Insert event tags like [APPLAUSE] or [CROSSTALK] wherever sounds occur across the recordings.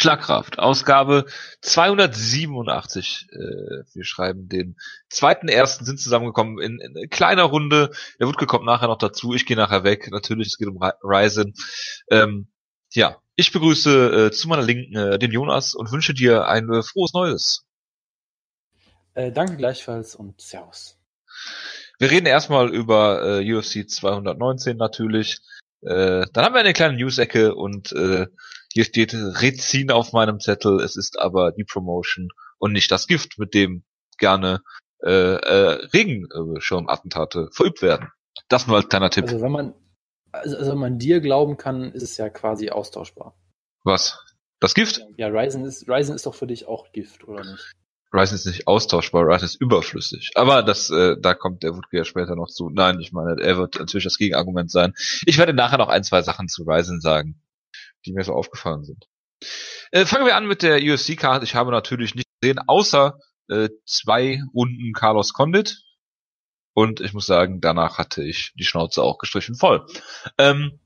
Schlagkraft, Ausgabe 287. Äh, wir schreiben den zweiten ersten, sind zusammengekommen in, in kleiner Runde. Der Wutke kommt nachher noch dazu. Ich gehe nachher weg. Natürlich, es geht um Ryzen. Ähm, ja, ich begrüße äh, zu meiner Linken äh, den Jonas und wünsche dir ein äh, frohes Neues. Äh, danke gleichfalls und Servus. Wir reden erstmal über äh, UFC 219 natürlich. Äh, dann haben wir eine kleine News-Ecke und äh, hier steht Rezin auf meinem Zettel. Es ist aber die Promotion und nicht das Gift, mit dem gerne äh, äh, Regenschirmattentate verübt werden. Das nur als kleiner Tipp. Also wenn man also, also wenn man dir glauben kann, ist es ja quasi austauschbar. Was? Das Gift? Ja, Ryzen ist, Ryzen ist doch für dich auch Gift, oder nicht? Ryzen ist nicht austauschbar, Ryzen ist überflüssig. Aber das, äh, da kommt der Wutke ja später noch zu. Nein, ich meine, er wird natürlich das Gegenargument sein. Ich werde nachher noch ein, zwei Sachen zu Ryzen sagen die mir so aufgefallen sind. Äh, fangen wir an mit der UFC-Card. Ich habe natürlich nicht gesehen, außer äh, zwei Runden Carlos Condit. Und ich muss sagen, danach hatte ich die Schnauze auch gestrichen voll. Ähm,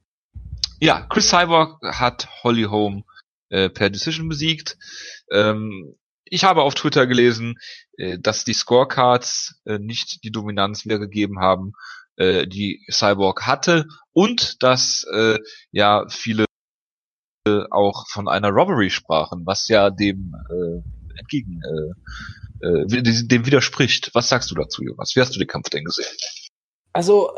ja, Chris Cyborg hat Holly Holm äh, per Decision besiegt. Ähm, ich habe auf Twitter gelesen, äh, dass die Scorecards äh, nicht die Dominanz wiedergegeben haben, äh, die Cyborg hatte und dass äh, ja viele auch von einer Robbery sprachen, was ja dem äh, entgegen äh, äh, dem widerspricht. Was sagst du dazu, Jonas? Wie hast du den Kampf denn gesehen? Also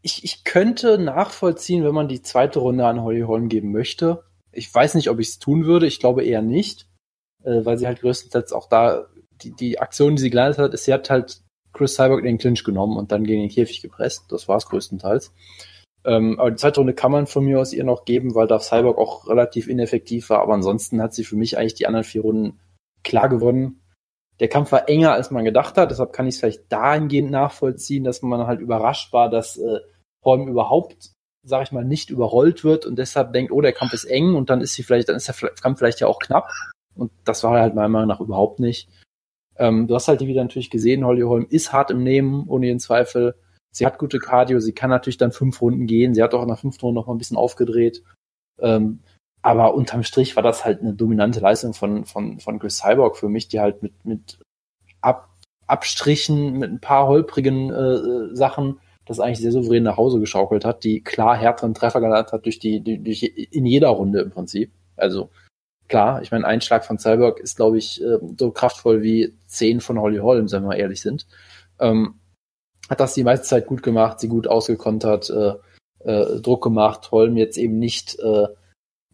ich, ich könnte nachvollziehen, wenn man die zweite Runde an Holly Holm geben möchte. Ich weiß nicht, ob ich es tun würde. Ich glaube eher nicht, äh, weil sie halt größtenteils auch da die, die Aktion, die sie geleitet hat, ist, sie hat halt Chris Cyborg in den Clinch genommen und dann gegen den Käfig gepresst. Das war es größtenteils. Ähm, aber die zweite Runde kann man von mir aus ihr noch geben, weil da Cyborg auch relativ ineffektiv war. Aber ansonsten hat sie für mich eigentlich die anderen vier Runden klar gewonnen. Der Kampf war enger, als man gedacht hat. Deshalb kann ich es vielleicht dahingehend nachvollziehen, dass man halt überrascht war, dass äh, Holm überhaupt, sag ich mal, nicht überrollt wird und deshalb denkt, oh, der Kampf ist eng und dann ist sie vielleicht, dann ist der Kampf vielleicht ja auch knapp. Und das war halt meiner Meinung nach überhaupt nicht. Ähm, du hast halt wieder natürlich gesehen, Holly Holm ist hart im Nehmen, ohne jeden Zweifel. Sie hat gute Cardio, sie kann natürlich dann fünf Runden gehen. Sie hat auch in der fünften Runde noch mal ein bisschen aufgedreht. Ähm, aber unterm Strich war das halt eine dominante Leistung von, von, von Chris Cyborg für mich, die halt mit, mit Ab, Abstrichen, mit ein paar holprigen äh, Sachen das eigentlich sehr souverän nach Hause geschaukelt hat, die klar härteren Treffer gelandet hat durch die, die durch in jeder Runde im Prinzip. Also klar, ich meine, ein Schlag von Cyborg ist, glaube ich, äh, so kraftvoll wie zehn von Holly Holm, wenn wir ehrlich sind. Ähm, hat das die meiste Zeit gut gemacht, sie gut ausgekontert, äh, äh, Druck gemacht, Holm jetzt eben nicht, äh,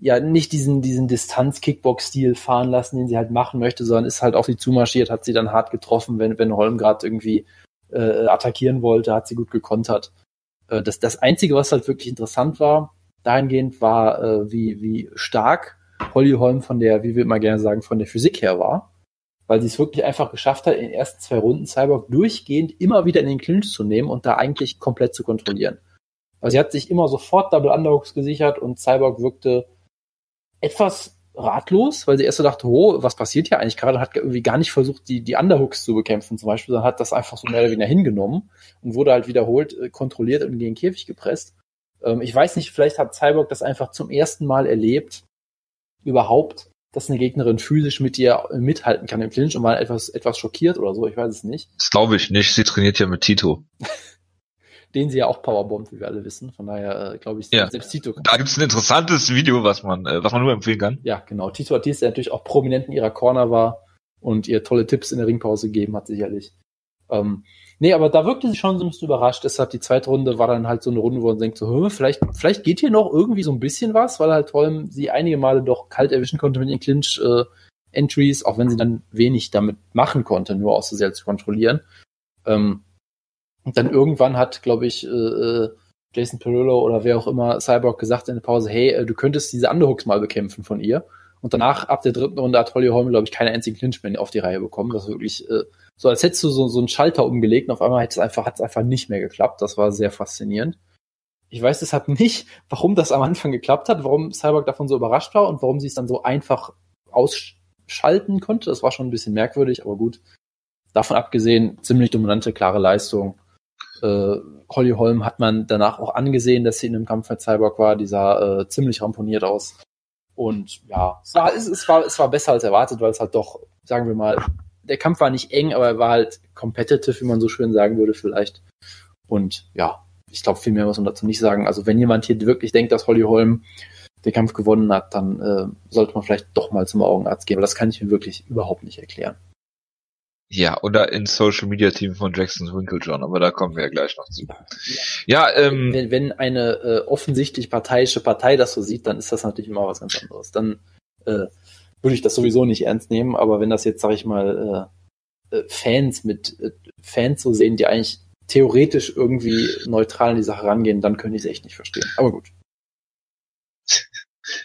ja, nicht diesen, diesen Distanz-Kickbox-Stil fahren lassen, den sie halt machen möchte, sondern ist halt auf sie zumarschiert, hat sie dann hart getroffen, wenn, wenn Holm gerade irgendwie äh, attackieren wollte, hat sie gut gekontert. Äh, das, das Einzige, was halt wirklich interessant war, dahingehend war, äh, wie, wie stark Holly Holm von der, wie wir immer gerne sagen, von der Physik her war weil sie es wirklich einfach geschafft hat, in den ersten zwei Runden Cyborg durchgehend immer wieder in den Clinch zu nehmen und da eigentlich komplett zu kontrollieren. Also sie hat sich immer sofort Double Underhooks gesichert und Cyborg wirkte etwas ratlos, weil sie erst so dachte, oh, was passiert hier eigentlich gerade? Hat irgendwie gar nicht versucht, die, die Underhooks zu bekämpfen zum Beispiel, sondern hat das einfach so mehr oder weniger hingenommen und wurde halt wiederholt äh, kontrolliert und gegen den Käfig gepresst. Ähm, ich weiß nicht, vielleicht hat Cyborg das einfach zum ersten Mal erlebt, überhaupt dass eine Gegnerin physisch mit dir mithalten kann im Clinch und mal etwas, etwas schockiert oder so, ich weiß es nicht. Das glaube ich nicht, sie trainiert ja mit Tito. [LAUGHS] Den sie ja auch powerbombt, wie wir alle wissen. Von daher äh, glaube ich, ja. selbst Tito. Da gibt es ein interessantes Video, was man, äh, was man nur empfehlen kann. Ja, genau. Tito Ortiz, der natürlich auch prominent in ihrer Corner war und ihr tolle Tipps in der Ringpause gegeben hat, sicherlich. Ähm, Nee, aber da wirkte sie schon so ein bisschen überrascht. Deshalb die zweite Runde war dann halt so eine Runde, wo man denkt so, vielleicht, vielleicht geht hier noch irgendwie so ein bisschen was, weil halt allem sie einige Male doch kalt erwischen konnte mit den Clinch äh, Entries, auch wenn sie dann wenig damit machen konnte, nur außer sie zu kontrollieren. Ähm, und dann irgendwann hat, glaube ich, äh, äh, Jason Perillo oder wer auch immer Cyborg gesagt in der Pause, hey, äh, du könntest diese Underhooks mal bekämpfen von ihr. Und danach, ab der dritten Runde, hat Holly Holm, glaube ich, keine einzigen Clinch mehr auf die Reihe bekommen. Das ist wirklich äh, so, als hättest du so, so einen Schalter umgelegt und auf einmal hat es einfach, hat's einfach nicht mehr geklappt. Das war sehr faszinierend. Ich weiß deshalb nicht, warum das am Anfang geklappt hat, warum Cyborg davon so überrascht war und warum sie es dann so einfach ausschalten konnte. Das war schon ein bisschen merkwürdig, aber gut. Davon abgesehen, ziemlich dominante, klare Leistung. Äh, Holly Holm hat man danach auch angesehen, dass sie in einem Kampf mit Cyborg war. Die sah äh, ziemlich ramponiert aus. Und ja, es war, es, es, war, es war besser als erwartet, weil es halt doch, sagen wir mal, der Kampf war nicht eng, aber er war halt competitive, wie man so schön sagen würde vielleicht. Und ja, ich glaube, viel mehr muss man dazu nicht sagen. Also wenn jemand hier wirklich denkt, dass Holly Holm den Kampf gewonnen hat, dann äh, sollte man vielleicht doch mal zum Augenarzt gehen, weil das kann ich mir wirklich überhaupt nicht erklären. Ja, oder ins Social Media Team von Jackson Winklejohn, aber da kommen wir ja gleich noch zu. Ja, ähm, wenn, wenn eine äh, offensichtlich parteiische Partei das so sieht, dann ist das natürlich immer was ganz anderes. Dann äh, würde ich das sowieso nicht ernst nehmen, aber wenn das jetzt, sag ich mal, äh, äh, Fans mit äh, Fans so sehen, die eigentlich theoretisch irgendwie neutral an die Sache rangehen, dann könnte ich es echt nicht verstehen. Aber gut.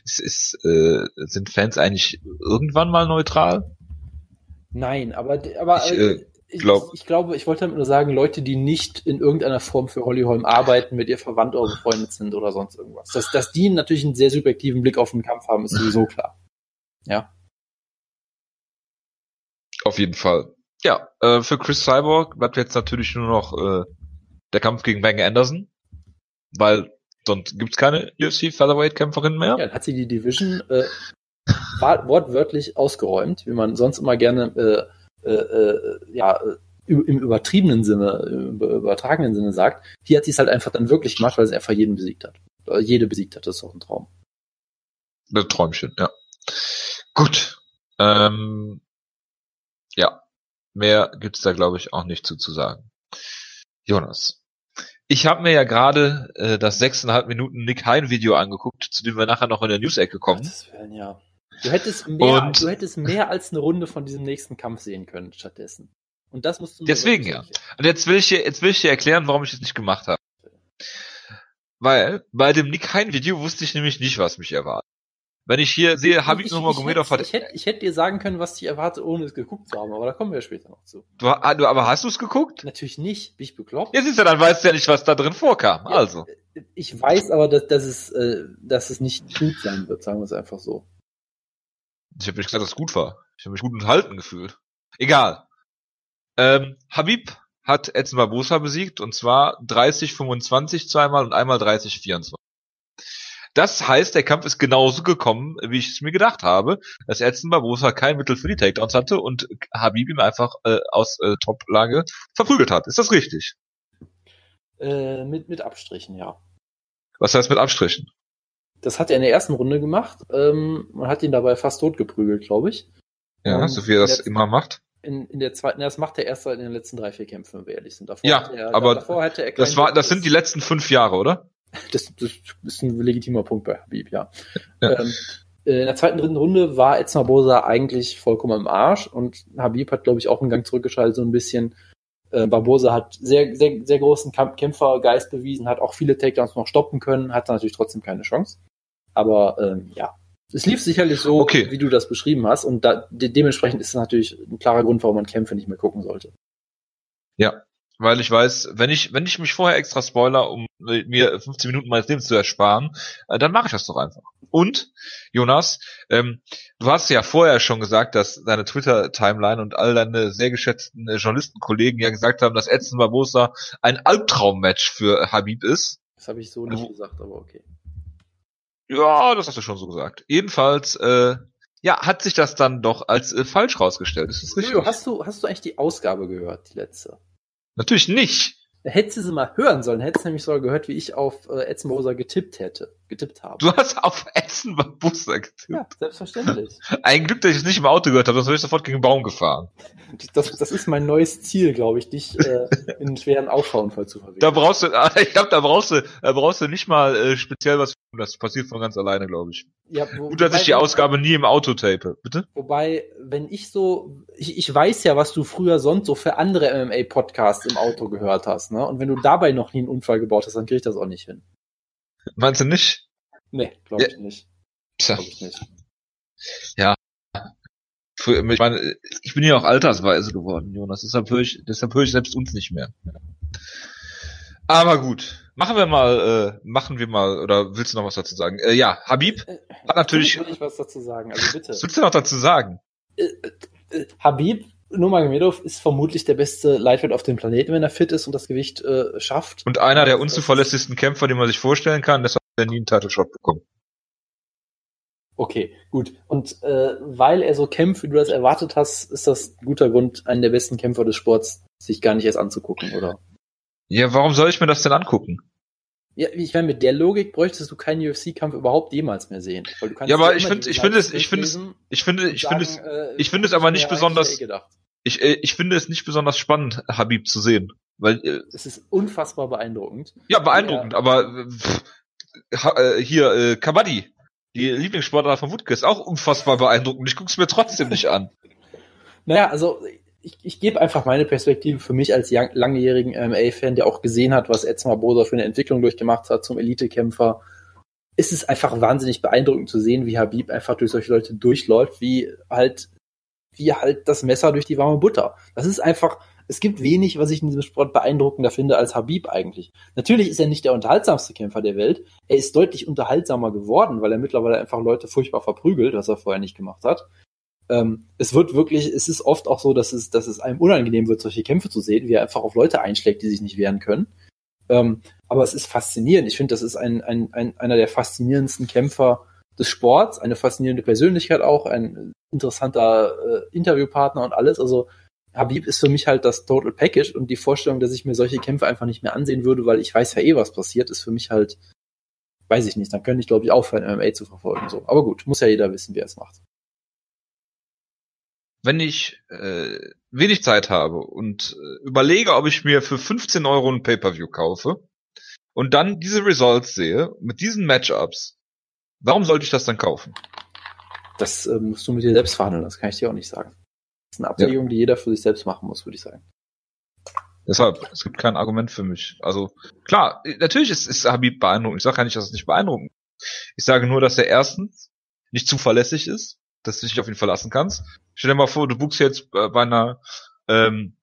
Es ist, äh, sind Fans eigentlich irgendwann mal neutral? Nein, aber, aber ich, äh, glaub, ich, ich, glaube, ich wollte damit nur sagen, Leute, die nicht in irgendeiner Form für Hollyholm arbeiten, mit ihr verwandt oder befreundet sind oder sonst irgendwas. Dass, dass die natürlich einen sehr subjektiven Blick auf den Kampf haben, ist sowieso klar. Ja. Auf jeden Fall. Ja, äh, für Chris Cyborg bleibt jetzt natürlich nur noch äh, der Kampf gegen Bang Anderson, weil sonst gibt's keine UFC Featherweight Kämpferin mehr. Ja, dann hat sie die Division äh, wortwörtlich ausgeräumt, wie man sonst immer gerne äh, äh, äh ja im übertriebenen Sinne, im übertragenen Sinne sagt. Hier hat sie es halt einfach dann wirklich gemacht, weil sie einfach jeden besiegt hat. Oder jede besiegt hat, das ist auch ein Traum. Ein Träumchen, ja. Gut. Ähm, ja. Mehr gibt's da, glaube ich, auch nicht zu, zu sagen. Jonas. Ich habe mir ja gerade äh, das sechseinhalb Minuten Nick Hein Video angeguckt, zu dem wir nachher noch in der News-Ecke kommen. Willen, ja. Du hättest mehr, und, du hättest mehr als eine Runde von diesem nächsten Kampf sehen können stattdessen. Und das musst du Deswegen ja. Und jetzt will ich dir, jetzt will ich dir erklären, warum ich es nicht gemacht habe. Weil bei dem Nick Hein Video wusste ich nämlich nicht, was mich erwartet. Wenn ich hier sehe, habe ich, ich Nurmagomedov hat. Ich hätte, ich hätte dir sagen können, was dich erwartet, ohne es geguckt zu haben, aber da kommen wir ja später noch zu. Du, ah, du aber hast du es geguckt? Natürlich nicht, bin ich bekloppt. Ja, siehst du, dann weißt du ja nicht, was da drin vorkam. Ja, also. Ich weiß aber, dass, dass, es, äh, dass es nicht gut sein wird, sagen wir es einfach so. Ich habe nicht gesagt, dass es gut war. Ich habe mich gut unterhalten gefühlt. Egal. Ähm, Habib hat Edson Barbosa besiegt und zwar 30-25 zweimal und einmal 30-24. Das heißt, der Kampf ist genauso gekommen, wie ich es mir gedacht habe, dass Edson Barbosa kein Mittel für die Takedowns hatte und Habib ihm einfach äh, aus äh, Top-Lage verprügelt hat. Ist das richtig? Äh, mit, mit Abstrichen, ja. Was heißt mit Abstrichen? Das hat er in der ersten Runde gemacht. Ähm, man hat ihn dabei fast tot geprügelt, glaube ich. Ja, um, so wie er das immer macht. In, in der zweiten, das macht er erst in den letzten drei, vier Kämpfen, wenn wir ehrlich sind. Davor ja, er, aber davor hatte er das war, das sind die letzten fünf Jahre, oder? Das, das ist ein legitimer Punkt bei Habib, ja. ja. Ähm, äh, in der zweiten, dritten Runde war Edson Barbosa eigentlich vollkommen im Arsch und Habib hat, glaube ich, auch einen Gang zurückgeschaltet, so ein bisschen. Äh, Barbosa hat sehr, sehr, sehr großen Kämpfergeist bewiesen, hat auch viele Takedowns noch stoppen können, hat natürlich trotzdem keine Chance. Aber ähm, ja, es lief sicherlich so, okay. wie du das beschrieben hast und da, de dementsprechend ist es natürlich ein klarer Grund, warum man Kämpfe nicht mehr gucken sollte. Ja, weil ich weiß, wenn ich, wenn ich mich vorher extra spoiler, um mir 15 Minuten meines Lebens zu ersparen, äh, dann mache ich das doch einfach. Und, Jonas, ähm, du hast ja vorher schon gesagt, dass deine Twitter-Timeline und all deine sehr geschätzten äh, Journalistenkollegen ja gesagt haben, dass Edson Barbosa ein Albtraummatch für Habib ist. Das habe ich so nicht gesagt, aber okay. Ja, das hast du schon so gesagt. Jedenfalls, äh, ja, hat sich das dann doch als äh, falsch rausgestellt. Ist das richtig? hast du, hast du eigentlich die Ausgabe gehört, die letzte? Natürlich nicht. Hättest du sie mal hören sollen, hättest du nämlich sogar gehört, wie ich auf äh, Barbosa getippt hätte, getippt habe. Du hast auf Barbosa getippt? Ja, selbstverständlich. [LAUGHS] Ein Glück, dass ich es nicht im Auto gehört habe, sonst wäre ich sofort gegen den Baum gefahren. Das, das ist mein neues Ziel, glaube ich, dich äh, in einen schweren Auffahrunfall zu verwickeln. Da brauchst du, ich glaube, da brauchst du, da brauchst du nicht mal äh, speziell was das passiert von ganz alleine, glaube ich. Ja, wo, Gut, dass ich die Ausgabe nie im Auto tape. Bitte? Wobei, wenn ich so, ich, ich weiß ja, was du früher sonst so für andere MMA-Podcasts im Auto gehört hast, ne? Und wenn du dabei noch nie einen Unfall gebaut hast, dann krieg ich das auch nicht hin. Meinst du nicht? Nee, glaube ich ja. nicht. Tja. Glaub ich nicht. Ja. Für, ich meine, ich bin ja auch altersweise geworden, Jonas. Deshalb höre ich, deshalb höre ich selbst uns nicht mehr. Aber gut. Machen wir mal, äh, machen wir mal, oder willst du noch was dazu sagen? Äh, ja, Habib äh, hat natürlich. Will ich was dazu sagen, also bitte. [LAUGHS] Was willst du noch dazu sagen? Äh, äh Habib Nurmagomedov ist vermutlich der beste Lightweight auf dem Planeten, wenn er fit ist und das Gewicht äh, schafft. Und einer der unzuverlässigsten Kämpfer, den man sich vorstellen kann, deshalb hat er nie einen Title Shot bekommen. Okay, gut. Und äh, weil er so kämpft, wie du das erwartet hast, ist das ein guter Grund, einen der besten Kämpfer des Sports sich gar nicht erst anzugucken, oder? Ja, warum soll ich mir das denn angucken? Ja, ich meine, mit der Logik bräuchtest du keinen UFC-Kampf überhaupt jemals mehr sehen. ja, aber ich finde, ich finde es, ich finde es, ich finde, ich finde es, ich finde es aber nicht besonders, ich, äh, ich finde es nicht besonders spannend, Habib zu sehen, weil äh, es ist unfassbar beeindruckend. Ja, beeindruckend, ja. aber pff, äh, hier äh, Kabaddi, die Lieblingssportart von Wutke, ist auch unfassbar beeindruckend. Ich guck's mir trotzdem nicht an. [LAUGHS] Naja, also ich, ich gebe einfach meine Perspektive für mich als langjährigen MMA-Fan, der auch gesehen hat, was Edson Barbosa für eine Entwicklung durchgemacht hat zum Elitekämpfer. Ist es einfach wahnsinnig beeindruckend zu sehen, wie Habib einfach durch solche Leute durchläuft, wie halt, wie halt das Messer durch die warme Butter. Das ist einfach, es gibt wenig, was ich in diesem Sport beeindruckender finde als Habib eigentlich. Natürlich ist er nicht der unterhaltsamste Kämpfer der Welt. Er ist deutlich unterhaltsamer geworden, weil er mittlerweile einfach Leute furchtbar verprügelt, was er vorher nicht gemacht hat ähm, es wird wirklich, es ist oft auch so, dass es, dass es einem unangenehm wird, solche Kämpfe zu sehen, wie er einfach auf Leute einschlägt, die sich nicht wehren können. Ähm, aber es ist faszinierend. Ich finde, das ist ein, ein, ein, einer der faszinierendsten Kämpfer des Sports, eine faszinierende Persönlichkeit auch, ein interessanter äh, Interviewpartner und alles. Also Habib ist für mich halt das Total Package und die Vorstellung, dass ich mir solche Kämpfe einfach nicht mehr ansehen würde, weil ich weiß ja eh, was passiert, ist für mich halt, weiß ich nicht. Dann könnte ich, glaube ich, aufhören, MMA zu verfolgen. So. Aber gut, muss ja jeder wissen, wie er es macht wenn ich äh, wenig Zeit habe und äh, überlege, ob ich mir für 15 Euro ein Pay-per-View kaufe und dann diese Results sehe mit diesen Matchups, warum sollte ich das dann kaufen? Das äh, musst du mit dir selbst verhandeln, das kann ich dir auch nicht sagen. Das ist eine Abwägung, ja. die jeder für sich selbst machen muss, würde ich sagen. Deshalb, es gibt kein Argument für mich. Also klar, natürlich ist, ist Habib beeindruckend. Ich sage gar nicht, dass es nicht beeindruckend ist. Ich sage nur, dass er erstens nicht zuverlässig ist dass du dich auf ihn verlassen kannst. Stell dir mal vor, du buchst jetzt bei einer ähm,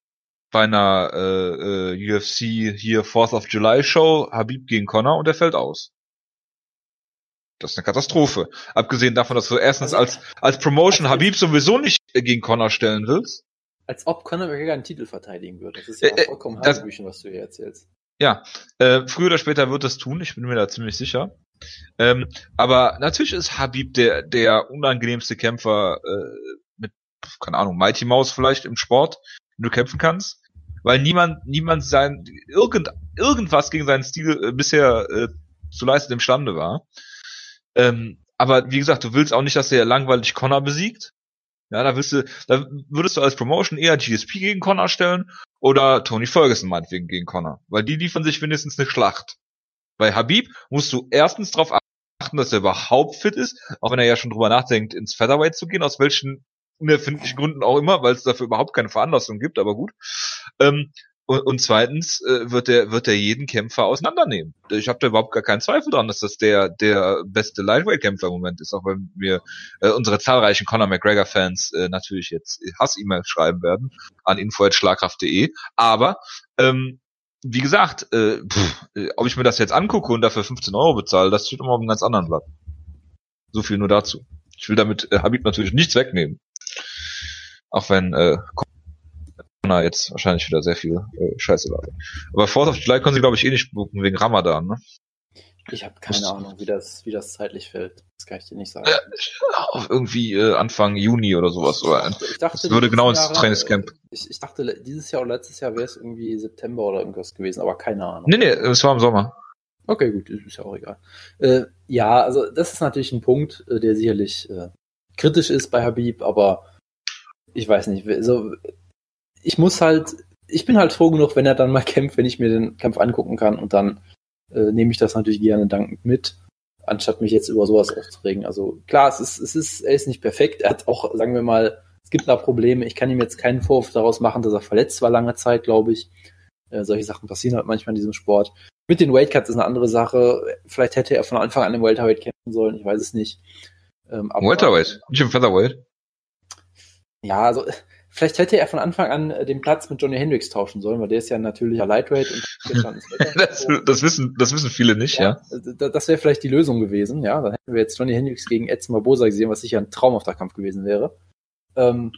bei einer äh, äh, UFC hier Fourth of July Show Habib gegen Connor und er fällt aus. Das ist eine Katastrophe. Abgesehen davon, dass du erstens als als Promotion als Habib sowieso nicht gegen Connor stellen willst. Als ob Connor McGregor einen Titel verteidigen würde. Das ist ja äh, äh vollkommen das, was du hier erzählst. Ja, äh, früher oder später wird es tun, ich bin mir da ziemlich sicher. Ähm, aber natürlich ist Habib der, der unangenehmste Kämpfer äh, mit, keine Ahnung, Mighty Mouse vielleicht im Sport, wenn du kämpfen kannst. Weil niemand, niemand sein, irgend, irgendwas gegen seinen Stil äh, bisher äh, zu leisten imstande war. Ähm, aber wie gesagt, du willst auch nicht, dass er langweilig Connor besiegt. Ja, da willst du, da würdest du als Promotion eher GSP gegen Connor stellen oder Tony Ferguson meinetwegen gegen Connor. Weil die liefern sich wenigstens eine Schlacht. Bei Habib musst du erstens darauf achten, dass er überhaupt fit ist, auch wenn er ja schon drüber nachdenkt, ins Featherweight zu gehen, aus welchen unerfindlichen Gründen auch immer, weil es dafür überhaupt keine Veranlassung gibt, aber gut. Ähm, und, und zweitens äh, wird er wird er jeden Kämpfer auseinandernehmen. Ich habe da überhaupt gar keinen Zweifel dran, dass das der der beste Lightweight-Kämpfer im Moment ist, auch wenn wir äh, unsere zahlreichen Conor McGregor-Fans äh, natürlich jetzt Hass-E-Mails schreiben werden an info@schlagkraft.de. Aber ähm, wie gesagt, äh, pff, äh, ob ich mir das jetzt angucke und dafür 15 Euro bezahle, das steht immer auf einem ganz anderen Blatt. So viel nur dazu. Ich will damit äh, Habib natürlich nichts wegnehmen. Auch wenn äh, Corona jetzt wahrscheinlich wieder sehr viel äh, Scheiße war. Aber Fourth of July können sie, glaube ich, eh nicht buchen wegen Ramadan, ne? Ich habe keine Muss, Ahnung, wie das, wie das zeitlich fällt. Das kann ich dir nicht sagen. Äh, irgendwie äh, Anfang Juni oder sowas. Oder ich dachte, das würde genau ins Trainingscamp. Ich, ich dachte, dieses Jahr oder letztes Jahr wäre es irgendwie September oder irgendwas gewesen, aber keine Ahnung. Nee, nee, es war im Sommer. Okay, gut, ist ja auch egal. Äh, ja, also das ist natürlich ein Punkt, äh, der sicherlich äh, kritisch ist bei Habib, aber ich weiß nicht, also ich muss halt, ich bin halt froh genug, wenn er dann mal [LAUGHS] kämpft, wenn ich mir den Kampf angucken kann und dann äh, nehme ich das natürlich gerne dankend mit, anstatt mich jetzt über sowas aufzuregen. Also klar, es ist, es ist, er ist nicht perfekt. Er hat auch, sagen wir mal, es gibt da Probleme. Ich kann ihm jetzt keinen Vorwurf daraus machen, dass er verletzt war lange Zeit, glaube ich. Äh, solche Sachen passieren halt manchmal in diesem Sport. Mit den Weightcuts ist eine andere Sache. Vielleicht hätte er von Anfang an im Welterweight kämpfen sollen, ich weiß es nicht. Ähm, aber, Welterweight, nicht im Featherweight. Ja, also Vielleicht hätte er von Anfang an äh, den Platz mit Johnny Hendricks tauschen sollen, weil der ist ja ein natürlicher Lightweight. Und das, [LAUGHS] das, wissen, das wissen viele nicht, ja. ja. Das wäre vielleicht die Lösung gewesen, ja. Dann hätten wir jetzt Johnny Hendricks gegen Edson Barbosa gesehen, was sicher ein traumhafter Kampf gewesen wäre. Ähm,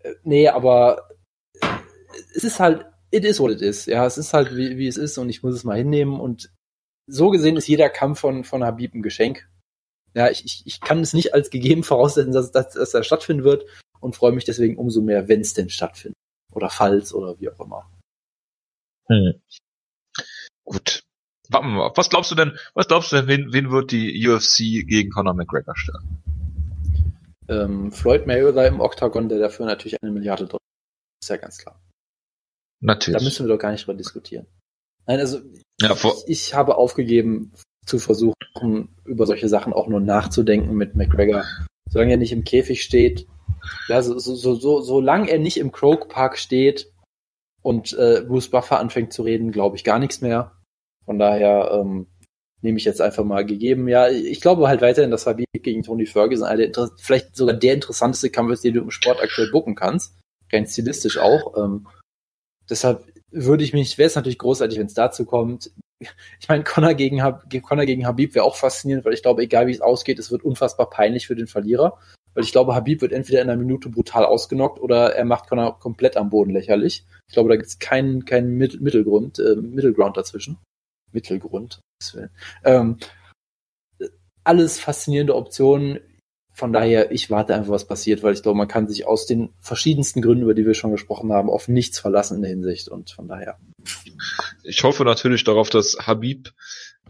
äh, nee, aber äh, es ist halt, it is what it is. Ja, es ist halt, wie, wie es ist und ich muss es mal hinnehmen und so gesehen ist jeder Kampf von, von Habib ein Geschenk. Ja, ich, ich, ich kann es nicht als gegeben voraussetzen, dass, dass, dass er stattfinden wird und freue mich deswegen umso mehr, wenn es denn stattfindet. Oder falls oder wie auch immer. Hm. Gut. Warten wir mal. Was glaubst du denn, was glaubst du denn, wen, wen wird die UFC gegen Conor McGregor stellen? Ähm, Floyd Mayweather im Octagon, der dafür natürlich eine Milliarde Dollar. Ist ja ganz klar. Natürlich. Da müssen wir doch gar nicht drüber diskutieren. Nein, also Ja, ich, ich habe aufgegeben zu versuchen, über solche Sachen auch nur nachzudenken mit McGregor. Solange er nicht im Käfig steht, ja, so, so, so, so, solange er nicht im Croke Park steht und äh, Bruce Buffer anfängt zu reden, glaube ich gar nichts mehr. Von daher ähm, nehme ich jetzt einfach mal gegeben. Ja, ich glaube halt weiterhin, dass Habib gegen Tony Ferguson einer der vielleicht sogar der interessanteste Kampf ist, den du im Sport aktuell booken kannst. Rein stilistisch auch. Ähm, deshalb würde ich mich, wäre es natürlich großartig, wenn es dazu kommt. Ich meine, Connor gegen, Hab, Connor gegen Habib wäre auch faszinierend, weil ich glaube, egal wie es ausgeht, es wird unfassbar peinlich für den Verlierer. Weil ich glaube, Habib wird entweder in einer Minute brutal ausgenockt oder er macht Connor komplett am Boden lächerlich. Ich glaube, da gibt es keinen, keinen Mit Mittelgrund, äh, Mittelground dazwischen. Mittelgrund. Ähm, alles faszinierende Optionen. Von daher, ich warte einfach, was passiert, weil ich glaube, man kann sich aus den verschiedensten Gründen, über die wir schon gesprochen haben, auf nichts verlassen in der Hinsicht. Und von daher. ich hoffe natürlich darauf, dass Habib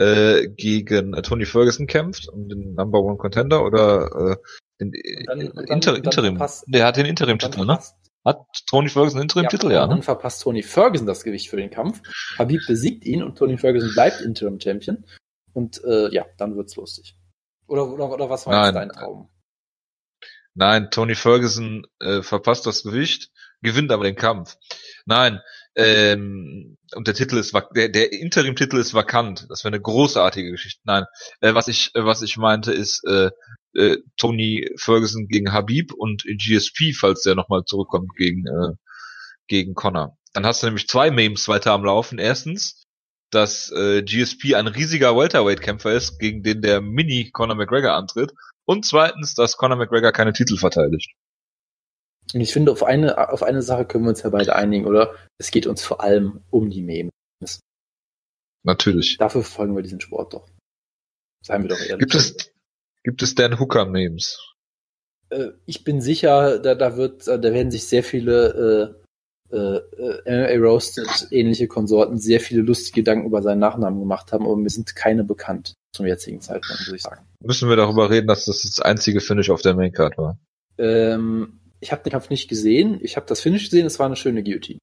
äh, gegen äh, Tony Ferguson kämpft, um den Number One Contender oder äh, den dann- äh, dann- Inter dann Interim. verpasst- Der hat den Dann Interim-Titel, ne? Hat Tony Ferguson Interim-Titel, ja, Dann ne? verpasst Tony Ferguson das Gewicht für den Kampf. Habib besiegt ihn und Tony Ferguson bleibt Interim Champion. Und äh, ja, dann wird's lustig. Oder, oder, oder was war jetzt Nein. dein Traum? Nein, Tony Ferguson äh, verpasst das Gewicht, gewinnt aber den Kampf. Nein, ähm, und der Titel ist der, der Interim-Titel ist vakant. Das wäre eine großartige Geschichte. Nein, äh, was ich äh, was ich meinte ist äh, äh, Tony Ferguson gegen Habib und GSP, falls der nochmal zurückkommt gegen äh, gegen Connor. Dann hast du nämlich zwei Memes weiter am Laufen. Erstens, dass äh, GSP ein riesiger Welterweight-Kämpfer ist, gegen den der Mini Conor McGregor antritt. Und zweitens, dass Conor McGregor keine Titel verteidigt. Und ich finde, auf eine, auf eine Sache können wir uns ja beide einigen, oder? Es geht uns vor allem um die Memes. Natürlich. Dafür folgen wir diesen Sport doch. Seien wir doch ehrlich. Gibt es, gibt es Dan Hooker Memes? äh, ich bin sicher, da, da wird, da werden sich sehr viele äh, äh, äh, MMA Roasted ähnliche Konsorten sehr viele lustige Gedanken über seinen Nachnamen gemacht haben, aber mir sind keine bekannt zum jetzigen Zeitpunkt, muss ich sagen. Müssen wir darüber reden, dass das das einzige Finish auf der Maincard war? Ähm, ich habe den Kampf nicht gesehen. Ich habe das Finish gesehen. Es war eine schöne Guillotine.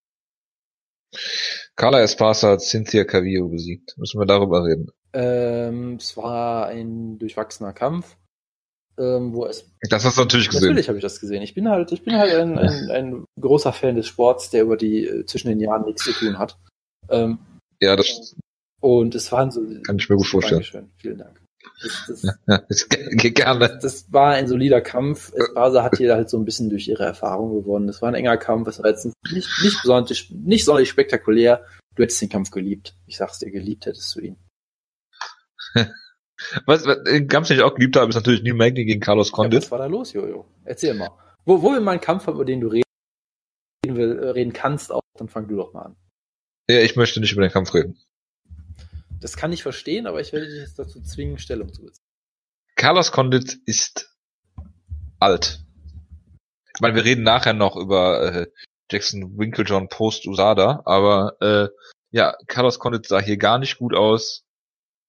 Carla Espasa hat Cynthia Cavillo besiegt. Müssen wir darüber reden? Ähm, es war ein durchwachsener Kampf, ähm, wo es Das hast du natürlich gesehen. Natürlich habe ich das gesehen. Ich bin halt, ich bin halt ein, ein, ein großer Fan des Sports, der über die äh, zwischen den Jahren nichts zu tun hat. Ähm, Ja, das und es waren so. kann ich mir gut vorstellen. Dankeschön, vielen Dank. Das, das, Ja, das das war ein solider Kampf. Espasa hat hier halt so ein bisschen durch ihre Erfahrung gewonnen. Es war ein enger Kampf. Es war jetzt nicht, nicht besonders, nicht sonderlich spektakulär. Du hättest den Kampf geliebt. Ich sag's dir, geliebt hättest du ihn. [LAUGHS] Was, was den Kampf, den ich auch geliebt habe, ist natürlich Neil Magny gegen Carlos Ja, Condit. was war da los, Jojo? Erzähl mal. Wo, wo wir mal einen Kampf haben, über den du reden, will, äh, reden kannst, auch, dann fang du doch mal an. Ja, ich möchte nicht über den Kampf reden. Das kann ich verstehen, aber ich werde dich jetzt dazu zwingen, Stellung zu beziehen. Carlos Condit ist alt. Ich meine, wir reden nachher noch über äh, Jackson Winklejohn post USADA, aber äh, ja, Carlos Condit sah hier gar nicht gut aus.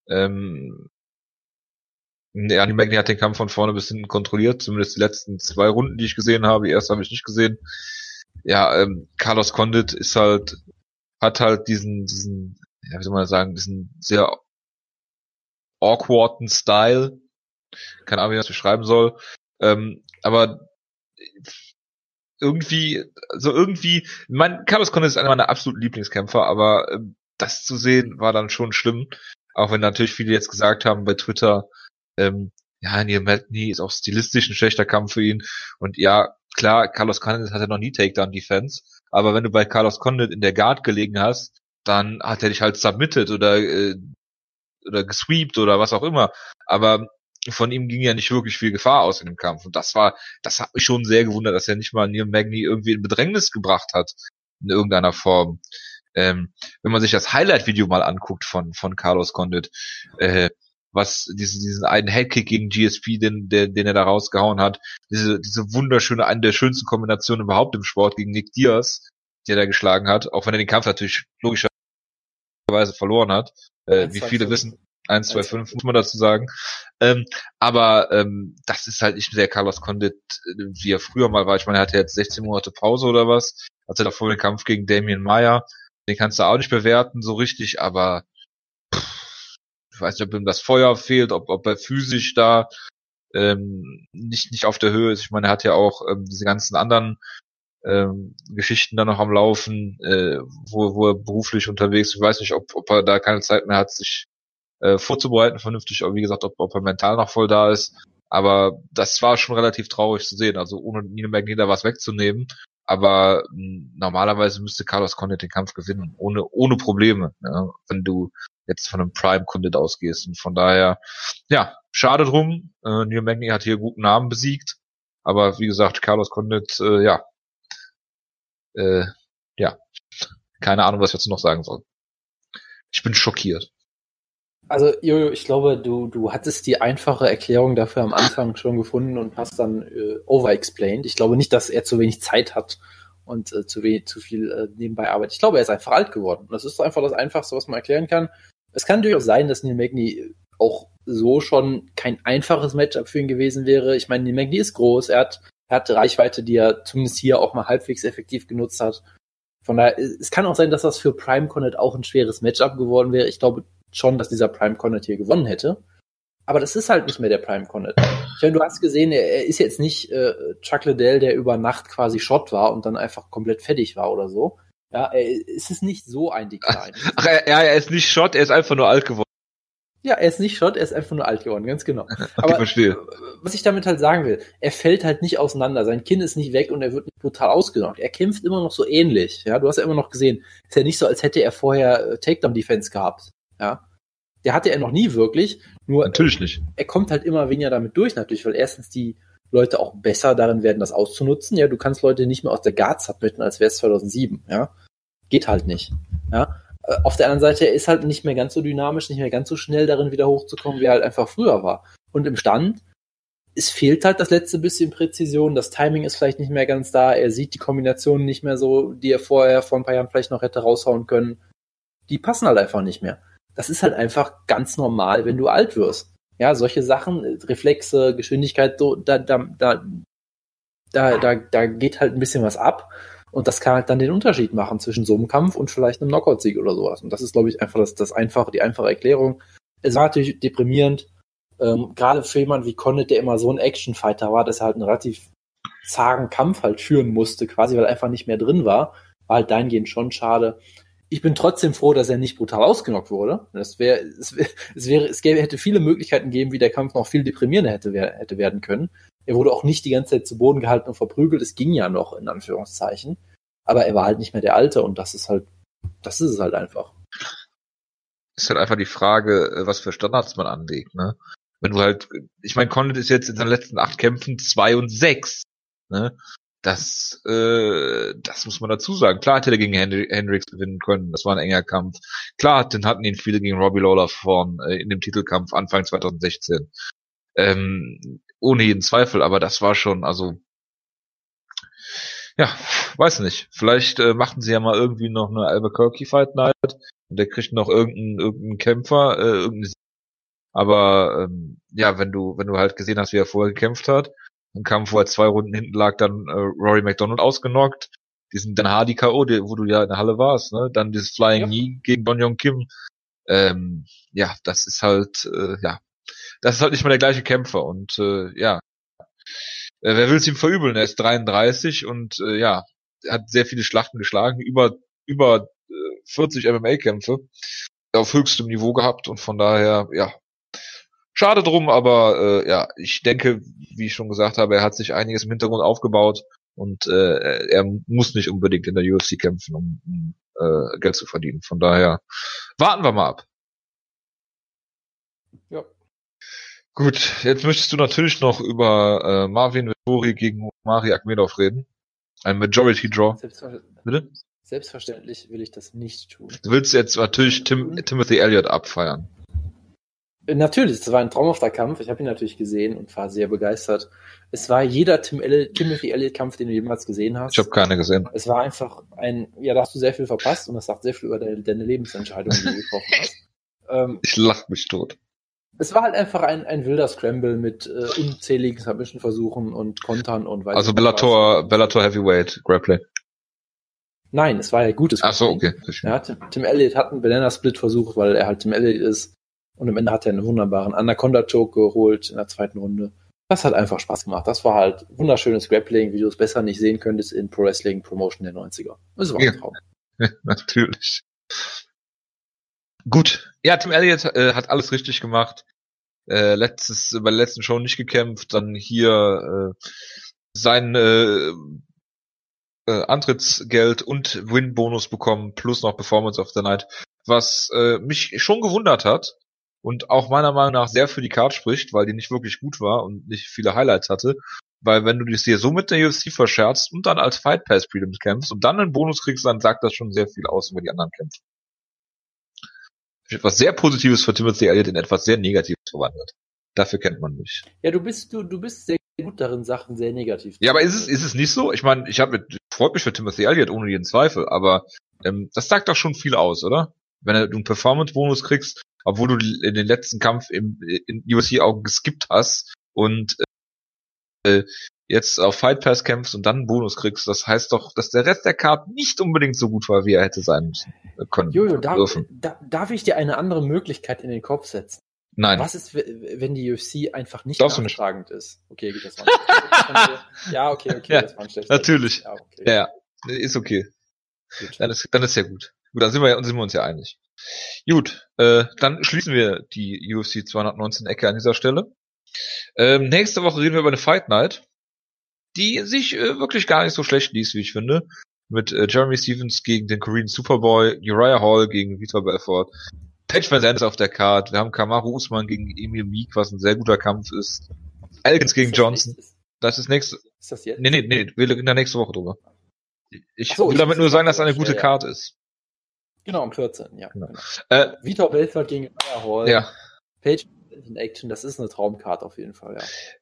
Ähm, ja, die Magni hat den Kampf von vorne bis hinten kontrolliert, zumindest die letzten zwei Runden, die ich gesehen habe. Die erste habe ich nicht gesehen. Ja, ähm, Carlos Condit ist halt, hat halt diesen, diesen, ja, wie soll man sagen, diesen sehr awkwarden Style. Keine Ahnung, wie ich das beschreiben soll. Ähm, aber irgendwie, also irgendwie, mein Carlos Condit ist einer meiner absoluten Lieblingskämpfer, aber ähm, das zu sehen war dann schon schlimm. Auch wenn natürlich viele jetzt gesagt haben bei Twitter, ähm, ja, Neil Magny ist auch stilistisch ein schlechter Kampf für ihn. Und ja, klar, Carlos Condit hatte noch nie Takedown-Defense, aber wenn du bei Carlos Condit in der Guard gelegen hast, dann hat er dich halt submitted oder äh, oder gesweept oder was auch immer. Aber von ihm ging ja nicht wirklich viel Gefahr aus in dem Kampf. Und das war, das hat mich schon sehr gewundert, dass er nicht mal Neil Magny irgendwie in Bedrängnis gebracht hat in irgendeiner Form. Ähm, wenn man sich das Highlight-Video mal anguckt von von Carlos Condit, äh, was diese, diesen einen Headkick gegen GSP, den, den, den er da rausgehauen hat, diese, diese wunderschöne, eine der schönsten Kombinationen überhaupt im Sport gegen Nick Diaz, die er da geschlagen hat, auch wenn er den Kampf natürlich logischerweise verloren hat, äh, wie viele wissen. 1, 2, 5 muss man dazu sagen. Ähm, aber ähm, das ist halt nicht der Carlos Condit, wie er früher mal war. Ich meine, er hatte jetzt 16 Monate Pause oder was. Hatte davor den Kampf gegen Damien Meyer. Den kannst du auch nicht bewerten so richtig, aber pff, ich weiß nicht, ob ihm das Feuer fehlt, ob, ob er physisch da ähm, nicht, nicht auf der Höhe ist. Ich meine, er hat ja auch ähm, diese ganzen anderen ähm, Geschichten da noch am Laufen, äh, wo, wo er beruflich unterwegs ist. Ich weiß nicht, ob, ob er da keine Zeit mehr hat, sich äh, vorzubereiten vernünftig, aber wie gesagt, ob, ob er mental noch voll da ist. Aber das war schon relativ traurig zu sehen. Also ohne Nino Magnier was wegzunehmen. Aber mh, hm, normalerweise müsste Carlos Condit den Kampf gewinnen, ohne, ohne Probleme, ja, wenn du jetzt von einem Prime Condit ausgehst. Und von daher, ja, schade drum. Äh, Neil Magny hat hier guten Namen besiegt. Aber wie gesagt, Carlos Condit, äh, ja, äh, ja, keine Ahnung, was ich jetzt noch sagen soll. Ich bin schockiert. Also, Jojo, ich glaube, du, du hattest die einfache Erklärung dafür am Anfang schon gefunden und hast dann äh, overexplained. Ich glaube nicht, dass er zu wenig Zeit hat und äh, zu wenig, zu viel äh, nebenbei arbeitet. Ich glaube, er ist einfach alt geworden. Das ist einfach das Einfachste, was man erklären kann. Es kann durchaus sein, dass Neil Magny auch so schon kein einfaches Matchup für ihn gewesen wäre. Ich meine, Neil Magny ist groß, er hat, er hat Reichweite, die er zumindest hier auch mal halbwegs effektiv genutzt hat. Von daher, es kann auch sein, dass das für Prime Connect auch ein schweres Matchup geworden wäre. Ich glaube, schon, dass dieser Prime Connet hier gewonnen hätte. Aber das ist halt nicht mehr der Prime Connet. Ich meine, du hast gesehen, er, er ist jetzt nicht äh, Chuck Liddell, der über Nacht quasi Shot war und dann einfach komplett fertig war oder so. Ja, er, ist es nicht so ein Deklar. Ach, er, er ist nicht Shot, er ist einfach nur alt geworden. Ja, er ist nicht Shot, er ist einfach nur alt geworden, ganz genau. [LAUGHS] okay, Aber verstehe. was ich damit halt sagen will, er fällt halt nicht auseinander. Sein Kinn ist nicht weg und er wird nicht brutal ausgenockt. Er kämpft immer noch so ähnlich. Ja, du hast ja immer noch gesehen, ist ja nicht so, als hätte er vorher äh, Takedown Defense gehabt. Ja, der hatte er noch nie wirklich. Nur natürlich nicht. Er kommt halt immer weniger damit durch, natürlich, weil erstens die Leute auch besser darin werden, das auszunutzen. Ja, du kannst Leute nicht mehr aus der Guard submitten, als wäre es 2007. Ja, geht halt nicht. Ja, äh, auf der anderen Seite, er ist halt nicht mehr ganz so dynamisch, nicht mehr ganz so schnell darin wieder hochzukommen, wie er halt einfach früher war. Und im Stand, es fehlt halt das letzte bisschen Präzision, das Timing ist vielleicht nicht mehr ganz da, er sieht die Kombinationen nicht mehr so, die er vorher vor ein paar Jahren vielleicht noch hätte raushauen können. Die passen halt einfach nicht mehr das ist halt einfach ganz normal, wenn du alt wirst. Ja, solche Sachen, Reflexe, Geschwindigkeit, so, da, da, da, da, da, da geht halt ein bisschen was ab. Und das kann halt dann den Unterschied machen zwischen so einem Kampf und vielleicht einem Knockout-Sieg oder sowas. Und das ist, glaube ich, einfach das, das einfache, die einfache Erklärung. Es war natürlich deprimierend, ähm, gerade für jemanden wie Condit, der immer so ein Action-Fighter war, dass er halt einen relativ zagen Kampf halt führen musste, quasi, weil er einfach nicht mehr drin war, war halt dahingehend schon schade ich bin trotzdem froh, dass er nicht brutal ausgenockt wurde. Das wäre, es, wär, es wäre, es gäbe, hätte viele Möglichkeiten geben, wie der Kampf noch viel deprimierender hätte, hätte werden können. Er wurde auch nicht die ganze Zeit zu Boden gehalten und verprügelt. Es ging ja noch, in Anführungszeichen. Aber er war halt nicht mehr der Alte und das ist halt, das ist es halt einfach. Ist halt einfach die Frage, äh, was für Standards man anlegt, ne? Wenn du halt, ich meine, Condit ist jetzt in seinen letzten acht Kämpfen zwei und sechs, ne? Das, äh, das muss man dazu sagen. Klar hätte er gegen Hendri Hendricks gewinnen können. Das war ein enger Kampf. Klar hatten, hatten ihn viele gegen Robbie Lawler vorn äh, in dem Titelkampf Anfang 2016. Ähm, ohne jeden Zweifel, aber das war schon, also ja, weiß nicht. Vielleicht äh, machten sie ja mal irgendwie noch eine Albuquerque Fight Night und der kriegt noch irgendeinen irgendeinen Kämpfer, äh, irgendeinen aber ähm, ja, wenn du wenn du halt gesehen hast, wie er vorher gekämpft hat ein Kampf, wo er zwei Runden hinten lag, dann äh, Rory McDonald ausgenockt. Diesen Dan Hardy K.O., wo du ja in der Halle warst, ne? Dann dieses Flying ja. Knee gegen Don Young Kim. Ähm, ja, das ist halt, äh, ja, das ist halt nicht mal der gleiche Kämpfer und äh, ja, äh, wer will es ihm verübeln? Er ist 33 und äh, ja, hat sehr viele Schlachten geschlagen, über über äh, 40 MMA-Kämpfe auf höchstem Niveau gehabt und von daher, ja, Schade drum, aber äh, ja, ich denke, wie ich schon gesagt habe, er hat sich einiges im Hintergrund aufgebaut und äh, er muss nicht unbedingt in der UFC kämpfen, um, um äh, Geld zu verdienen. Von daher warten wir mal ab. Ja. Gut, jetzt möchtest du natürlich noch über äh, Marvin Vettori gegen Mari Akmedov reden. Ein Majority Draw. Selbstverständlich. Bitte? Selbstverständlich will ich das nicht tun. Du willst jetzt natürlich Tim, Timothy Elliott abfeiern. Natürlich, es war ein traumhafter Kampf. Ich habe ihn natürlich gesehen und war sehr begeistert. Es war jeder Tim Elliot, Timothy Elliott-Kampf, den du jemals gesehen hast. Ich habe keine gesehen. Es war einfach ein, ja, da hast du sehr viel verpasst und das sagt sehr viel über deine, deine Lebensentscheidung, die du getroffen hast. Ähm, [LAUGHS] Ich lach mich tot. Es war halt einfach ein, ein wilder Scramble mit äh, unzähligen Submission-Versuchen und Kontern und weiß Also was. Bellator, Bellator Heavyweight Grappling. Nein, es war ja gutes Ach so, okay. verstehe. Ja, Tim, Tim Elliott hat einen Banana-Split versucht, weil er halt Tim Elliott ist. Und am Ende hat er einen wunderbaren Anaconda-Choke geholt in der zweiten Runde. Das hat einfach Spaß gemacht. Das war halt wunderschönes Grappling, wie du es besser nicht sehen könntest in Pro Wrestling Promotion der 90er. Das war Ja. ein Traum. [LAUGHS] Natürlich. Gut. Ja, Tim Elliott äh, hat alles richtig gemacht. Äh, letztes, bei der letzten Show nicht gekämpft, dann hier äh, sein äh, äh, Antrittsgeld und Win-Bonus bekommen, plus noch Performance of the Night, was äh, mich schon gewundert hat und auch meiner Meinung nach sehr für die Card spricht, weil die nicht wirklich gut war und nicht viele Highlights hatte. Weil wenn du dich hier so mit der UFC verscherzt und dann als Fight Pass Prelims kämpfst und dann einen Bonus kriegst, dann sagt das schon sehr viel aus über die anderen Kämpfe. Etwas sehr Positives für Timothy Elliott in etwas sehr Negatives verwandelt. Dafür kennt man mich. Ja, du bist, du, du bist sehr gut darin, Sachen sehr negativ Ja, aber ist es, ist es nicht so? Ich meine, ich habe freut mich für Timothy Elliott ohne jeden Zweifel, aber ähm, das sagt doch schon viel aus, oder? Wenn du einen Performance-Bonus kriegst, obwohl du in den letzten Kampf im in UFC auch geskippt hast und äh, jetzt auf Fight Pass kämpfst und dann einen Bonus kriegst, das heißt doch, dass der Rest der Card nicht unbedingt so gut war, wie er hätte sein müssen. äh, Können, Jojo, darf, da, darf ich dir eine andere Möglichkeit in den Kopf setzen? Nein. Was ist, wenn die UFC einfach nicht Darfst nachtragend ist? Okay, gut, das war ein Ja, okay, okay, Ja, das war ein schlechter natürlich. Ja, okay. Ja, ist okay. Gut. Dann ist, dann ist ja gut. Gut, dann sind wir, sind wir uns ja einig. Gut, äh, dann schließen wir die UFC 219 Ecke an dieser Stelle. Ähm, nächste Woche reden wir über eine Fight Night, die sich äh, wirklich gar nicht so schlecht liest, wie ich finde. Mit äh, Jeremy Stevens gegen den Korean Superboy, Uriah Hall gegen Vitor Belfort, Patch Van Zandt auf der Card, wir haben Kamaru Usman gegen Emil Meek, was ein sehr guter Kampf ist. Elkins gegen das Johnson. nächstes? Das ist nächste, Ist das jetzt? nee, nee, nee, wir reden da nächste Woche drüber. Ich so, will ich- damit nur sagen, dass das eine gute ja, ja. Card ist. Genau, am 14. Ja. Genau. Genau. Äh, Vitor Belfort gegen Uriah Hall. ja, Page in Action, das ist eine Traumcard auf jeden Fall,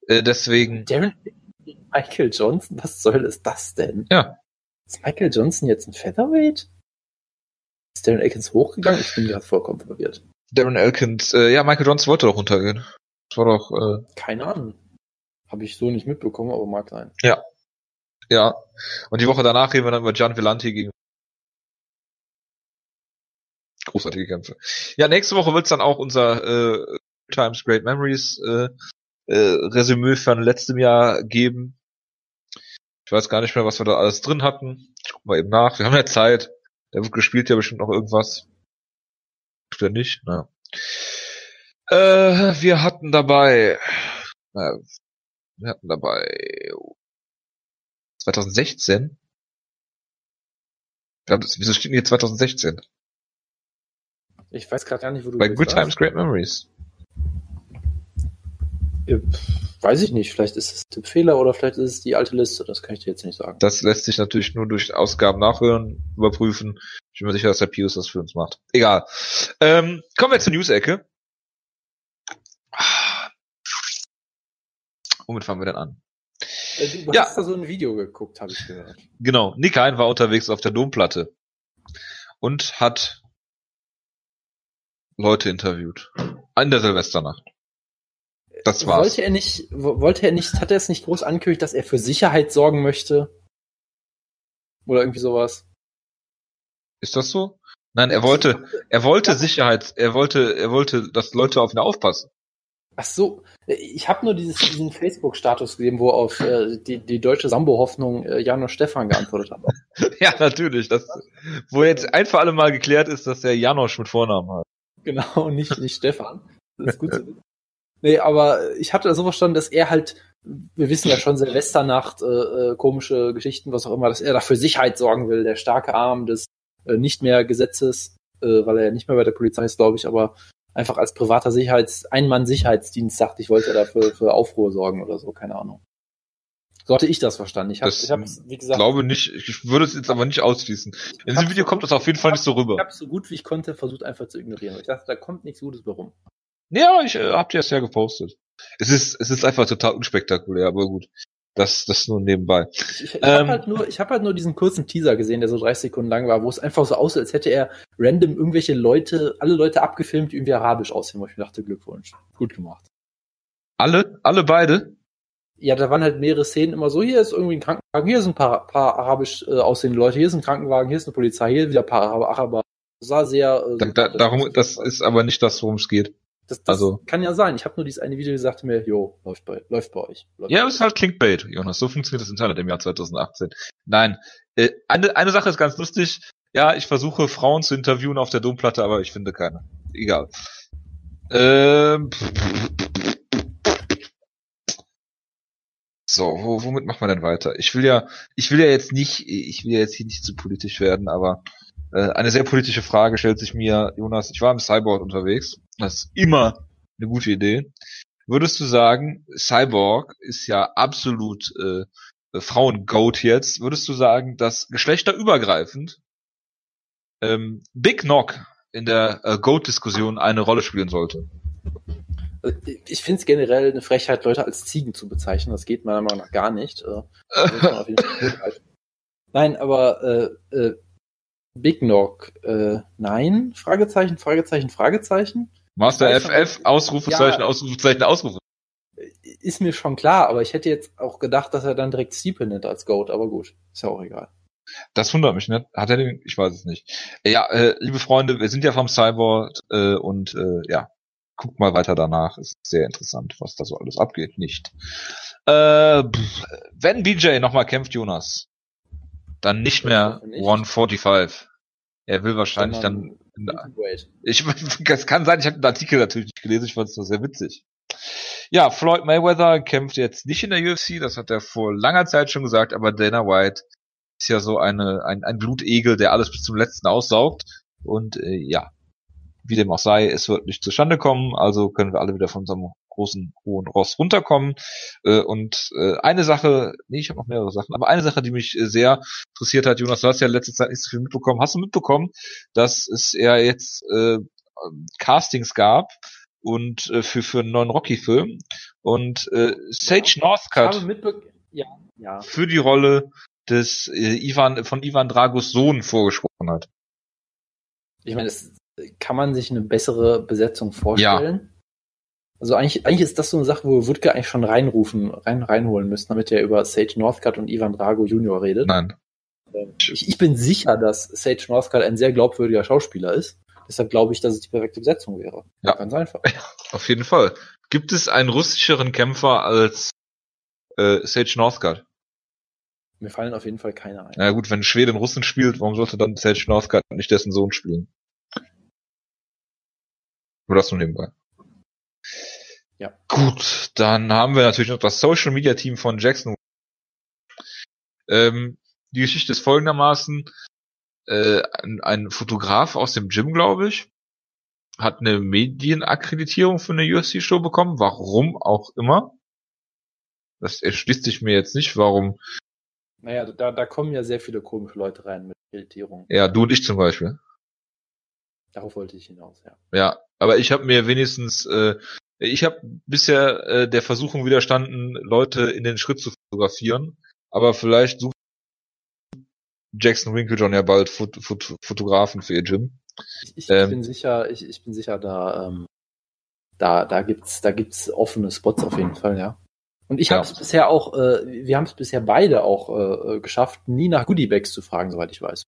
ja. äh, deswegen, Darren Michael Johnson, was soll ist das denn? Ja. Ist Michael Johnson jetzt ein Featherweight? Ist Darren Atkins hochgegangen? Ich bin gerade vollkommen verwirrt. Darren Elkins, äh, ja, Michael Johnson wollte doch runtergehen. Das war doch, äh, Keine Ahnung. Habe ich so nicht mitbekommen, aber mag sein. ja. Und die Woche danach reden wir dann über Gian Villanti gegen großartige Kämpfe. Ja, nächste Woche wird's dann auch unser äh, Times Great Memories äh, äh, Resümee von letztem Jahr geben. Ich weiß gar nicht mehr, was wir da alles drin hatten. Ich guck mal eben nach. Wir haben ja Zeit. Da wird gespielt ja bestimmt noch irgendwas. Oder nicht? Na. Äh, wir hatten dabei, äh, wir hatten dabei 2016. Ja, das, wieso steht denn hier 2016? Ich weiß gerade gar nicht, wo du Bei. Good? Times, Great Memories. Äh, Weiß ich nicht. Vielleicht ist es ein Tippfehler oder vielleicht ist es die alte Liste. Das kann ich dir jetzt nicht sagen. Das lässt sich natürlich nur durch Ausgaben nachhören, überprüfen. Ich bin mir sicher, dass der Pius das für uns macht. Egal. Ähm, kommen wir zur News-Ecke. Womit fangen wir denn an? Äh, Du Ja. hast da so ein Video geguckt, habe ich gehört. Genau, Nick Hein war unterwegs auf der Domplatte und hat Leute interviewt. In der Silvesternacht. Das war's. Wollte er nicht, wo- wollte er nicht, hat er es nicht groß angekündigt, dass er für Sicherheit sorgen möchte? Oder irgendwie sowas? Ist das so? Nein, er wollte, er wollte Sicherheit, er wollte, er wollte, dass Leute auf ihn aufpassen. Ach so, ich habe nur dieses, diesen Facebook-Status gesehen, wo auf äh, die, die deutsche Sambo-Hoffnung äh, Janosch Stefan geantwortet hat. [LAUGHS] Ja, natürlich. Das, wo jetzt ein für alle Mal geklärt ist, dass er Janosch mit Vornamen hat. Genau, nicht, nicht Stefan. Das ist gut zu wissen. Nee, aber ich hatte so verstanden, dass er halt, wir wissen ja schon, Silvesternacht, äh, äh, komische Geschichten, was auch immer, dass er dafür Sicherheit sorgen will, der starke Arm des äh, nicht mehr Gesetzes, äh, weil er ja nicht mehr bei der Polizei ist, glaube ich, aber einfach als privater Sicherheits-, Ein-Mann-Sicherheitsdienst sagt, ich wollte dafür für Aufruhr sorgen oder so, keine Ahnung. So hatte ich das verstanden. Ich habe, Das ich hab's, wie Ich gesagt, glaube nicht, ich würde es jetzt aber nicht ausschließen. In diesem Video so kommt das auf jeden Fall nicht so ich rüber. habe so gut wie ich konnte versucht einfach zu ignorieren. Ich dachte, da kommt nichts Gutes bei rum. Ja, ich äh, hab dir das ja gepostet. Es ist, es ist einfach total unspektakulär, aber gut. Das, das nur nebenbei. Ich, ich Ähm. habe halt, nur- ich hab halt nur diesen kurzen Teaser gesehen, der so 30 Sekunden lang war, wo es einfach so aussieht, als hätte er random irgendwelche Leute, alle Leute abgefilmt, die irgendwie arabisch aussehen, wo ich mir dachte, Glückwunsch. Gut gemacht. Alle? Alle beide? Ja, da waren halt mehrere Szenen immer so, hier ist irgendwie ein Krankenwagen, hier sind ein paar, paar arabisch äh, aussehende Leute, hier ist ein Krankenwagen, hier ist eine Polizei, hier wieder ein paar Araber. Araber. Das sah sehr... Äh, Da, da, darum, das ist aber nicht das, worum es geht. Das, das also- kann ja sein. Ich habe nur dieses eine Video gesagt mir, jo, läuft bei, läuft bei euch. Läuft Ja, bei es ist halt Clickbait, Jonas. So funktioniert das Internet im Jahr 2018. Nein. Äh, eine, eine Sache ist ganz lustig. Ja, ich versuche Frauen zu interviewen auf der Domplatte, aber ich finde keine. Egal. Ähm, so, wo, womit machen wir denn weiter? Ich will ja, ich will ja jetzt nicht, ich will ja jetzt hier nicht zu politisch werden, aber äh, eine sehr politische Frage stellt sich mir, Jonas. Ich war im Cyborg unterwegs. Das ist immer eine gute Idee. Würdest du sagen, Cyborg ist ja absolut äh, Frauen-Goat jetzt, würdest du sagen, dass geschlechterübergreifend ähm, Big Knock in der äh, Goat-Diskussion eine Rolle spielen sollte? Also, Ich finde es generell eine Frechheit, Leute als Ziegen zu bezeichnen. Das geht meiner Meinung nach gar nicht. Äh. [LAUGHS] Nein, aber äh, äh, Big Knock, äh, nein? Fragezeichen, Fragezeichen, Fragezeichen. Master FF, Ausrufezeichen, Ja. Ausrufezeichen, Ausrufezeichen. Ist mir schon klar, aber ich hätte jetzt auch gedacht, dass er dann direkt Steeple nennt als Goat, aber gut, ist ja auch egal. Das wundert mich, ne? Hat er den? Ich weiß es nicht. Ja, äh, liebe Freunde, wir sind ja vom Cyborg äh, und äh, ja, guckt mal weiter danach. Ist sehr interessant, was da so alles abgeht. Nicht. Äh, wenn BJ nochmal kämpft, Jonas, dann nicht Ich mehr nicht. 145. Er will wahrscheinlich dann. Wait. Ich, [LAUGHS] es kann sein, ich habe den Artikel natürlich nicht gelesen, ich fand es nur sehr witzig. Ja, Floyd Mayweather kämpft jetzt nicht in der UFC, das hat er vor langer Zeit schon gesagt, aber Dana White ist ja so eine, ein, ein Blutegel, der alles bis zum letzten aussaugt. Und äh, ja, wie dem auch sei, es wird nicht zustande kommen, also können wir alle wieder von unserem großen hohen Ross runterkommen. Äh, und äh, eine Sache, nee, ich habe noch mehrere Sachen, aber eine Sache, die mich äh, sehr interessiert hat, Jonas, du hast ja letzte Zeit nicht so viel mitbekommen. Hast du mitbekommen, dass es ja jetzt äh, Castings gab und äh, für für einen neuen Rocky-Film und äh, Sage Ich Northcutt ja, ja. für die Rolle des äh, Ivan von Ivan Dragos Sohn vorgesprochen hat. Ich meine, es, kann man sich eine bessere Besetzung vorstellen? Also eigentlich, eigentlich ist das so eine Sache, wo wir Wutke eigentlich schon reinrufen, rein, reinholen müssen, damit er über Sage Northcutt und Ivan Drago Junior redet. Nein. Ähm, Ich, ich bin sicher, dass Sage Northcutt ein sehr glaubwürdiger Schauspieler ist. Deshalb glaube ich, dass es die perfekte Besetzung wäre. Ja. Ganz einfach. Auf jeden Fall. Gibt es einen russischeren Kämpfer als äh, Sage Northcutt? Mir fallen auf jeden Fall keine ein. Na gut, wenn Schwede einen Russen spielt, warum sollte dann Sage Northcutt nicht dessen Sohn spielen? Nur das nur nebenbei. Ja. Gut, dann haben wir natürlich noch das Social Media Team von Jackson. Ähm, die Geschichte ist folgendermaßen. Äh, ein, ein Fotograf aus dem Gym, glaube ich, hat eine Medienakkreditierung für eine UFC-Show bekommen, warum auch immer. Das erschließt sich mir jetzt nicht, warum Naja, da, da kommen ja sehr viele komische Leute rein mit Irritierung. Ja, du und ich zum Beispiel. Darauf wollte ich hinaus, ja. Ja, aber ich habe mir wenigstens, äh, ich habe bisher äh, der Versuchung widerstanden, Leute in den Schritt zu fotografieren. Aber vielleicht sucht Jackson Winklejohn ja bald Fot Fot Fotografen für ihr Gym. Ich, ich Ähm. bin sicher, ich, ich bin sicher, da, ähm, da, da gibt's, da gibt's offene Spots auf jeden Fall, ja. Und ich Ja. habe es bisher auch, äh, wir haben es bisher beide auch äh, geschafft, nie nach Goodiebags zu fragen, soweit ich weiß.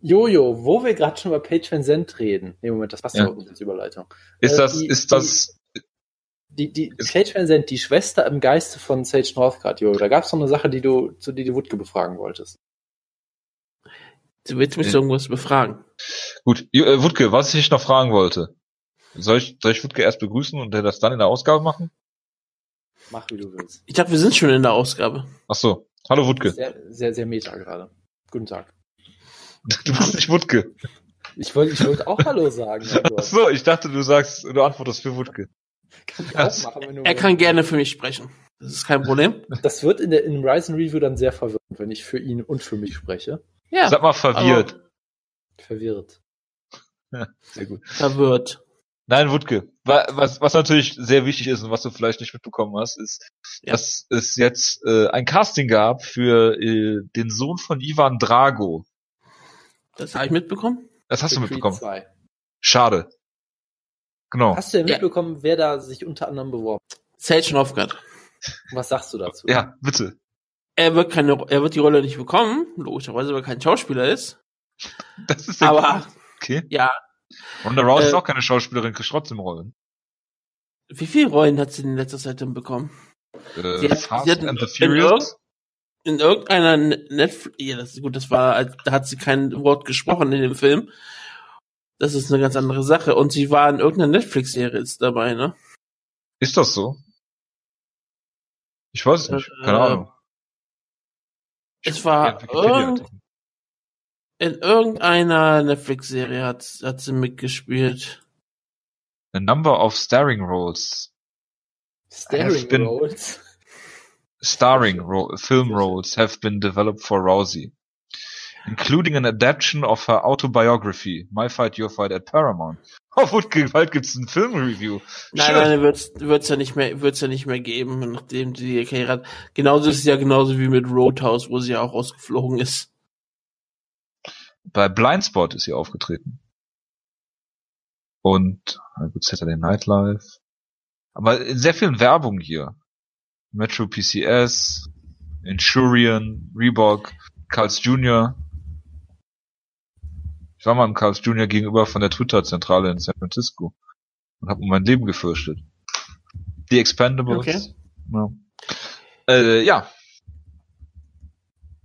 Jojo, wo wir gerade schon über Page Van Zandt reden. Nee, Moment, das passt Ja. auch als Überleitung. Ist Äh, das, die- ist das, Die, die Ist- Page Van Zandt, die Schwester im Geiste von Sage Northcutt, Jojo, da gab's noch eine Sache, die du, zu die du Wutke befragen wolltest. Du willst mich Äh. zu irgendwas befragen. gut, äh, Wutke, was ich noch fragen wollte. Soll ich, soll ich Wutke erst begrüßen und das dann in der Ausgabe machen? Mach, wie du willst. Ich dachte, wir sind schon in der Ausgabe. Ach so. Hallo Wutke. Sehr, sehr, sehr meta gerade. Guten Tag. [LAUGHS] Du bist nicht Wutke. Ich wollte ich wollte auch Hallo sagen. [LAUGHS] Ach so, ich dachte, du sagst, du antwortest für Wutke. Kann ich auch [LAUGHS] machen, wenn du Er kann gerne für mich sprechen. Das ist kein Problem. Das wird in der in dem Ryzen Review dann sehr verwirrend, wenn ich für ihn und für mich spreche. Ja, Sag mal verwirrt. Verwirrt. Sehr gut. verwirrt. Nein, Wutke. Wa- Was, was natürlich sehr wichtig ist und was du vielleicht nicht mitbekommen hast, ist, Ja. dass es jetzt äh, ein Casting gab für äh, den Sohn von Ivan Drago. Das habe ich mitbekommen. Das hast du mitbekommen. 2. Schade. Genau. Hast du denn Ja. mitbekommen, wer da sich unter anderem beworben hat? Sage Northgard. Was sagst du dazu? Ja, bitte. Er wird keine, er wird die Rolle nicht bekommen, logischerweise, weil er kein Schauspieler ist. [LAUGHS] Das ist der Aber okay. ja, Ronda Rousey ist äh, auch keine Schauspielerin, kriegt trotzdem Rollen. wie viele Rollen hat sie in letzter Zeit denn bekommen? Äh, Sie hat- Fast sie hat and the Furious. In irgendeiner Netflix, ja, das ist gut, das war, als- da hat sie kein Wort gesprochen in dem Film. Das ist eine ganz andere Sache. Und sie war in irgendeiner Netflix-Serie jetzt dabei, ne? Ist das so? Ich weiß es nicht. Äh, Keine Ahnung. Es war Wikipedia-Artikel. In irgendeiner Netflix-Serie hat, hat sie mitgespielt. A number of starring roles. Staring Have been- Roles. Starring ro film roles have been developed for Rousey, including an adaptation of her autobiography, My Fight, Your Fight at Paramount. [LAUGHS] Auf Wutgewalt gibt's ein Filmreview. Nein, Schön. nein, wird's, wird's ja nicht mehr, wird's ja nicht mehr geben, nachdem sie die Karriere hat. Genauso ist es ja genauso wie mit Roadhouse, wo sie ja auch rausgeflogen ist. Bei Blindspot ist sie aufgetreten. Und, na gut, Saturday Night Live. Aber in sehr vielen Werbung hier. Metro PCS, Insurian, Reebok, Carl's Jr. Ich war mal im Carl's Jr. gegenüber von der Twitter-Zentrale in San Francisco und habe um mein Leben gefürchtet. Die Expendables. Okay. Ja. Äh, ja.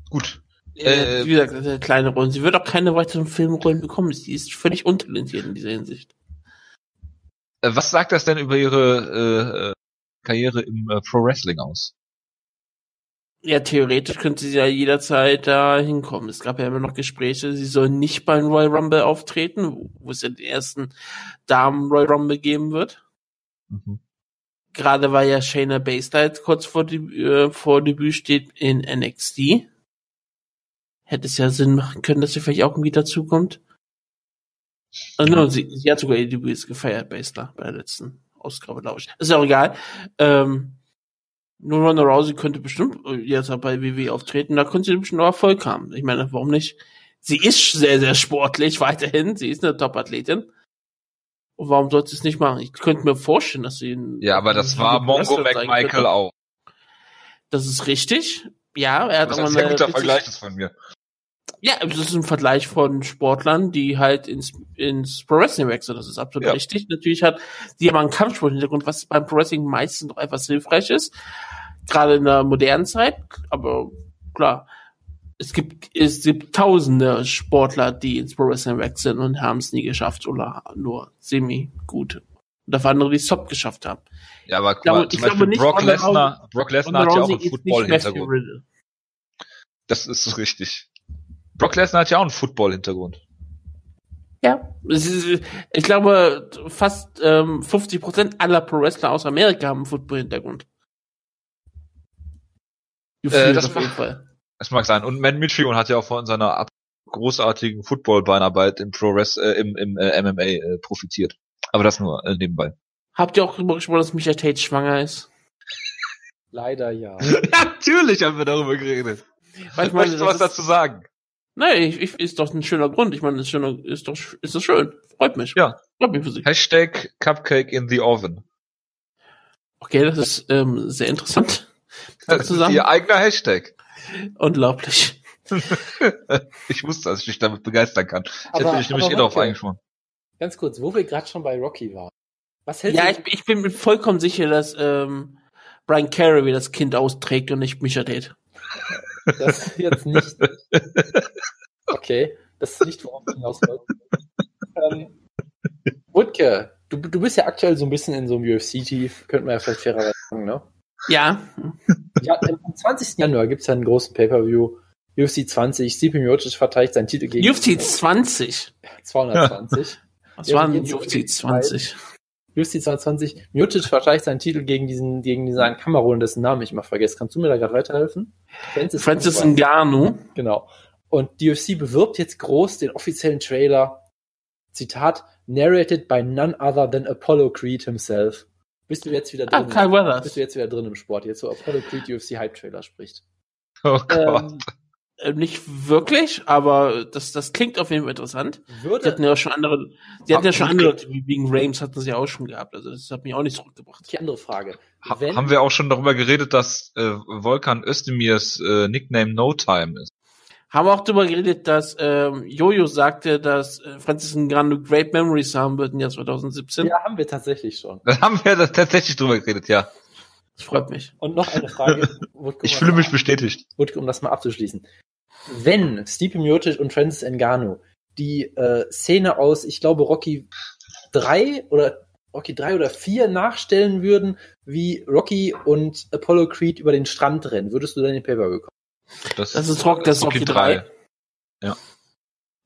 Gut. Äh, wie gesagt, eine kleine Rolle. Sie wird auch keine weiteren Filmrollen bekommen. Sie ist völlig untalentiert in dieser Hinsicht. Äh, Was sagt das denn über ihre äh, äh, Karriere im äh, Pro Wrestling aus? Ja, theoretisch könnte sie ja jederzeit da hinkommen. Es gab ja immer noch Gespräche, sie soll nicht beim Royal Rumble auftreten, wo es ja den ersten Damen Royal Rumble geben wird. Mhm. Gerade weil ja Shayna Baszler jetzt kurz vor, äh, vor Debüt steht in NXT. Hätte es ja Sinn machen können, dass sie vielleicht auch irgendwie dazukommt. Also, no, sie, sie hat sogar ihr Debüt gefeiert, Baszler, bei der letzten Ausgabe, glaube ich. Ist ja auch egal. Ähm, nur Ronda Rousey könnte bestimmt äh, jetzt auch bei WWE auftreten, da könnte sie bestimmt noch Erfolg haben. Ich meine, warum nicht? Sie ist sehr, sehr sportlich [LAUGHS] weiterhin. Sie ist eine Top-Athletin. Und warum sollte sie es nicht machen? Ich könnte mir vorstellen, dass sie Ja, aber das war Mongo McMichael auch. Das ist richtig. Ja, er hat Das ist auch ein mal sehr eine guter Vergleich das von mir. Ja, das ist ein Vergleich von Sportlern, die halt ins, ins Pro Wrestling wechseln. Das ist absolut Ja. richtig. Natürlich hat die aber einen Kampfsport-Hintergrund, was beim Pro Wrestling meistens noch etwas hilfreich ist. Gerade in der modernen Zeit. Aber klar, es gibt, es gibt tausende Sportler, die ins Pro Wrestling wechseln und haben es nie geschafft oder nur semi gut. Und dafür andere, die es top geschafft haben. Ja, aber guck mal, zum ich glaube Beispiel nicht, Brock Lesnar, Brock Lesnar hat ja auch einen Football-Hintergrund. Das ist richtig. Brock Lesnar hat ja auch einen Football-Hintergrund. Ja, ich glaube, fast ähm, 50 Prozent aller Pro Wrestler aus Amerika haben einen Football-Hintergrund. Gefühlt das auf jeden mag- Fall. Das mag sein. Und Matt Mitrione hat ja auch von seiner großartigen Football-Beinarbeit im Pro äh, im, im äh, MMA äh, profitiert. Aber das nur äh, nebenbei. Habt ihr auch darüber gesprochen, dass Micha Tate schwanger ist? Leider ja. [LAUGHS] Natürlich haben wir darüber geredet. Weil ich meine, Möchtest du was dazu sagen? Nein, ich, ich, ist doch ein schöner Grund. Ich meine, das ist, schöner, ist doch ist das schön. Freut mich. Ja. Freut mich für sie. Hashtag Cupcake in the Oven. Okay, das ist ähm, sehr interessant. [LAUGHS] Das ist ihr eigener Hashtag. Unglaublich. [LAUGHS] Ich wusste, dass ich dich damit begeistern kann. Ich Aber- hätte mich nämlich eh darauf eingeschworen. Ganz kurz, wo wir gerade schon bei Rocky waren. Was hältst Ja, du? ich, ich bin mir vollkommen sicher, dass ähm, Brian Carey das Kind austrägt und nicht Micha Tate. [LAUGHS] Das jetzt nicht. [LAUGHS] Okay, das ist nicht, worauf ich hinaus wollte. Ähm, Wutke, du, du bist ja aktuell so ein bisschen in so einem UFC-Tief, könnte man ja vielleicht fairerweise sagen, ne? Ja, Ja, am 20. Januar gibt es ja einen großen Pay-Per-View. UFC 20, Stipe Miocic verteidigt seinen Titel gegen UFC 20. 220. Was Ja, war die denn UFC 20? UFC 220. Miocic verteidigt seinen Titel gegen diesen, gegen diesen Kamerun, dessen Namen ich immer vergesse. Kannst du mir da gerade weiterhelfen? Francis, Francis Ngannou. Genau. Und die UFC bewirbt jetzt groß den offiziellen Trailer. Zitat, narrated by none other than Apollo Creed himself. Bist du jetzt wieder Ah, drin? Kyle bist Weathers. du jetzt wieder drin im Sport, jetzt wo Apollo Creed UFC Hype Trailer spricht. Oh Gott. Ähm, Äh, nicht wirklich, aber das, das klingt auf jeden Fall interessant. Die würde, hatten ja auch schon andere, die hatten ja schon andere, wie wegen Rames hatten sie ja auch schon gehabt. Also das hat mich auch nicht zurückgebracht. die andere Frage. Ha Wenn- haben wir auch schon darüber geredet, dass äh, Volkan Özdemirs äh, Nickname No Time ist? Haben wir auch darüber geredet, dass ähm, Jojo sagte, dass äh, Francis Ngannou Great Memories haben wird im Jahr 2017. Ja, haben wir tatsächlich schon. Da [LAUGHS] haben wir da tatsächlich drüber geredet, ja. Das freut mich. Und noch eine Frage. [LAUGHS] Wutke, Ich fühle das mich bestätigt. Wutke, um das mal abzuschließen. Wenn Stipe Miocic und Francis Ngannou die äh, Szene aus, ich glaube, Rocky 3 oder Rocky 3 oder 4 nachstellen würden, wie Rocky und Apollo Creed über den Strand rennen, würdest du dann den Paper bekommen? Das ist Rock, das ist Rocky 3. Ja.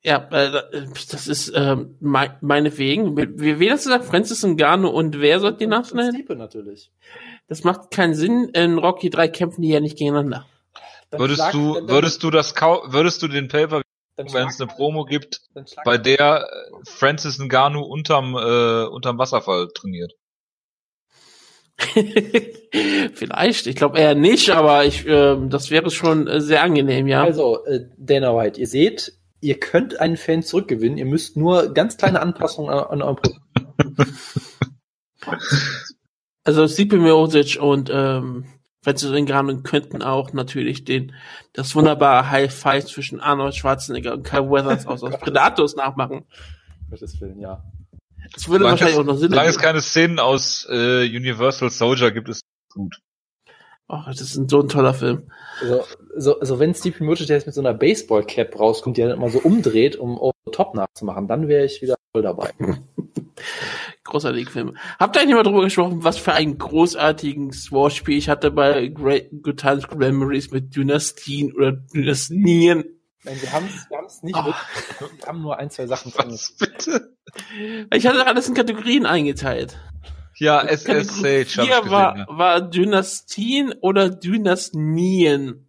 Ja, äh, das ist ähm, mei- meinetwegen. Wie, wie hast du gesagt? Francis Ngannou und wer soll die nachnennen? Stipe natürlich. Das macht keinen Sinn. In Rocky 3 kämpfen die ja nicht gegeneinander. Würdest schlag- du, dann- dann- würdest du das kau würdest du den Paper, wenn es eine Promo gibt, bei der äh, Francis Ngannou unterm, äh, unterm Wasserfall trainiert? [LAUGHS] Vielleicht, ich glaube eher nicht, aber ich, ähm, das wäre schon äh, sehr angenehm, ja. Also, äh, Dana White, ihr seht, ihr könnt einen Fan zurückgewinnen, ihr müsst nur ganz kleine Anpassungen an, an eurem Produkt. [LAUGHS] [LAUGHS] Also Stipe Miocic und ähm, Francis Ngannou könnten auch natürlich den das wunderbare High Five zwischen Arnold Schwarzenegger und Kyle Weathers aus, aus Predators nachmachen. Gottes Willen, ja. Das würde Solange wahrscheinlich es- auch noch Sinn Solange es keine Szenen aus äh, Universal Soldier gibt, ist gut. Oh, das ist so ein toller Film. Also, also, also wenn Steve Miocic jetzt mit so einer Baseball-Cap rauskommt, die er dann immer so umdreht, um over the top nachzumachen, dann wäre ich wieder voll dabei. [LAUGHS] Großartige Filme. Habt ihr eigentlich mal drüber gesprochen, was für einen großartigen War-Spiel ich hatte bei Great Good Times Good Memories mit Dynastien oder Dynastien? Nein, wir haben es wir haben's nicht Oh. wirklich, wir haben nur ein, zwei Sachen drin. Was bitte? Ich hatte alles in Kategorien eingeteilt. Ja, SS Sage, ich vier gesehen, war, ja. war Dynastien oder Dynastien.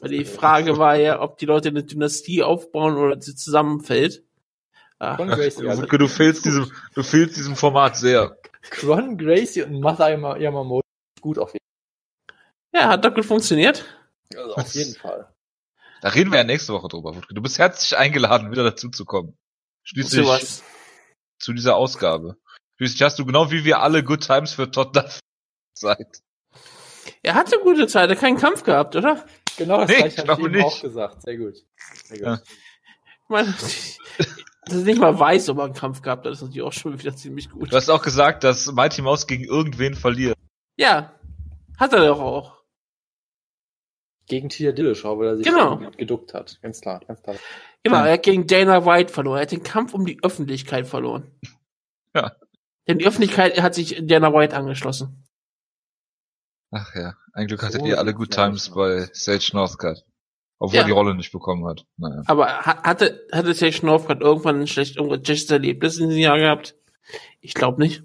Weil die Frage war ja, ob die Leute eine Dynastie aufbauen oder sie zusammenfällt. Ah, Ron Gracie, also, du fehlst diesem, du fehlst diesem Format sehr. Ron Gracie und Mother Yama- Yamamoto gut auf jeden ja, hat doch gut funktioniert. Fall. Also auf jeden Fall. Da reden wir ja nächste Woche drüber, Wutke. Du bist herzlich eingeladen, wieder dazu zu kommen. Schließlich zu dieser Ausgabe. Schließlich hast du genau wie wir alle Good Times für Todd Duff [LAUGHS] Zeit. Er hatte gute Zeit, er hat keinen Kampf gehabt, oder? Genau das Nee, gleiche ich habe ich glaube eben auch nicht. gesagt. Sehr gut. Sehr gut. Ja. Ich meine, [LAUGHS] dass er nicht mal weiß, ob er einen Kampf gehabt hat, ist natürlich auch schon wieder ziemlich gut. Du hast auch gesagt, dass Mighty Mouse gegen irgendwen verliert. Ja, hat er doch auch. Gegen Tia Dillashaw, weil er sich Genau. geduckt hat. Ganz klar, ganz klar. Genau, Ja. er hat gegen Dana White verloren. Er hat den Kampf um die Öffentlichkeit verloren. Ja. Denn die Öffentlichkeit hat sich Dana White angeschlossen. Ach ja, ein Glück hattet So ihr alle Good Times bei Sage Northcutt. Obwohl Ja. er die Rolle nicht bekommen hat. Naja. Aber ha- hatte, hatte Sage Northcutt irgendwann ein schlecht, irgendwas schlechtes Erlebnis in diesem Jahr gehabt? Ich glaube nicht.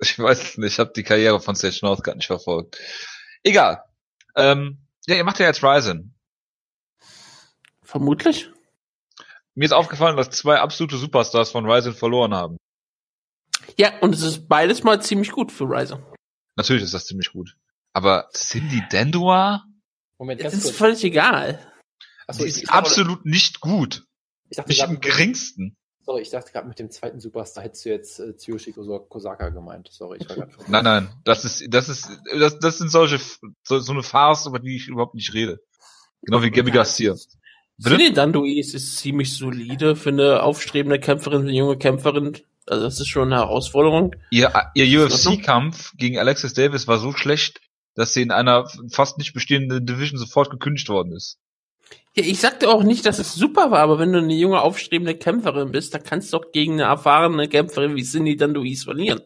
Ich weiß es nicht, ich habe die Karriere von Sage Northcutt nicht verfolgt. Egal. Ähm, ja, ihr macht ja jetzt Ryzen. Vermutlich. Mir ist aufgefallen, dass zwei absolute Superstars von Ryzen verloren haben. Ja, und es ist beides mal ziemlich gut für Ryzer. Natürlich ist das ziemlich gut. Aber Cindy Dandua, Moment, ganz ist kurz. völlig egal. Achso, ich, ist dachte, absolut nicht gut. ich dachte Nicht im geringsten. sorry, ich dachte gerade mit dem zweiten Superstar hättest du jetzt äh, Tsuyoshi Kosaka gemeint. Sorry, ich war gerade Nein, nein, das ist, das ist, das, das sind solche, so, so eine Farce, über die ich überhaupt nicht rede. Genau wie Gabby Garcia. Cindy Danduis ist ziemlich solide für eine aufstrebende Kämpferin, eine junge Kämpferin. Also das ist schon eine Herausforderung. Ihr, ihr. UFC-Kampf gegen Alexis Davis war so schlecht, dass sie in einer fast nicht bestehenden Division sofort gekündigt worden ist. Ja, ich sagte auch nicht, dass es super war, aber wenn du eine junge aufstrebende Kämpferin bist, dann kannst du doch gegen eine erfahrene Kämpferin wie Cindy Danduis verlieren.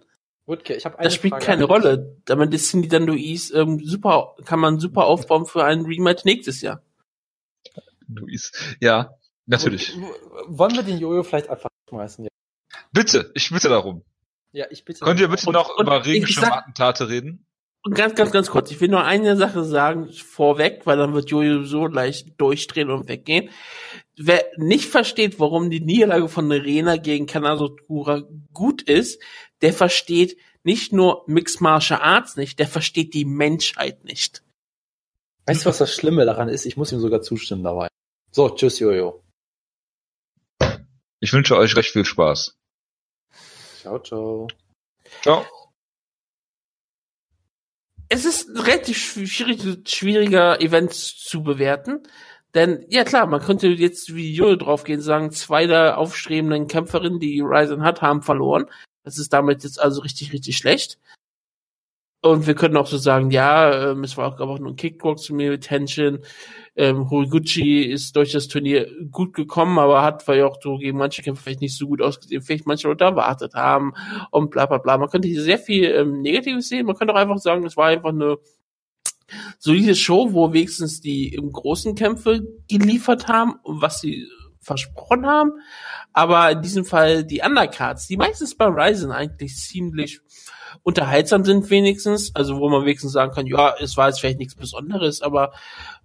Wutke, ich habe eine Das spielt Frage keine. Rolle. Damit ist Cindy Danduis ähm, super, kann man super aufbauen für einen Rematch nächstes Jahr. Luis. Ja, natürlich. W- w- Wollen wir den Jojo vielleicht einfach schmeißen? Ja, Bitte, ich bitte darum. ja ich bitte. Könnt ihr bitte Und- noch und über Regenschirmattentate reden? Und ganz, ganz, ganz kurz, ich will nur eine Sache sagen vorweg, weil dann wird Jojo so leicht durchdrehen und weggehen. wer nicht versteht, warum die Niederlage von Rena gegen Kanazokura gut ist, der versteht nicht nur Mixed Martial Arts nicht, der versteht die Menschheit nicht. Weißt du, was das Schlimme daran ist? Ich muss ihm sogar zustimmen dabei. So, tschüss, Jojo. Ich wünsche euch recht viel Spaß. Ciao, ciao. Ciao. Es ist ein relativ schwierig, schwieriger Event zu bewerten. Denn, ja klar, man könnte jetzt wie Jojo draufgehen sagen, zwei der aufstrebenden Kämpferinnen, die Ryzen hat, haben verloren. Das ist damit jetzt also richtig, richtig schlecht. Und wir können auch so sagen, ja, ähm, es war auch, auch nur ein Kickbox zu mir mit Tension. Ähm, Horiguchi ist durch das Turnier gut gekommen, aber hat vielleicht auch so gegen manche Kämpfer vielleicht nicht so gut ausgesehen, vielleicht manche Leute erwartet haben und bla bla bla. Man könnte hier sehr viel ähm, Negatives sehen. Man könnte auch einfach sagen, es war einfach eine solide Show, wo wenigstens die im großen Kämpfe geliefert haben und was sie versprochen haben. Aber in diesem Fall die Undercards, die meistens bei Ryzen eigentlich ziemlich unterhaltsam sind wenigstens, also wo man wenigstens sagen kann, ja, es war jetzt vielleicht nichts Besonderes, aber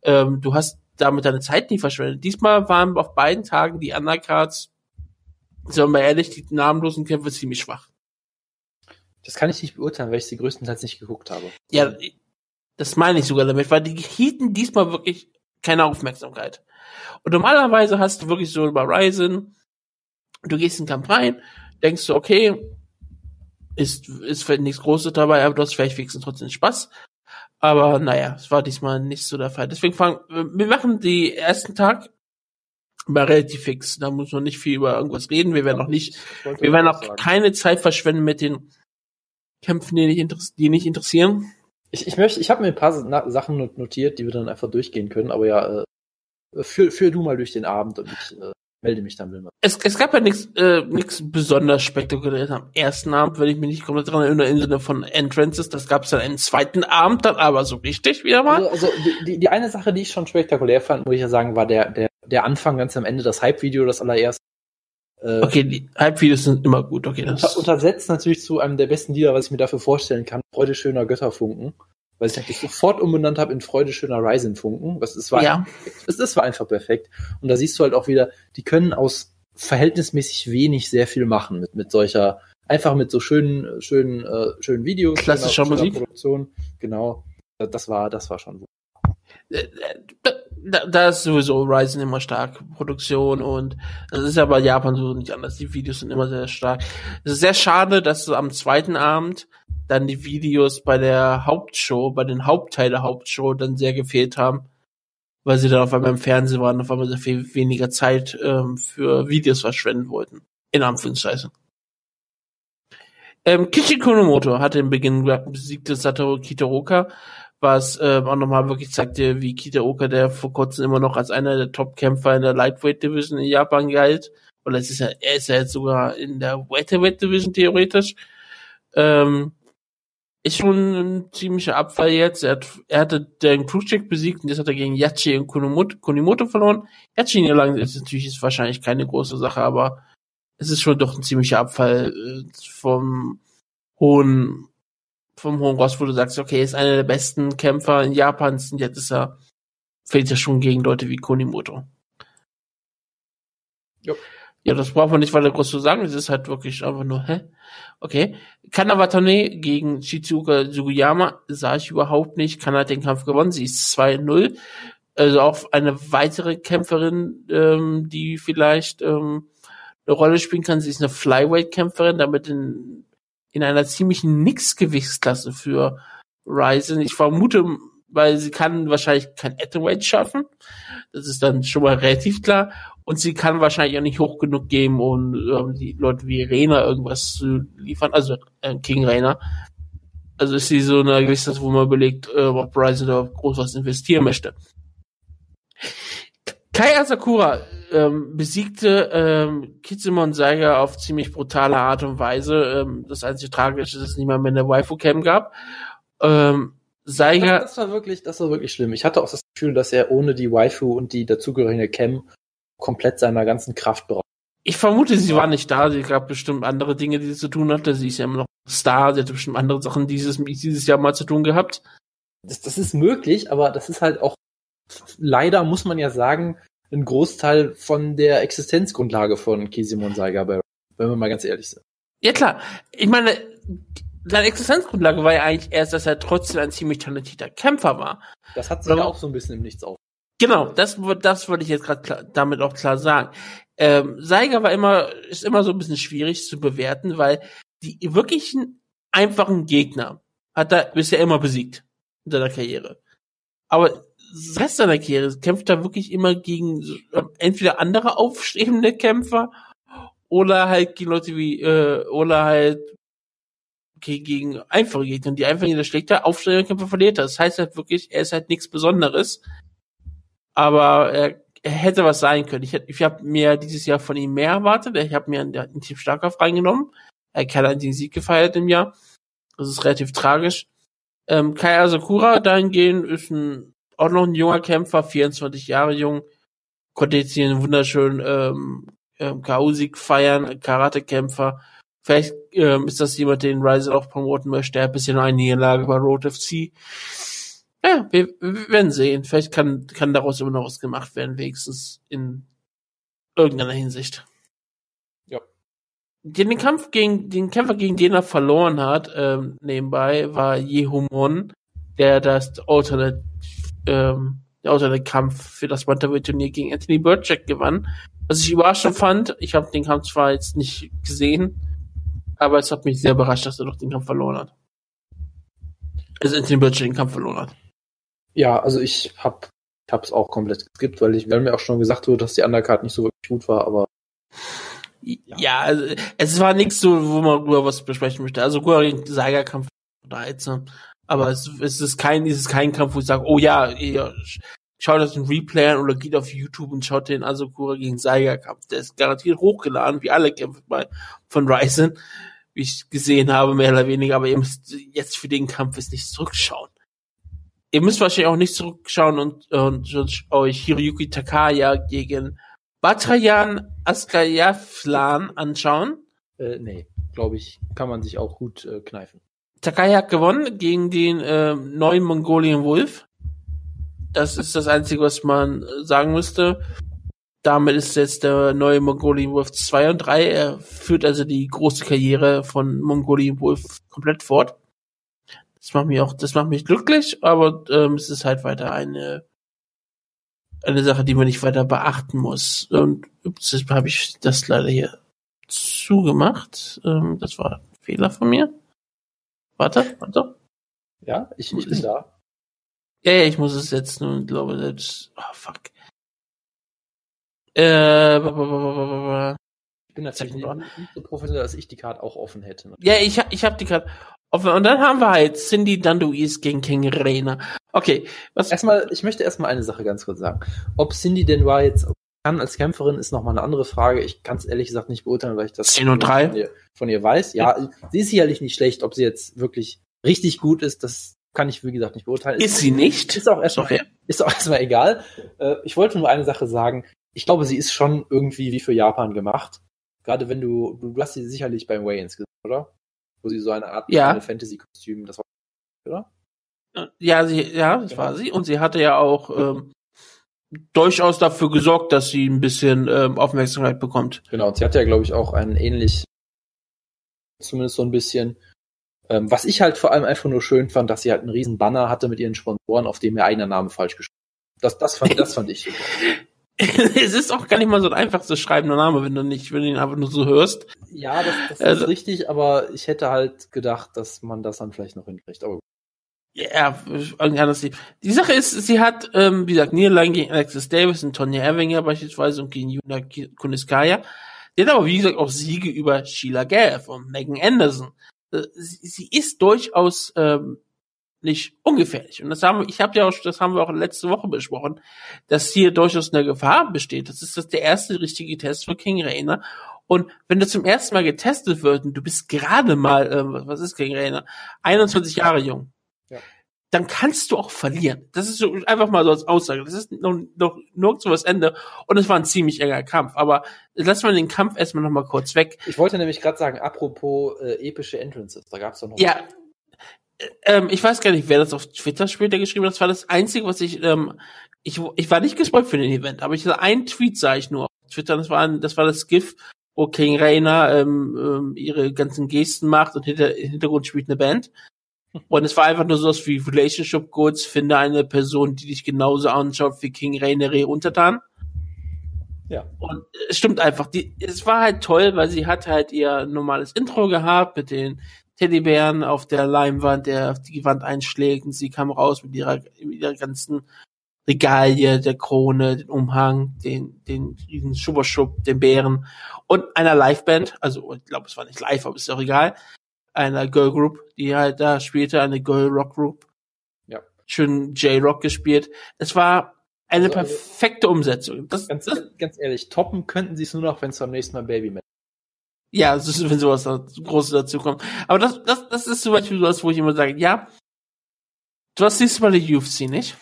ähm, du hast damit deine Zeit nicht verschwendet. Diesmal waren auf beiden Tagen die Undercards, sagen wir ehrlich, die namenlosen Kämpfe ziemlich schwach. Das kann ich nicht beurteilen, weil ich sie größtenteils nicht geguckt habe. Ja, das meine ich sogar damit, weil die hielten diesmal wirklich keine Aufmerksamkeit. Und normalerweise hast du wirklich so über Ryzen, du gehst in den Kampf rein, denkst du, okay, ist, ist vielleicht nichts Großes dabei, aber du hast vielleicht wenigstens trotzdem Spaß. Aber naja, es war diesmal nicht so der Fall. Deswegen fangen, wir machen die ersten Tag mal relativ fix. Da muss man nicht viel über irgendwas reden. Wir werden auch nicht, wir werden auch keine Zeit verschwenden mit den Kämpfen, die nicht, die nicht interessieren. Ich, ich möchte, ich habe mir ein paar Sachen notiert, die wir dann einfach durchgehen können, aber ja, äh, führ, führ du mal durch den Abend und ich äh, melde mich dann, wir. Es, es gab ja nichts äh, nix besonders spektakuläres am ersten Abend, wenn ich mich nicht komplett daran erinnere, im Sinne von Entrances. Das gab es dann einen zweiten Abend, dann aber so richtig wieder mal. Also, also die, die eine Sache, die ich schon spektakulär fand, muss ich ja sagen, war der, der, der Anfang ganz am Ende, das Hype-Video, das allererste. Äh, okay, die Hype-Videos sind immer gut, okay. Das untersetzt natürlich zu einem der besten Lieder, was ich mir dafür vorstellen kann. Freude schöner Götterfunken. Weil ich das sofort umbenannt habe in Freude schöner Ryzen Funken. Was, es war, ja. es, es war einfach perfekt. Und da siehst du halt auch wieder, die können aus verhältnismäßig wenig sehr viel machen mit, mit solcher, einfach mit so schönen, schönen, äh, schönen Videos. Klassischer Musik. Produktion. Genau. Das war, das war schon äh, äh, da, da ist sowieso Ryzen immer stark, Produktion und das ist ja bei Japan so nicht anders. Die Videos sind immer sehr stark. Es ist sehr schade, dass am zweiten Abend dann die Videos bei der Hauptshow, bei den Hauptteil der Hauptshow dann sehr gefehlt haben, weil sie dann auf einmal im Fernsehen waren, auf einmal sehr viel weniger Zeit ähm, für Videos verschwenden wollten. In Anführungszeichen. Ähm, Kishi Kunomoto hatte im Beginn besiegte Satoru Kitoroka was ähm, auch nochmal wirklich zeigte, wie Kitaoka, der vor kurzem immer noch als einer der Top-Kämpfer in der Lightweight Division in Japan galt, oder es ist ja, er ist ja jetzt sogar in der Welterweight Division theoretisch, ähm, ist schon ein ziemlicher Abfall jetzt. Er, hat, er hatte den Khrushchev besiegt und jetzt hat er gegen Yachi und Kunimoto, Kunimoto verloren. Yachi niederlagen ist natürlich ist wahrscheinlich keine große Sache, aber es ist schon doch ein ziemlicher Abfall äh, vom hohen vom Hohen Ross, wo du sagst, okay, ist einer der besten Kämpfer in Japans und jetzt ist er, fällt ja schon gegen Leute wie Konimoto. Jo. Ja, das braucht man nicht weiter groß zu sagen, es ist halt wirklich einfach nur, hä? Okay. Kanawatane gegen Shizuka Sugiyama sah ich überhaupt nicht. Kan hat den Kampf gewonnen, sie ist 2-0. Also auch eine weitere Kämpferin, ähm, die vielleicht ähm, eine Rolle spielen kann. Sie ist eine Flyweight-Kämpferin, damit in in einer ziemlichen Nix-Gewichtsklasse für Ryzen. Ich vermute, weil sie kann wahrscheinlich kein Atomweight schaffen. Das ist dann schon mal relativ klar. Und sie kann wahrscheinlich auch nicht hoch genug geben, um ähm, die Leute wie Rena irgendwas zu liefern. Also äh, King Rena. Also ist sie so eine Gewichtsklasse, wo man überlegt, äh, ob Ryzen da groß was investieren möchte. Kai Asakura ähm, besiegte ähm, Kizumon Saiga auf ziemlich brutale Art und Weise. Ähm, das einzige Tragische ist, dass es niemand mehr eine Waifu-Cam gab. Ähm, Saiga. Das, das, war wirklich, das war wirklich schlimm. Ich hatte auch das Gefühl, dass er ohne die Waifu und die dazugehörige Cam komplett seiner ganzen Kraft braucht. Ich vermute, sie war nicht da. Sie gab bestimmt andere Dinge, die sie zu tun hatte. Sie ist ja immer noch Star. Sie hatte bestimmt andere Sachen dieses, dieses Jahr mal zu tun gehabt. Das, das ist möglich, aber das ist halt auch leider muss man ja sagen, ein Großteil von der Existenzgrundlage von Kisimon Saiga, wenn wir mal ganz ehrlich sind. Ja klar, ich meine, seine Existenzgrundlage war ja eigentlich erst, dass er trotzdem ein ziemlich talentierter Kämpfer war. Das hat sich ja auch so ein bisschen im Nichts auf. Genau, das, das wollte ich jetzt gerade damit auch klar sagen. Ähm, Seiger war immer, ist immer so ein bisschen schwierig zu bewerten, weil die wirklichen einfachen Gegner hat er bisher immer besiegt in seiner Karriere. Aber Rest seiner Karriere kämpft er wirklich immer gegen ähm, entweder andere aufstrebende Kämpfer oder halt gegen Leute wie, äh, oder halt okay, gegen einfache Gegner. Die einfachen Gegner schlägt er, aufstrebende Kämpfer verliert er. Das heißt halt wirklich, er ist halt nichts Besonderes aber er, er hätte was sein können. Ich, ich habe mir dieses Jahr von ihm mehr erwartet. Ich habe mir einen, einen Team Starkauf reingenommen. Er hat keinen einzigen Sieg gefeiert im Jahr. Das ist relativ tragisch. Ähm, Kai Asakura dahingehend ist ein, auch noch ein junger Kämpfer, 24 Jahre jung, konnte jetzt hier einen wunderschönen ähm, ähm, K.O.-Sieg feiern, Karatekämpfer. Vielleicht ähm, ist das jemand, den Ryzen auch promoten möchte. Er hat bisher nur eine Niederlage bei Road FC. Ja, wir, wir werden sehen. Vielleicht kann, kann daraus immer noch was gemacht werden, wenigstens in irgendeiner Hinsicht. Ja. Den, den Kampf gegen, den Kämpfer, gegen den er verloren hat, ähm, nebenbei, war Yehumon, der das Alternate, ähm, der Alternate Kampf für das Bantamweight-Turnier gegen Anthony Burchak gewann. Was ich überraschend fand, ich habe den Kampf zwar jetzt nicht gesehen, aber es hat mich sehr überrascht, dass er doch den Kampf verloren hat. Also Anthony Burchak den Kampf verloren hat. Ja, also ich hab, ich hab's auch komplett geskippt, weil ich, weil mir auch schon gesagt wurde, dass die Undercard nicht so wirklich gut war, aber Ja, also, es war nichts so, wo man über was besprechen möchte. Also gegen Seiger Kampf reize. Aber es, es ist kein, es ist kein Kampf, wo ich sage, oh ja, ihr sch- schaut das in Replay an oder geht auf YouTube und schaut den Asukura gegen Seiger Kampf. Der ist garantiert hochgeladen, wie alle Kämpfe bei, von Ryzen, wie ich gesehen habe, mehr oder weniger. Aber ihr müsst jetzt für den Kampf jetzt nicht zurückschauen. Ihr müsst wahrscheinlich auch nicht zurückschauen und, und euch Hiroyuki Takaya gegen Batrayan Askayaflan anschauen. äh, nee, glaube ich, kann man sich auch gut äh, kneifen. Takai hat gewonnen gegen den äh, neuen Mongolian Wolf. Das ist das Einzige, was man äh, sagen müsste. Damit ist jetzt der neue Mongolian Wolf 2 und 3. Er führt also die große Karriere von Mongolian Wolf komplett fort. Das macht mich auch, das macht mich glücklich, aber ähm, es ist halt weiter eine eine Sache, die man nicht weiter beachten muss. Und ups, jetzt habe ich das leider hier zugemacht. Ähm, das war ein Fehler von mir. Warte, warte. Ja, ich, ich bin da. Ja, ja, ich muss es setzen und glaube selbst. Oh, fuck. Äh. Ich bin natürlich nicht, nicht so professionell, dass ich die Card auch offen hätte. ja, ich, ich habe die gerade offen. Und dann haben wir halt Cindy Danduis gegen King Reina. Okay, was? Erstmal, ich möchte erstmal eine Sache ganz kurz sagen. Ob Cindy denn war jetzt kann als Kämpferin ist nochmal eine andere Frage. Ich kann es ehrlich gesagt nicht beurteilen, weil ich das 10 und 3. Von, ihr, von ihr weiß. Ja, sie ist sicherlich nicht schlecht. Ob sie jetzt wirklich richtig gut ist, das kann ich wie gesagt nicht beurteilen. Ist sie nicht? Ist auch erstmal Okay. ist auch [LAUGHS] erstmal egal. Äh, ich wollte nur eine Sache sagen. Ich glaube, sie ist schon irgendwie wie für Japan gemacht. Gerade wenn du, du, du hast sie sicherlich beim Wayans gesehen, oder? Wo sie so eine Art Ja. Fantasy-Kostüm, das war, oder? Ja, sie, ja, das war sie. Und sie hatte ja auch ähm, durchaus dafür gesorgt, dass sie ein bisschen ähm, Aufmerksamkeit bekommt. Genau, und sie hatte ja, glaube ich, auch einen ähnlich, zumindest so ein bisschen. Ähm, was ich halt vor allem einfach nur schön fand, dass sie halt einen riesen Banner hatte mit ihren Sponsoren, auf dem ihr eigener Name falsch geschrieben. Das, das, fand, das fand ich super. [LAUGHS] es ist auch gar nicht mal so ein einfach zu schreibender Name, wenn du nicht, wenn du ihn einfach nur so hörst. Ja, das, das Also- ist richtig, aber ich hätte halt gedacht, dass man das dann vielleicht noch hinkriegt. Aber gut. Ja, irgendwie anders. Die Sache ist, sie hat, ähm, wie gesagt, Niederlagen gegen Alexis Davis und Tonya Evinger beispielsweise und gegen Juna Kuniskaya. Die hat aber, wie gesagt, auch Siege über Sheila Gaff und Megan Anderson. Äh, Sie, ist durchaus ähm, nicht ungefährlich. Und das haben wir, ich habe ja auch, das haben wir auch letzte Woche besprochen, dass hier durchaus eine Gefahr besteht. Das ist das der erste richtige Test für King Rainer. Und wenn du zum ersten Mal getestet wird und du bist gerade mal, ähm, was ist King Rainer? 21 Jahre jung dann kannst du auch verlieren. Das ist so einfach mal so als Aussage. Das ist noch, noch nirgendwo das Ende. Und es war ein ziemlich enger Kampf. Aber lassen wir den Kampf erstmal noch mal kurz weg. Ich wollte nämlich gerade sagen, apropos äh, epische Entrances, da gab es doch noch. Ja, ähm, ich weiß gar nicht, wer das auf Twitter später geschrieben hat. Das war das Einzige, was ich ähm, ich, ich war nicht gespoilt für den Event, aber ich einen Tweet sah ich nur auf Twitter, das war, das war das GIF, wo King Rainer ähm, ähm, ihre ganzen Gesten macht und hinter, im Hintergrund spielt eine Band. Und es war einfach nur sowas wie Relationship Goods, finde eine Person, die dich genauso anschaut wie King Rainer untertan. Ja. Und es stimmt einfach, die, es war halt toll, weil sie hat halt ihr normales Intro gehabt mit den Teddybären auf der Leinwand, der auf die Wand einschlägt und sie kam raus mit ihrer, mit ihrer ganzen Regalie, der Krone, den Umhang, den, den riesen Schubberschub, den Bären und einer Liveband, also ich glaube, es war nicht live, aber ist auch egal, einer Girl Group, die halt da spielte, eine Girl Rock Group. Ja. Schön J-Rock gespielt. Es war eine also, perfekte Umsetzung. Das, ganz, das, ganz ehrlich, toppen könnten sie es nur noch, wenn es beim nächsten Mal Baby mit. Ja, wenn sowas Großes dazu kommt. Aber das, das, das ist zum Beispiel sowas, wo ich immer sage, ja, du hast siehst mal die UFC, nicht?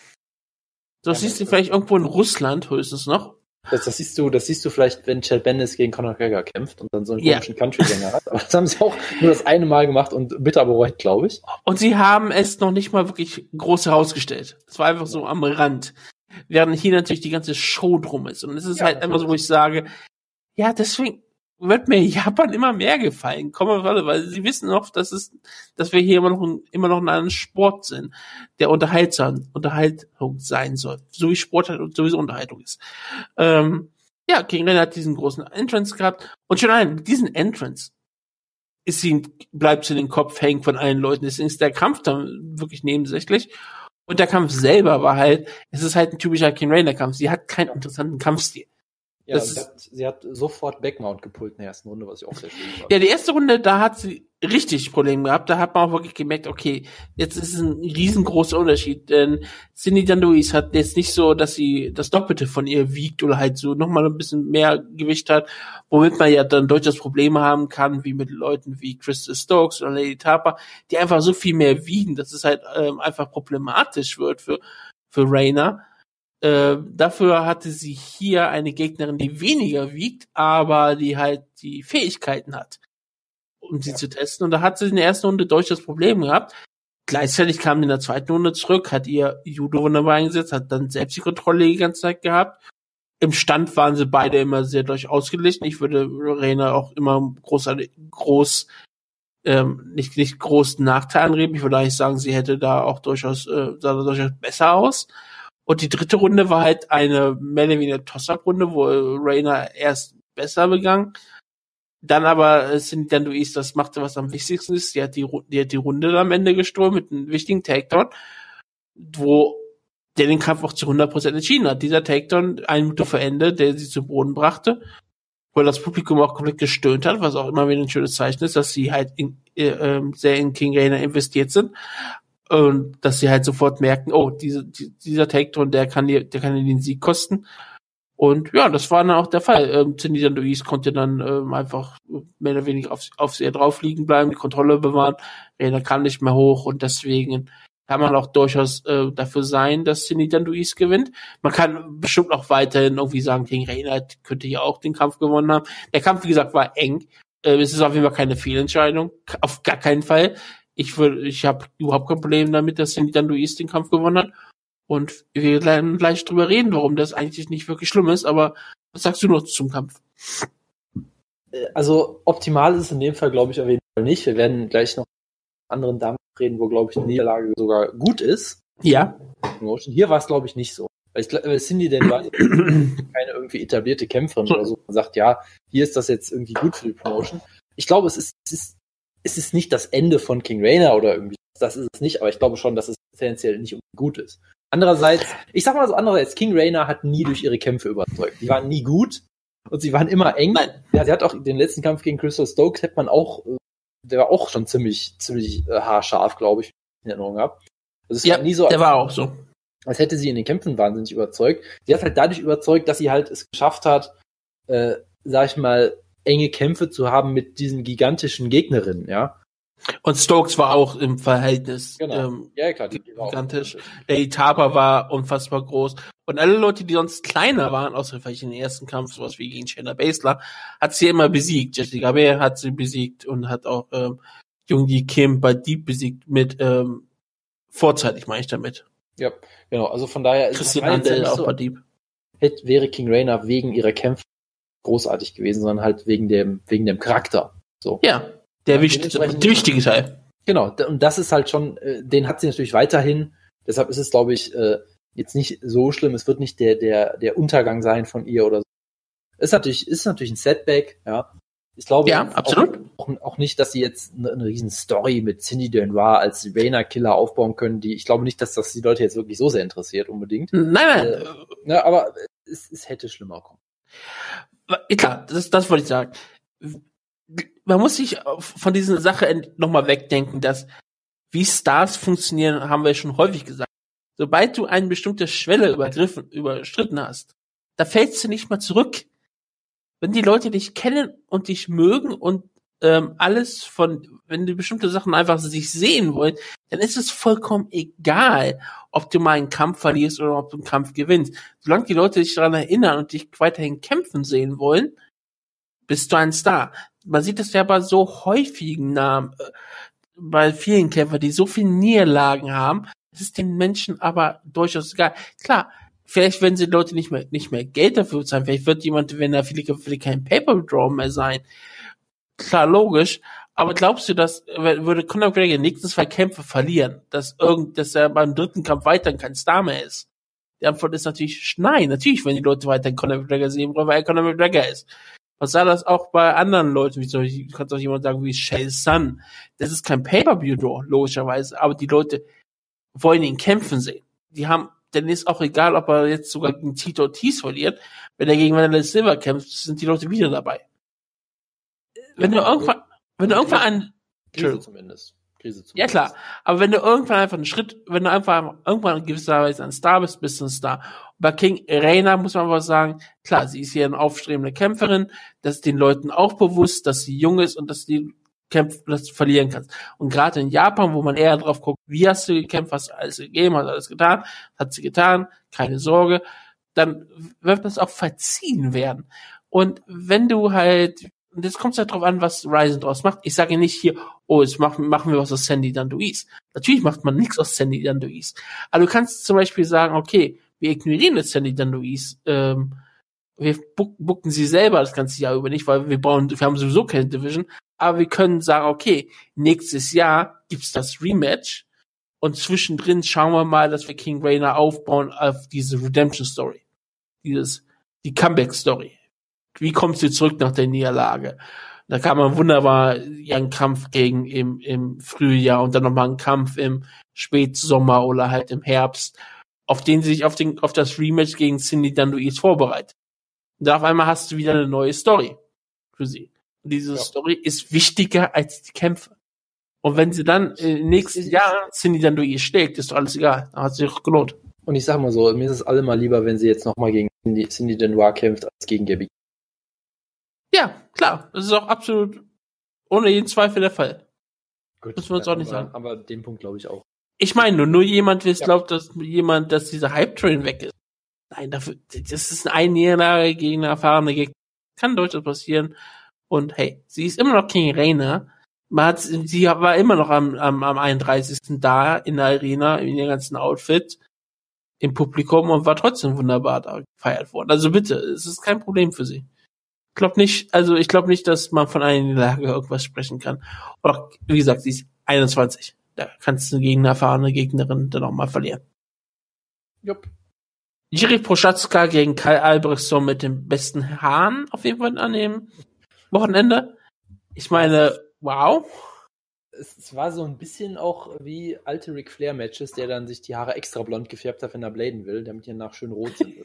Du ja, siehst sie vielleicht irgendwo in Russland höchstens noch. Das, das, siehst du, das siehst du vielleicht, wenn Chad Bendis gegen Conor McGregor kämpft und dann so einen yeah. komischen Country-Sänger hat. Aber das haben sie auch nur das eine Mal gemacht und bitter bereut, glaube ich. Und sie haben es noch nicht mal wirklich groß herausgestellt. Es war einfach so am Rand. Während hier natürlich die ganze Show drum ist. Und es ist ja, halt einfach so, wo ich sage, ja, deswegen, wird mir Japan immer mehr gefallen. Kommen wir weil sie wissen noch, dass es, dass wir hier immer noch, immer noch in einem Sport sind, der unterhaltsam, Unterhaltung sein soll. So wie Sport halt sowieso Unterhaltung ist. Ähm, ja, King Ren hat diesen großen Entrance gehabt. Und schon ein, mit diesem Entrance ist sie, bleibt sie in den Kopf hängen von allen Leuten. Deswegen ist der Kampf dann wirklich nebensächlich. Und der Kampf selber war halt, es ist halt ein typischer King Rainer Kampf. Sie hat keinen interessanten Kampfstil. Ja, sie hat, sie hat, sofort Backmount gepult in der ersten Runde, was ich auch sehr schön fand. Ja, die erste Runde, da hat sie richtig Probleme gehabt. Da hat man auch wirklich gemerkt, okay, jetzt ist es ein riesengroßer Unterschied. Denn Cindy Danduis hat jetzt nicht so, dass sie das Doppelte von ihr wiegt oder halt so nochmal ein bisschen mehr Gewicht hat, womit man ja dann durchaus Probleme haben kann, wie mit Leuten wie Crystal Stokes oder Lady Tapa, die einfach so viel mehr wiegen, dass es halt ähm, einfach problematisch wird für, für Rainer. Äh, dafür hatte sie hier eine Gegnerin, die weniger wiegt, aber die halt die Fähigkeiten hat, um sie ja. zu testen. Und da hat sie in der ersten Runde durchaus Probleme gehabt. Gleichzeitig kam sie in der zweiten Runde zurück, hat ihr Judo wunderbar eingesetzt, hat dann selbst die Kontrolle die ganze Zeit gehabt. Im Stand waren sie beide immer sehr durch ausgeglichen. Ich würde Rena auch immer großartig, groß, ähm, nicht, nicht großen Nachteil anreden. Ich würde eigentlich sagen, sie hätte da auch durchaus, äh, sah da durchaus besser aus. Und die dritte Runde war halt eine mehr oder weniger Toss-Up-Runde, wo Rainer erst besser begangen. Dann aber sind dann Luis, das machte, was am wichtigsten ist. Die hat die, die hat die Runde am Ende gestohlen mit einem wichtigen Takedown, wo der den Kampf auch zu 100% entschieden hat. Dieser Takedown, eine Minute vor Ende, der sie zu Boden brachte, wo das Publikum auch komplett gestöhnt hat, was auch immer wieder ein schönes Zeichen ist, dass sie halt in, äh, ähm, sehr in King Rainer investiert sind. Und dass sie halt sofort merken, oh, diese, die, dieser Takedown, der kann dir, der kann dir den Sieg kosten. Und ja, das war dann auch der Fall. Ähm, Cindy Luis konnte dann ähm, einfach mehr oder weniger auf, auf sie drauf liegen bleiben, die Kontrolle bewahren. Rainer kann nicht mehr hoch und deswegen kann man auch durchaus äh, dafür sein, dass Cindy Luis gewinnt. Man kann bestimmt auch weiterhin irgendwie sagen, gegen Rainer könnte hier auch den Kampf gewonnen haben. Der Kampf, wie gesagt, war eng. Äh, es ist auf jeden Fall keine Fehlentscheidung. Auf gar keinen Fall. Ich würde, ich habe überhaupt kein Problem damit, dass Sandy dann Luis den Kampf gewonnen hat. Und wir werden gleich drüber reden, warum das eigentlich nicht wirklich schlimm ist, aber was sagst du noch zum Kampf? Äh, also optimal ist es in dem Fall, glaube ich, auf jeden Fall nicht. Wir werden gleich noch anderen Damen reden, wo, glaube ich, die Niederlage sogar gut ist. Ja. Hier war es, glaube ich, nicht so. Weil ich glaube, Cindy denn war [CLEARS THROAT] keine irgendwie etablierte Kämpferin oder so. Man sagt, ja, hier ist das jetzt irgendwie gut für die Promotion. Ich glaube, es ist, es ist es ist nicht das Ende von King Rainer oder irgendwie. Das ist es nicht, aber ich glaube schon, dass es tendenziell nicht gut ist. Andererseits, ich sag mal so andererseits, King Rainer hat nie durch ihre Kämpfe überzeugt. Die waren nie gut und sie waren immer eng. Nein. Ja, sie hat auch den letzten Kampf gegen Crystal Stokes hat man auch, äh, der war auch schon ziemlich, ziemlich äh, haarscharf, glaube ich, in Erinnerung gehabt. Also es ja, war nie so, der war auch so. Als hätte sie in den Kämpfen wahnsinnig überzeugt. Sie hat halt dadurch überzeugt, dass sie halt es geschafft hat, äh, sag ich mal, enge Kämpfe zu haben mit diesen gigantischen Gegnerinnen, ja. Und Stokes war auch im Verhältnis genau. ähm, ja, klar, die gigantisch. Der Itapa war unfassbar groß. Und alle Leute, die sonst kleiner waren, außer vielleicht in den ersten Kampf, sowas wie gegen Shayna Baszler, hat sie immer besiegt. Jessica Bär hat sie besiegt und hat auch ähm, Jung Kim bei Deep besiegt mit ähm, vorzeitig, meine ich damit. Ja, genau. Also von daher Christian jetzt ja Andel auch so, bei Dieb. hätte, wäre King Rainer wegen ihrer Kämpfe großartig gewesen, sondern halt wegen dem, wegen dem Charakter. So. Ja, der dementsprechend- der wichtige Teil. Genau, und das ist halt schon, äh, den hat sie natürlich weiterhin. Deshalb ist es, glaube ich, äh, jetzt nicht so schlimm. Es wird nicht der, der, der Untergang sein von ihr oder so. Ist natürlich, ist natürlich ein Setback, ja. Ich glaube Ja, absolut. Auch, auch, auch nicht, dass sie jetzt eine, eine riesen Story mit Cindy Denoir als Rainer-Killer aufbauen können, die, ich glaube nicht, dass das die Leute jetzt wirklich so sehr interessiert unbedingt. Nein, nein. Äh, Ja, aber es, es hätte schlimmer kommen. Klar, das, das wollte ich sagen. Man muss sich von dieser Sache nochmal wegdenken, dass wie Stars funktionieren, haben wir schon häufig gesagt. Sobald du eine bestimmte Schwelle übergriffen, überschritten hast, da fällst du nicht mehr zurück. Wenn die Leute dich kennen und dich mögen und ähm, alles von, wenn die bestimmte Sachen einfach sich sehen wollen, dann ist es vollkommen egal, ob du mal einen Kampf verlierst oder ob du einen Kampf gewinnst. Solange die Leute sich daran erinnern und dich weiterhin kämpfen sehen wollen, bist du ein Star. Man sieht es ja bei so häufigen Namen, äh, bei vielen Kämpfern, die so viele Niederlagen haben, es ist den Menschen aber durchaus egal. Klar, vielleicht werden sie Leute nicht mehr, nicht mehr Geld dafür zahlen, vielleicht wird jemand, wenn er viele Kämpfe, kein Paper-Draw mehr sein. Klar, logisch. Aber glaubst du, dass würde Conor McGregor nächsten zwei Kämpfe verlieren, dass irgend, dass er beim dritten Kampf weiter kein Star mehr ist? Die Antwort ist natürlich nein. Natürlich, wenn die Leute weiter Conor McGregor sehen wollen, weil er Conor McGregor ist. Was sah das auch bei anderen Leuten, wie zum Beispiel, kannst auch jemand sagen, wie Shell Sun. Das ist kein Pay-Per-View-Draw, logischerweise, aber die Leute wollen ihn kämpfen sehen. Die haben, denn ist auch egal, ob er jetzt sogar gegen Tito Ortiz verliert, wenn er gegen Vanilla Silver kämpft, sind die Leute wieder dabei. Wenn du irgendwann, wenn du irgendwann einen, Krise zumindest. Krise zumindest. ja klar, aber wenn du irgendwann einfach einen Schritt, wenn du einfach irgendwann in gewisser Weise ein Star bist, bist du ein Star. Und bei King Reina muss man aber sagen, klar, sie ist hier eine aufstrebende Kämpferin, das ist den Leuten auch bewusst, dass sie jung ist und dass die kämpft, dass du verlieren kannst. Und gerade in Japan, wo man eher drauf guckt, wie hast du gekämpft, hast du alles gegeben, hast du alles getan, hat sie getan, keine Sorge, dann wird das auch verziehen werden. Und wenn du halt, und jetzt kommt es halt drauf an, was Ryzen draus macht. Ich sage nicht hier, oh, jetzt machen, machen wir was aus Sandy Danduis. Natürlich macht man nichts aus Sandy Danduis. Aber du kannst zum Beispiel sagen, okay, wir ignorieren jetzt Sandy Danduis, ähm, wir booken sie selber das ganze Jahr über nicht, weil wir brauchen, wir haben sowieso keine Division, aber wir können sagen, okay, nächstes Jahr gibt's das Rematch und zwischendrin schauen wir mal, dass wir King Rainer aufbauen auf diese Redemption Story. Dieses, die Comeback Story. Wie kommt sie zurück nach der Niederlage? Da kann man wunderbar ihren Kampf gegen im, im Frühjahr und dann nochmal einen Kampf im Spätsommer oder halt im Herbst, auf den sie sich auf den, auf das Rematch gegen Cindy Danduis vorbereitet. Und da auf einmal hast du wieder eine neue Story für sie. Und diese Ja. Story ist wichtiger als die Kämpfe. Und wenn sie dann äh, nächstes Jahr Cindy Danduis schlägt, ist doch alles egal. Dann hat sich doch gelohnt. Und ich sag mal so, mir ist es allemal lieber, wenn sie jetzt nochmal gegen Cindy, Cindy Denoir kämpft, als gegen Gabby. Ja, klar. Das ist auch absolut ohne jeden Zweifel der Fall. Gut, Müssen wir uns auch nicht sagen. Aber den Punkt glaube ich auch. Ich meine nur, nur jemand, der Ja. glaubt, dass jemand, dass dieser Hype-Train weg ist. Nein, dafür, das ist ein Niederlage gegen eine erfahrene Gegner. Kann durchaus passieren. Und hey, sie ist immer noch King Rainer. Man hat, sie war immer noch am, am, am 31. da in der Arena, in ihrem ganzen Outfit, im Publikum und war trotzdem wunderbar da gefeiert worden. Also bitte, es ist kein Problem für sie. Ich glaube nicht, also ich glaube nicht, dass man von einer Niederlage irgendwas sprechen kann. Oder, wie gesagt, sie ist 21. Da kannst du gegen eine erfahrene Gegnerin dann auch mal verlieren. Jupp. Jiri Prochatzka gegen Kai Albrechtsson mit den besten Haaren auf jeden Fall an dem Wochenende. Ich meine, wow. Es, war so ein bisschen auch wie alte Ric Flair Matches, der dann sich die Haare extra blond gefärbt hat, wenn er bladen will, damit die danach schön rot sind. [LAUGHS]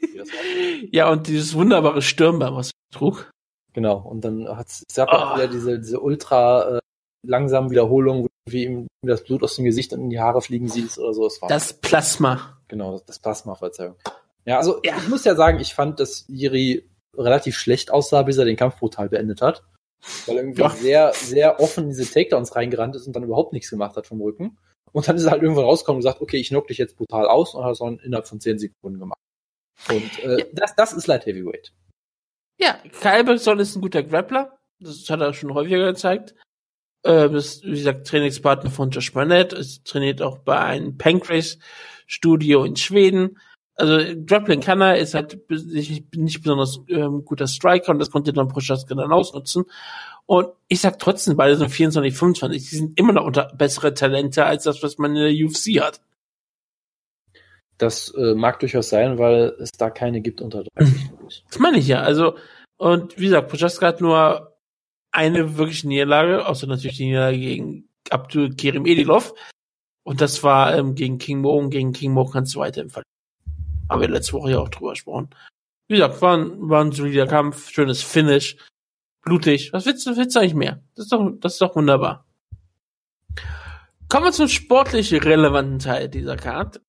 Ja, und dieses wunderbare Stirnband, was er trug. Genau. Und dann hat es gab auch Ah. wieder diese, diese ultra äh, langsamen Wiederholungen, wie ihm das Blut aus dem Gesicht und in die Haare fliegen siehst oder so. Es war Das Plasma. Genau, das, das Plasma, Verzeihung. Ja, also Ja. ich muss ja sagen, ich fand, dass Jiri relativ schlecht aussah, bis er den Kampf brutal beendet hat. Weil er irgendwie Ja. sehr, sehr offen in diese Takedowns reingerannt ist und dann überhaupt nichts gemacht hat vom Rücken. Und dann ist er halt irgendwann rausgekommen und gesagt, okay, ich knock dich jetzt brutal aus und hat es dann innerhalb von 10 Sekunden gemacht. Und äh, Ja. das, das ist Light Heavyweight. Ja, Kai Albrechtsson ist ein guter Grappler. Das hat er schon häufiger gezeigt. Äh, ist, wie gesagt, Trainingspartner von Josh Barnett. Es trainiert auch bei einem Pancrase Studio in Schweden. Also Grappling kann er, ist halt nicht, nicht besonders ähm, guter Striker und das konnte dann Prochaska dann ausnutzen. Und ich sag trotzdem, beide sind 24, 25, die sind immer noch unter bessere Talente als das, was man in der UFC hat. Das äh, mag durchaus sein, weil es da keine gibt unter 30. [LAUGHS] Das meine ich ja. Also, und wie gesagt, Prochaska hat nur eine wirkliche Niederlage, außer natürlich die Niederlage gegen Abdul Kerim Edilov. Und das war ähm, gegen King Mo und gegen King Mo kannst du weiterhin verlieren. Haben wir letzte Woche ja auch drüber gesprochen. Wie gesagt, war ein, war ein solider Kampf, schönes Finish, blutig. Was willst du, willst du eigentlich mehr? Das ist doch, das ist doch wunderbar. Kommen wir zum sportlich relevanten Teil dieser Karte.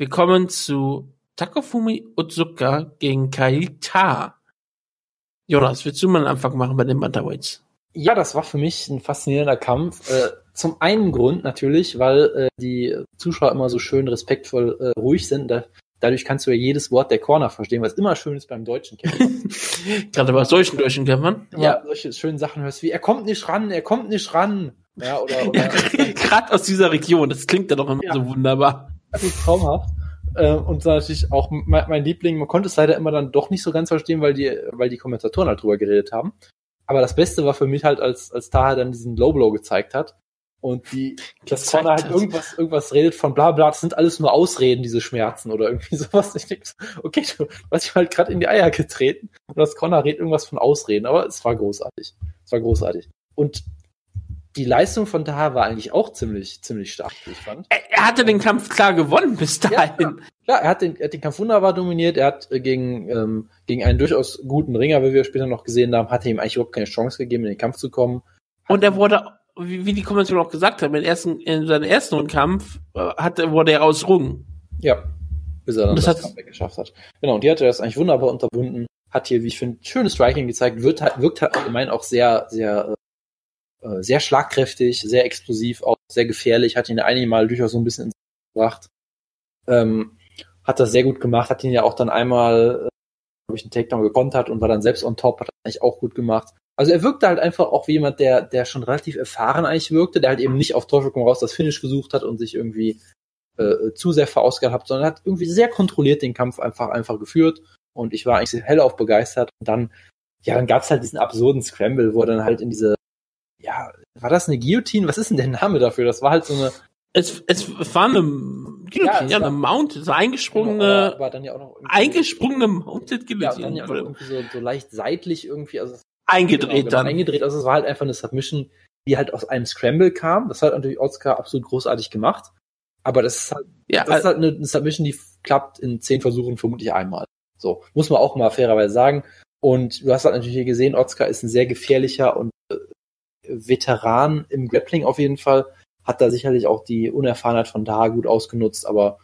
Wir kommen zu Takafumi Otsuka gegen Kaita. Jonas, willst du mal einen Anfang machen bei den Bantamweights? Ja, das war für mich ein faszinierender Kampf. Äh, zum einen Grund natürlich, weil äh, die Zuschauer immer so schön respektvoll äh, ruhig sind. Da, dadurch kannst du ja jedes Wort der Corner verstehen, was immer schön ist beim deutschen Kämpfen. [LAUGHS] Gerade bei solchen deutschen Kämpfern. Ja, solche schönen Sachen hörst wie, er kommt nicht ran, er kommt nicht ran. Ja, oder, oder [LAUGHS] Gerade aus dieser Region, das klingt ja doch immer Ja. so wunderbar. Ist traumhaft. Äh, und natürlich auch mein, mein Liebling, man konnte es leider immer dann doch nicht so ganz verstehen, weil die, weil die Kommentatoren halt drüber geredet haben. Aber das Beste war für mich halt, als, als Taha dann diesen Low Blow gezeigt hat und die, das Corner halt irgendwas, irgendwas redet von bla bla, das sind alles nur Ausreden, diese Schmerzen oder irgendwie [LAUGHS] sowas. Ich denk, so, okay, du hast dich halt gerade in die Eier getreten und das Corner redet irgendwas von Ausreden, aber es war großartig. Es war großartig. Und die Leistung von Taha war eigentlich auch ziemlich, ziemlich stark, wie ich fand. Er, hatte den Kampf klar gewonnen bis dahin. Klar, er hat den, er hat den Kampf wunderbar dominiert. Er hat äh, gegen, ähm, gegen einen durchaus guten Ringer, wie wir später noch gesehen haben, hat er ihm eigentlich überhaupt keine Chance gegeben, in den Kampf zu kommen. Und er wurde, wie, die Kommission auch gesagt haben, in, ersten, in seinem ersten Kampf äh, hatte, wurde er ausrungen. Ja. Bis er dann Das das, hat- Comeback geschafft hat. Genau, und die hat er das eigentlich wunderbar unterbunden. Hat hier, wie ich finde, schönes Striking gezeigt, wird halt, wirkt halt allgemein auch sehr, sehr, äh, sehr schlagkräftig, sehr explosiv, auch sehr gefährlich, hat ihn einige Mal durchaus so ein bisschen ins gebracht. Ähm, hat das sehr gut gemacht, hat ihn ja auch dann einmal, äh, glaube ich, einen Takedown gekontert und war dann selbst on top, hat das eigentlich auch gut gemacht. Also er wirkte halt einfach auch wie jemand, der, der schon relativ erfahren eigentlich wirkte, der halt eben nicht auf Teufel komm raus das Finish gesucht hat und sich irgendwie äh, zu sehr verausgabt hat, sondern hat irgendwie sehr kontrolliert den Kampf einfach, einfach geführt. Und ich war eigentlich hellauf begeistert. Und dann, ja, dann gab's halt diesen absurden Scramble, wo er dann halt in diese, ja, war das eine Guillotine? Was ist denn der Name dafür? Das war halt so eine, Es, es war eine Guillotine, Ja, ja, eine war- Mount, so genau, eingesprungene, aber, aber dann ja auch noch eingesprungene Mounted ja, Guillotine. dann ja auch irgendwie so, so leicht seitlich irgendwie, also eingedreht genau, genau, dann. Eingedreht, also es war halt einfach eine Submission, die halt aus einem Scramble kam. Das hat natürlich Oscar absolut großartig gemacht. Aber das ist halt ja, das ist halt eine, eine Submission, die klappt in zehn Versuchen vermutlich einmal. So, muss man auch mal fairerweise sagen. Und du hast halt natürlich hier gesehen, Otzka ist ein sehr gefährlicher und äh, Veteran im Grappling auf jeden Fall. Hat da sicherlich auch die Unerfahrenheit von Daha gut ausgenutzt, aber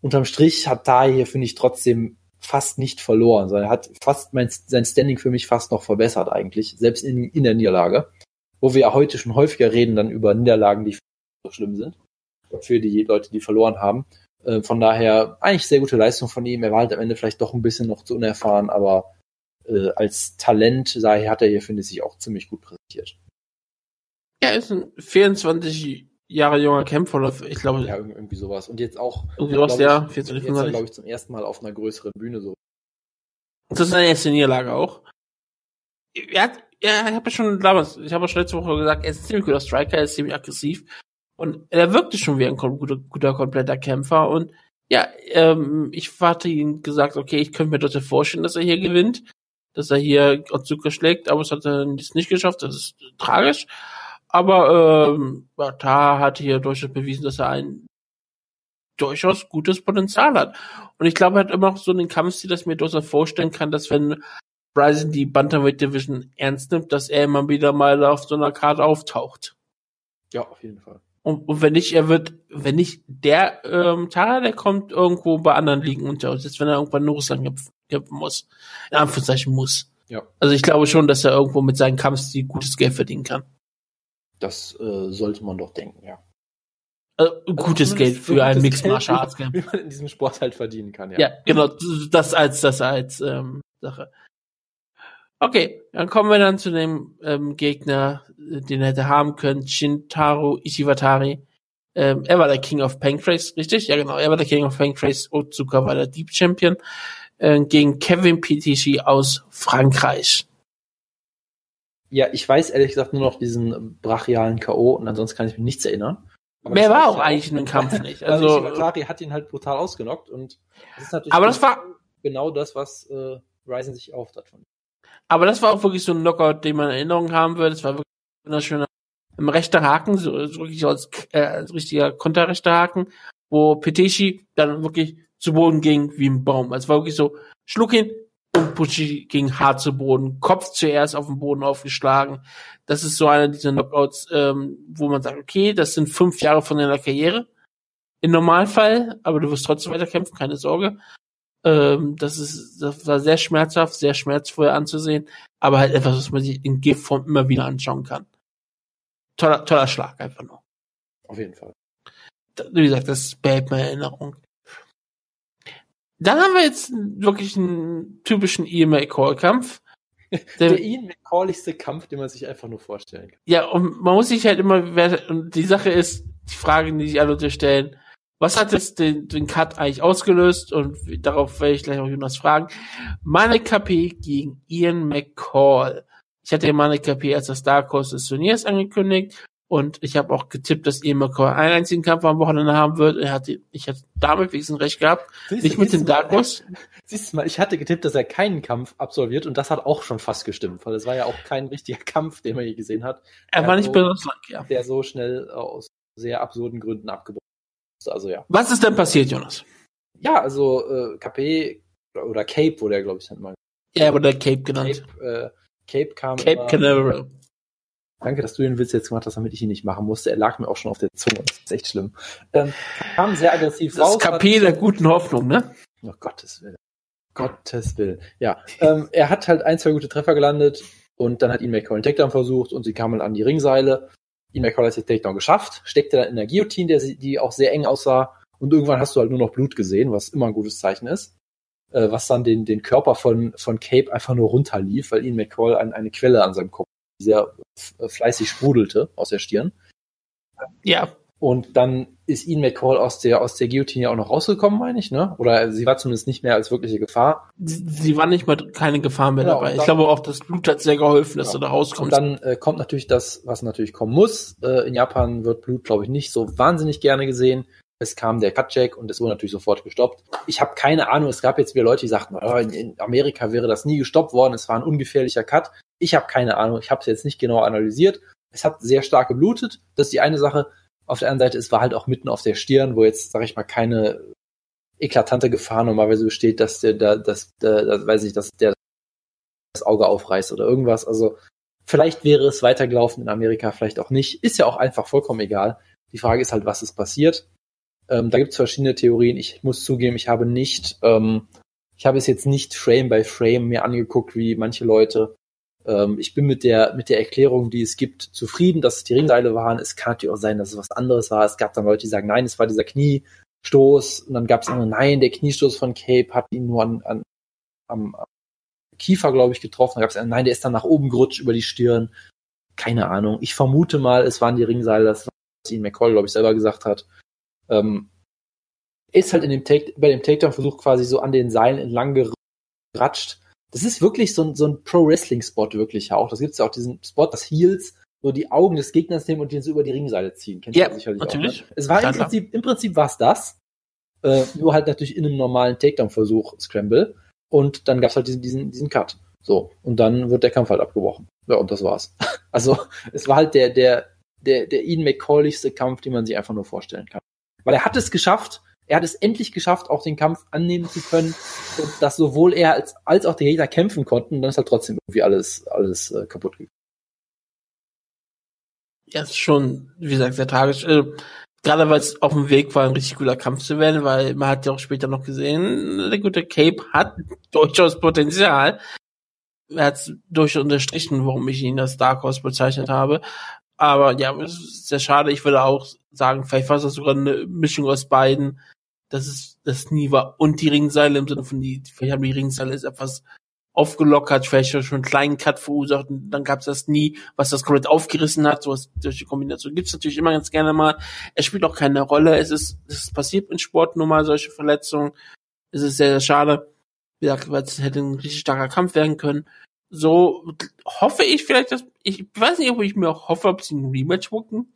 unterm Strich hat Daha hier, finde ich, trotzdem fast nicht verloren, sondern er hat fast mein, sein Standing für mich fast noch verbessert eigentlich, selbst in, in der Niederlage. Wo wir ja heute schon häufiger reden dann über Niederlagen, die so schlimm sind. Für die Leute, die verloren haben. Äh, Von daher eigentlich sehr gute Leistung von ihm. Er war halt am Ende vielleicht doch ein bisschen noch zu unerfahren, aber äh, als Talent daher hat er hier, finde ich, sich auch ziemlich gut präsentiert. Er ist ein 24 Jahre junger Kämpfer, oder ich glaube, Ja, irg- irgendwie sowas. Und jetzt auch, irgendwie was, glaub ja, ich, 24, jetzt, 25. glaube ich, zum ersten Mal auf einer größeren Bühne so. Das ist seine erste Niederlage auch. Er hat, ja, ich habe ja schon damals, ich habe ja schon letzte Woche gesagt, er ist ein ziemlich guter Striker, er ist ziemlich aggressiv und er wirkte schon wie ein guter, guter kompletter Kämpfer und ja, ähm, ich hatte ihm gesagt, okay, ich könnte mir das ja vorstellen, dass er hier gewinnt, dass er hier Otsuka schlägt, aber es hat er nicht geschafft, das ist tragisch. Aber ähm, da hat hier durchaus bewiesen, dass er ein durchaus gutes Potenzial hat. Und ich glaube, er hat immer noch so einen Kampfstil, dass ich mir durchaus vorstellen kann, dass wenn Bryson die Bantamweight Division ernst nimmt, dass er immer wieder mal auf so einer Karte auftaucht. Ja, auf jeden Fall. Und, und wenn nicht, er wird, wenn nicht der ähm, Tara, der kommt irgendwo bei anderen Ligen unter, selbst wenn er irgendwann in Russland kämpfen, kämpfen muss. In Anführungszeichen muss. Ja. Also ich glaube schon, dass er irgendwo mit seinem Kampfstil gutes Geld verdienen kann. Das äh, sollte man doch denken, ja. Also, gutes zumindest Geld für einen Mixed Martial Arts Camp. [LAUGHS] Wie man in diesem Sport halt verdienen kann, ja. Ja, genau, das als das als ähm, Sache. Okay, dann kommen wir dann zu dem ähm, Gegner, äh, den er hätte haben können, Shintaro Ishiwatari. Ähm, er war der King of Pancrase, richtig? Ja, genau. Er war der King of Pancrase. Otsuka war der Deep Champion. Äh, gegen Kevin Pitishi aus Frankreich. Ja, ich weiß ehrlich gesagt nur noch diesen brachialen K.O. und ansonsten kann ich mich nichts erinnern. Aber Mehr war auch eigentlich in dem Kampf [LAUGHS] nicht. Also, Also, Ishiwatari hat ihn halt brutal ausgenockt und das ist natürlich aber das war, genau das, was äh, Ryzen sich erhofft hat von ihm. aber das war auch wirklich so ein Knockout, den man in Erinnerung haben würde. Das war wirklich ein wunderschöner, ein rechter Haken, so, so wirklich als, äh, als richtiger konterrechter Haken, wo Peteshi dann wirklich zu Boden ging wie ein Baum. Es war wirklich so, schlug ihn und Pucci ging hart zu Boden, Kopf zuerst auf den Boden aufgeschlagen. Das ist so einer dieser Knockouts, ähm, wo man sagt, okay, das sind fünf Jahre von deiner Karriere. Im Normalfall, aber du wirst trotzdem weiter kämpfen, keine Sorge. Ähm, das ist, das war sehr schmerzhaft, sehr schmerzvoll anzusehen, aber halt etwas, was man sich in Giftform immer wieder anschauen kann. Toller, toller Schlag einfach nur. Auf jeden Fall. Wie gesagt, das behält meine Erinnerung. Dann haben wir jetzt wirklich einen typischen EMA-Call-Kampf. [LAUGHS] Der Ian McCalligste Kampf, den man sich einfach nur vorstellen kann. Ja, und man muss sich halt immer, wer- und die Sache ist, die Fragen, die sich alle unterstellen, was hat jetzt den, den Cut eigentlich ausgelöst? Und darauf werde ich gleich auch Jonas fragen. Mane KP gegen Ian McCall. Ich hatte ja Mane KP als das Dark Horse des Turniers angekündigt und ich habe auch getippt, dass Ian McCall einen einzigen Kampf am Wochenende haben wird. Er hatte, ich hatte damit wenigstens recht gehabt. Siehst Nicht du, mit dem du mal, Dark Horse. [LAUGHS] Siehst du mal, ich hatte getippt, dass er keinen Kampf absolviert und das hat auch schon fast gestimmt, weil es war ja auch kein richtiger [LAUGHS] Kampf, den man je gesehen hat, Er war nicht so- besonders lang, ja. der so schnell aus sehr absurden Gründen abgebrochen ist. Also ja. Was ist denn passiert, Jonas? Ja, also äh, KP oder Cape wurde er, glaube ich, nennt man. Ja, er wurde Cape genannt. Cape, äh, Cape kam. Cape Canaveral. Danke, dass du den Witz jetzt gemacht hast, damit ich ihn nicht machen musste. Er lag mir auch schon auf der Zunge. Das ist echt schlimm. Ähm, kam sehr aggressiv Das raus. KP der guten Hoffnung, ne? Oh, Gottes Willen. Gottes Willen. Ja. Ähm, er hat halt ein, zwei gute Treffer gelandet und dann hat ihn McCall einen Takedown versucht und sie kamen an die Ringseile. Ihn McCall hat den Takedown geschafft, steckte dann in der Guillotine, der, die auch sehr eng aussah. Und irgendwann hast du halt nur noch Blut gesehen, was immer ein gutes Zeichen ist. Äh, was dann den, den Körper von, von Cape einfach nur runterlief, weil ihn McCall an eine Quelle an seinem Kopf sehr f- fleißig sprudelte aus der Stirn. Ja, Und dann ist Ian McCall aus der, aus der Guillotine auch noch rausgekommen, meine ich, ne? Oder sie war zumindest nicht mehr als wirkliche Gefahr. sie, sie war nicht mal keine Gefahr mehr Genau, dabei. und Ich dann- glaube auch, das Blut hat sehr geholfen, dass Genau. du da Und rauskommst. dann äh, kommt natürlich das, was natürlich kommen muss. Äh, in Japan wird Blut, glaube ich, nicht so wahnsinnig gerne gesehen. Es kam der Cutcheck und es wurde natürlich sofort gestoppt. Ich habe keine Ahnung, es gab jetzt wieder Leute, die sagten, oh, in, in Amerika wäre das nie gestoppt worden, es war ein ungefährlicher Cut. Ich habe keine Ahnung, ich habe es jetzt nicht genau analysiert. Es hat sehr stark geblutet, das ist die eine Sache. Auf der anderen Seite, es war halt auch mitten auf der Stirn, wo jetzt, sage ich mal, keine eklatante Gefahr normalerweise besteht, dass der, da, dass, der, das, weiß ich, dass der das Auge aufreißt oder irgendwas. Also vielleicht wäre es weitergelaufen in Amerika, vielleicht auch nicht. Ist ja auch einfach vollkommen egal. Die Frage ist halt, was ist passiert. Ähm, da gibt es verschiedene Theorien. Ich muss zugeben, ich habe nicht, ähm, ich habe es jetzt nicht Frame by Frame mir angeguckt, wie manche Leute. Ähm, ich bin mit der, mit der Erklärung, die es gibt, zufrieden, dass es die Ringseile waren. Es kann natürlich auch sein, dass es was anderes war. Es gab dann Leute, die sagen, nein, es war dieser Kniestoß. Und dann gab es andere, nein, der Kniestoß von Cape hat ihn nur an, an am, am Kiefer, glaube ich, getroffen. Da gab es einen, nein, der ist dann nach oben gerutscht über die Stirn. Keine Ahnung. Ich vermute mal, es waren die Ringseile, das was ihn McCall, glaube ich, selber gesagt hat. Ähm, ist halt in dem Take, bei dem Takedown-Versuch quasi so an den Seilen entlang geratscht. Das ist wirklich so ein, so ein Pro-Wrestling-Spot, wirklich auch. Das gibt es ja auch diesen Spot, das Heels, so die Augen des Gegners nehmen und den so über die Ringseile ziehen. Kennst Ja, sicherlich natürlich. Auch, ne? Es war im. Prinzip, im Prinzip war es das. Äh, nur halt natürlich in einem normalen Takedown-Versuch Scramble. Und dann gab's halt diesen, diesen, diesen Cut. So. Und dann wird der Kampf halt abgebrochen. Ja, und das war's. [LAUGHS] Also, es war halt der, der, der, der Ian McCalligste Kampf, den man sich einfach nur vorstellen kann. Weil er hat es geschafft, er hat es endlich geschafft, auch den Kampf annehmen zu können, dass sowohl er als, als auch der Gegner kämpfen konnten, und dann ist halt trotzdem irgendwie alles, alles äh, kaputt gegangen. Ja, ist schon, wie gesagt, sehr tragisch. Äh, gerade weil es auf dem Weg war, ein richtig guter Kampf zu werden, weil man hat ja auch später noch gesehen, der gute Cape hat [LAUGHS] durchaus Potenzial. Er hat durchaus unterstrichen, warum ich ihn als Dark Horse bezeichnet habe. Aber ja, es ist sehr schade. Ich würde auch sagen, vielleicht war es sogar eine Mischung aus beiden. Das ist das Knie war und die Ringseile im Sinne von die, vielleicht haben die Ringseile ist etwas aufgelockert, vielleicht schon einen kleinen Cut verursacht und dann gab es das nie, was das komplett aufgerissen hat. Sowas die Kombination gibt's natürlich immer ganz gerne mal. Es spielt auch keine Rolle. Es ist, es passiert in Sport nun mal solche Verletzungen. Es ist sehr, sehr schade. Wie gesagt, weil es hätte ein richtig starker Kampf werden können. So hoffe ich vielleicht, dass ich weiß nicht, ob ich mir auch hoffe, ob sie ein Rematch bucken.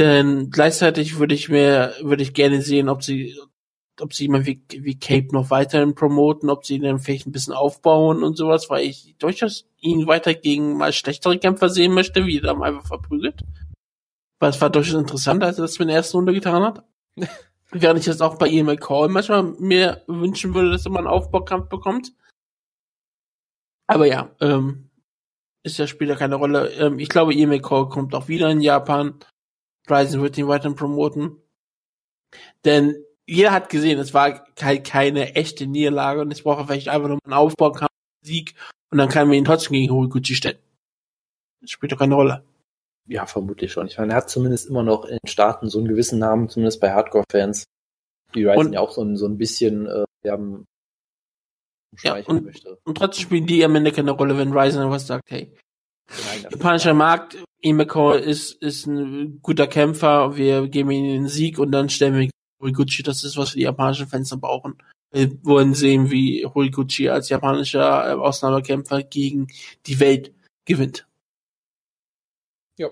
Denn gleichzeitig würde ich mir, würde ich gerne sehen, ob sie, ob sie jemand wie, wie Cape noch weiterhin promoten, ob sie ihn dann vielleicht ein bisschen aufbauen und sowas, weil ich durchaus ihn weiter gegen mal schlechtere Kämpfer sehen möchte, wie er dann einfach verprügelt. Weil es war durchaus interessant, als er das in der ersten Runde getan hat. [LAUGHS] Während ich das auch bei Ian McCall manchmal mir wünschen würde, dass er mal einen Aufbaukampf bekommt. Aber ja, ähm, ist ja spielt ja keine Rolle. Ähm, ich glaube, Ian McCall kommt auch wieder in Japan. Ryzen wird ihn weiterhin promoten. Denn jeder hat gesehen, es war halt keine echte Niederlage und es braucht vielleicht einfach nur einen Aufbaukampf, Sieg und dann kann man ihn trotzdem gegen Horiguchi stellen. Das spielt doch keine Rolle. Ja, vermutlich schon. Ich meine, er hat zumindest immer noch in den Staaten so einen gewissen Namen, zumindest bei Hardcore-Fans, die Ryzen Und- ja auch so ein, so ein bisschen äh, m- Ja, und- möchte. Und trotzdem spielen die am Ende keine Rolle, wenn Ryzen was sagt, hey, Nein, das- japanischer Markt, Imeko ist, ist ein guter Kämpfer, wir geben ihm den Sieg und dann stellen wir Horiguchi, das ist, was die japanischen Fans dann brauchen. Wir wollen sehen, wie Horiguchi als japanischer äh, Ausnahmekämpfer gegen die Welt gewinnt. Ja.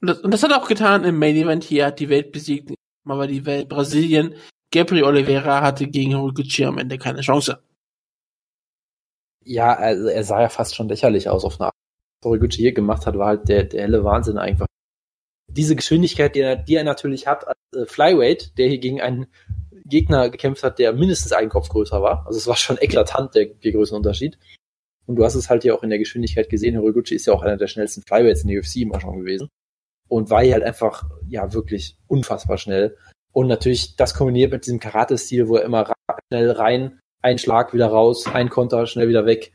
Und das, und das hat er auch getan im Main Event hier, hat die Welt besiegt, mal war die Welt Brasilien. Gabriel Oliveira hatte gegen Horiguchi am Ende keine Chance. Ja, also er sah ja fast schon lächerlich aus auf eine Art. Horiguchi hier gemacht hat, war halt der, der helle Wahnsinn einfach. Diese Geschwindigkeit, die er, die er natürlich hat als äh, Flyweight, der hier gegen einen Gegner gekämpft hat, der mindestens einen Kopf größer war. Also es war schon eklatant, der, der Größenunterschied. Und du hast es halt hier auch in der Geschwindigkeit gesehen. Horiguchi ist ja auch einer der schnellsten Flyweights in der UFC immer schon gewesen. Und war hier halt einfach, ja, wirklich unfassbar schnell. Und natürlich das kombiniert mit diesem Karate-Stil, wo er immer schnell rein, ein Schlag wieder raus, ein Konter, schnell wieder weg.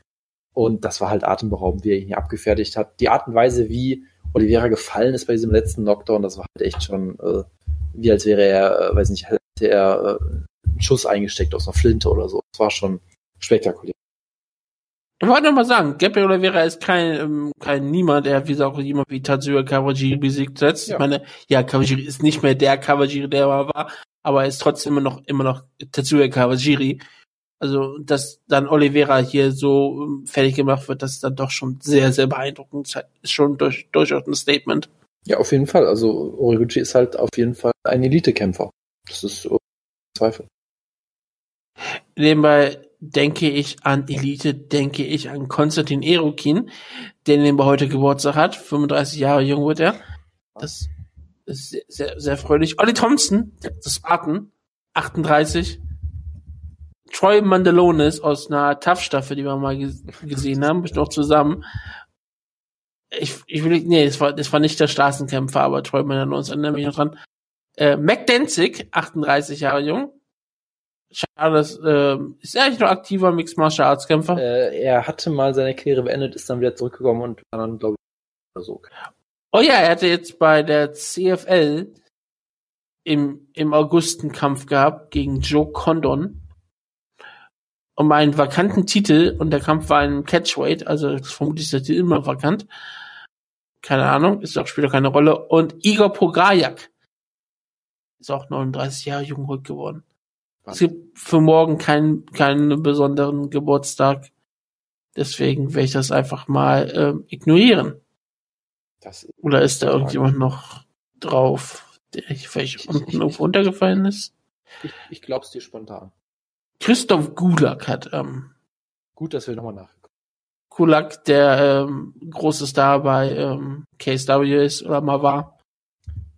Und das war halt atemberaubend, wie er ihn hier abgefertigt hat. Die Art und Weise, wie Oliveira gefallen ist bei diesem letzten Knockdown, das war halt echt schon, äh, wie als wäre er, äh, weiß nicht, hätte er äh, einen Schuss eingesteckt aus einer Flinte oder so. Das war schon spektakulär. Ich wollte noch mal sagen, Gabriel Oliveira ist kein, ähm, kein Niemand, er hat wie gesagt auch jemand wie Tatsuya Kawajiri besiegt jetzt. Ja. Ich meine, ja, Kawajiri ist nicht mehr der Kawajiri, der er war, aber er ist trotzdem immer noch, immer noch Tatsuya Kawajiri. Also, dass dann Oliveira hier so ähm, fertig gemacht wird, das ist dann doch schon sehr, sehr beeindruckend. Ist schon durch, durchaus ein Statement. Ja, auf jeden Fall. Also Origuchi ist halt auf jeden Fall ein Elite-Kämpfer. Das ist ohne Zweifel. Nebenbei denke ich an Elite, denke ich an Konstantin Erukin, der nebenbei heute Geburtstag hat. 35 Jahre jung wird er. Das ist sehr, sehr, sehr fröhlich. Olli Thompson, das Spartan, 38. Troy Mandalonis aus einer Tough-Staffel, die wir mal ges- gesehen haben, ich noch zusammen. Ich, ich will nicht, nee, das war, das war nicht der Straßenkämpfer, aber Troy Mandalonis erinnere mich noch dran. Äh, Mac Danzig, 38 Jahre jung. Schade, das, äh, ist er eigentlich noch aktiver Mixed Martial Arts Kämpfer? Äh, er hatte mal seine Karriere beendet, ist dann wieder zurückgekommen und war dann, glaube ich, oder so. Oh ja, er hatte jetzt bei der CFL im, im August einen Kampf gehabt gegen Joe Condon um einen vakanten Titel und der Kampf war ein Catchweight, also vermutlich ist der Titel immer vakant. Keine Ahnung, ist auch spielt auch keine Rolle. Und Igor Pograjak ist auch 39 Jahre jung geworden. Es gibt für morgen keinen keinen besonderen Geburtstag. Deswegen werde ich das einfach mal ähm, ignorieren. Das, Oder ist da irgendjemand noch drauf, der ich vielleicht Ich- unten ich- irgendwo untergefallen ist? ich ich glaub's dir spontan. Christoph Gulak hat ähm, Gut, dass wir nochmal nachgekommen Kulak, der ähm, große Star bei ähm, KSW ist oder mal war,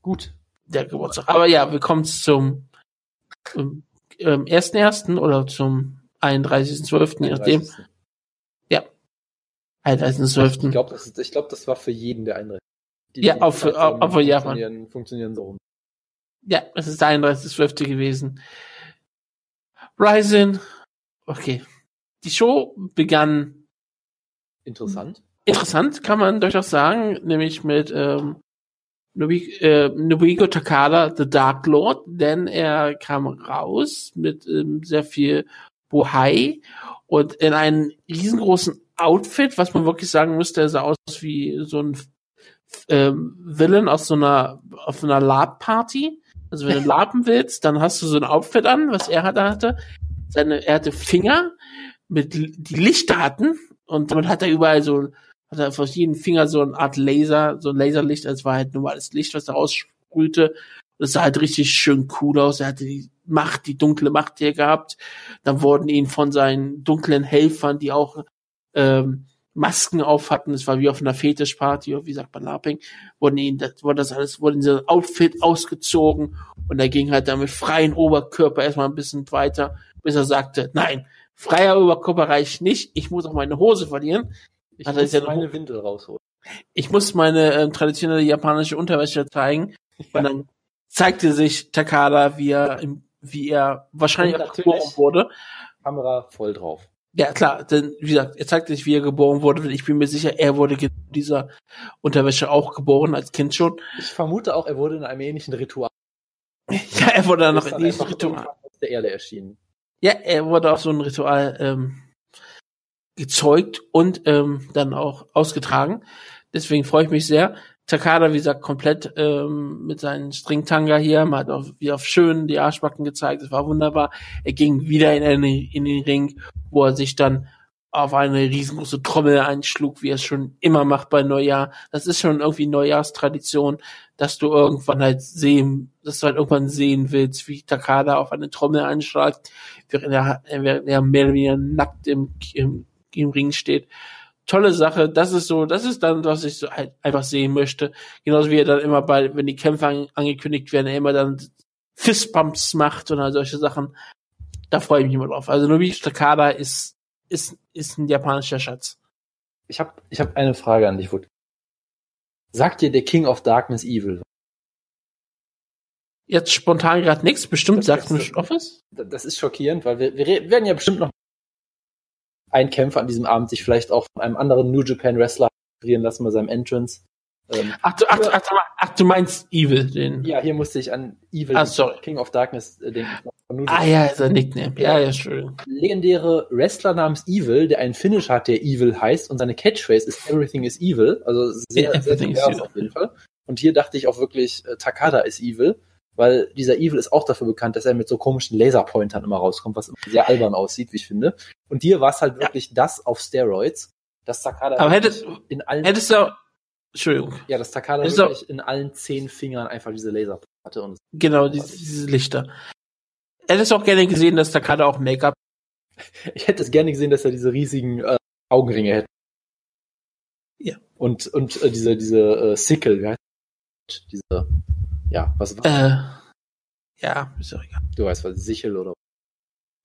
Gut. der Geburtstag. Aber ja, wir kommen zum ähm, ähm, 1.1. oder zum 31.12., je nachdem. 31.. 31.12. Ich glaube, das, ist- ich glaub, das war für jeden der 31. Die, Ja, auch für- auch für Japan. funktionieren, funktionieren so rum. Ja, es ist der 31.12. gewesen. Ryzen. Okay. Die Show begann Interessant. interessant, kann man durchaus sagen, nämlich mit ähm, Nobi, äh, Nobuhiko Takada, The Dark Lord, denn er kam raus mit ähm, sehr viel Bohai und in einem riesengroßen Outfit, was man wirklich sagen müsste, er sah aus wie so ein ähm, Villain aus so einer auf einer Lab-Party. Also wenn du laben willst, dann hast du so ein Outfit an, was er hatte. hatte. Seine, er hatte Finger mit die Lichter hatten und damit hat er überall so hat er auf jedem Finger so eine Art Laser, so ein Laserlicht, als war halt normales Licht, was da raussprühte. Das sah halt richtig schön cool aus. Er hatte die Macht, die dunkle Macht hier gehabt. Dann wurden ihn von seinen dunklen Helfern, die auch ähm, Masken auf hatten, es war wie auf einer Fetischparty, oder wie sagt man Laping, wurden ihnen, das, wurde das alles, wurde in so ein Outfit ausgezogen und er ging halt dann mit freien Oberkörper erstmal ein bisschen weiter, bis er sagte, nein, freier Oberkörper reicht nicht, ich muss auch meine Hose verlieren. Ich Hat muss ja meine Windel rausholen. Ich muss meine ähm, traditionelle japanische Unterwäsche zeigen. [LAUGHS] Und dann zeigte sich Takada, wie er, wie er wahrscheinlich auch wurde. Kamera voll drauf. Ja, klar, denn wie gesagt, er zeigte sich, wie er geboren wurde. Ich bin mir sicher, er wurde in dieser Unterwäsche auch geboren, als Kind schon. Ich vermute auch, er wurde in einem ähnlichen Ritual. [LAUGHS] Ja, er wurde dann noch in diesem einfach Ritual. aus der Erde erschienen. Ja, er wurde auf so ein Ritual ähm, gezeugt und ähm, dann auch ausgetragen. Deswegen freue ich mich sehr. Takada, wie gesagt, komplett ähm, mit seinen Stringtanga hier, man hat auch wieder auf schön die Arschbacken gezeigt, das war wunderbar. Er ging wieder in, eine, in den Ring, wo er sich dann auf eine riesengroße Trommel einschlug, wie er es schon immer macht bei Neujahr. Das ist schon irgendwie Neujahrstradition, dass du irgendwann halt sehen, dass du halt irgendwann sehen willst, wie Takada auf eine Trommel einschlägt, während er, während er mehr oder weniger nackt im, im, im Ring steht. Tolle Sache, das ist so, das ist dann, was ich so halt einfach sehen möchte. Genauso wie er dann immer bei, wenn die Kämpfe an, angekündigt werden, er immer dann Fistbumps macht und all solche Sachen. Da freue ich mich immer drauf. Also Nobushi Takada ist, ist, ist ein japanischer Schatz. Ich habe ich hab eine Frage an dich, Wood. Sagt dir der King of Darkness Evil? Jetzt spontan gerade nichts, bestimmt Das sagt mir Stoffes. Das ist schockierend, weil wir, wir werden ja bestimmt noch ein Kämpfer an diesem Abend sich vielleicht auch von einem anderen New Japan Wrestler inspirieren lassen bei seinem Entrance. Ähm, Ach, du, ach, du- ach, du- ach, du meinst Evil, den. ja, hier musste ich an Evil, Ah, sorry. King of Darkness äh, denken. Von New Ah ja, ist ein Nickname. Ja, ja, schön. legendäre Wrestler namens Evil, der einen Finish hat, der Evil heißt und seine Catchphrase ist Everything is Evil. Also sehr, sehr everything is divers evil. auf jeden Fall. Und hier dachte ich auch wirklich, äh, Takada ist Evil, weil dieser Evil ist auch dafür bekannt, dass er mit so komischen Laserpointern immer rauskommt, was immer sehr albern aussieht, wie ich finde. Und hier war es halt wirklich das auf Steroids, dass Takada Aber hättest- in allen, Hättest du auch, Entschuldigung, ja, dass Takada hättest wirklich in allen zehn Fingern einfach diese Laser hatte und genau, diese, diese Lichter. Hättest du auch gerne gesehen, dass Takada auch Make-up [LAUGHS] Ich hätte es gerne gesehen, dass er diese riesigen äh, Augenringe hätte. Ja. Und, und äh, diese, diese äh, Sickle, wie heißt das? Diese, ja, was war Äh, ja, ist ja egal. Du weißt was, Sichel oder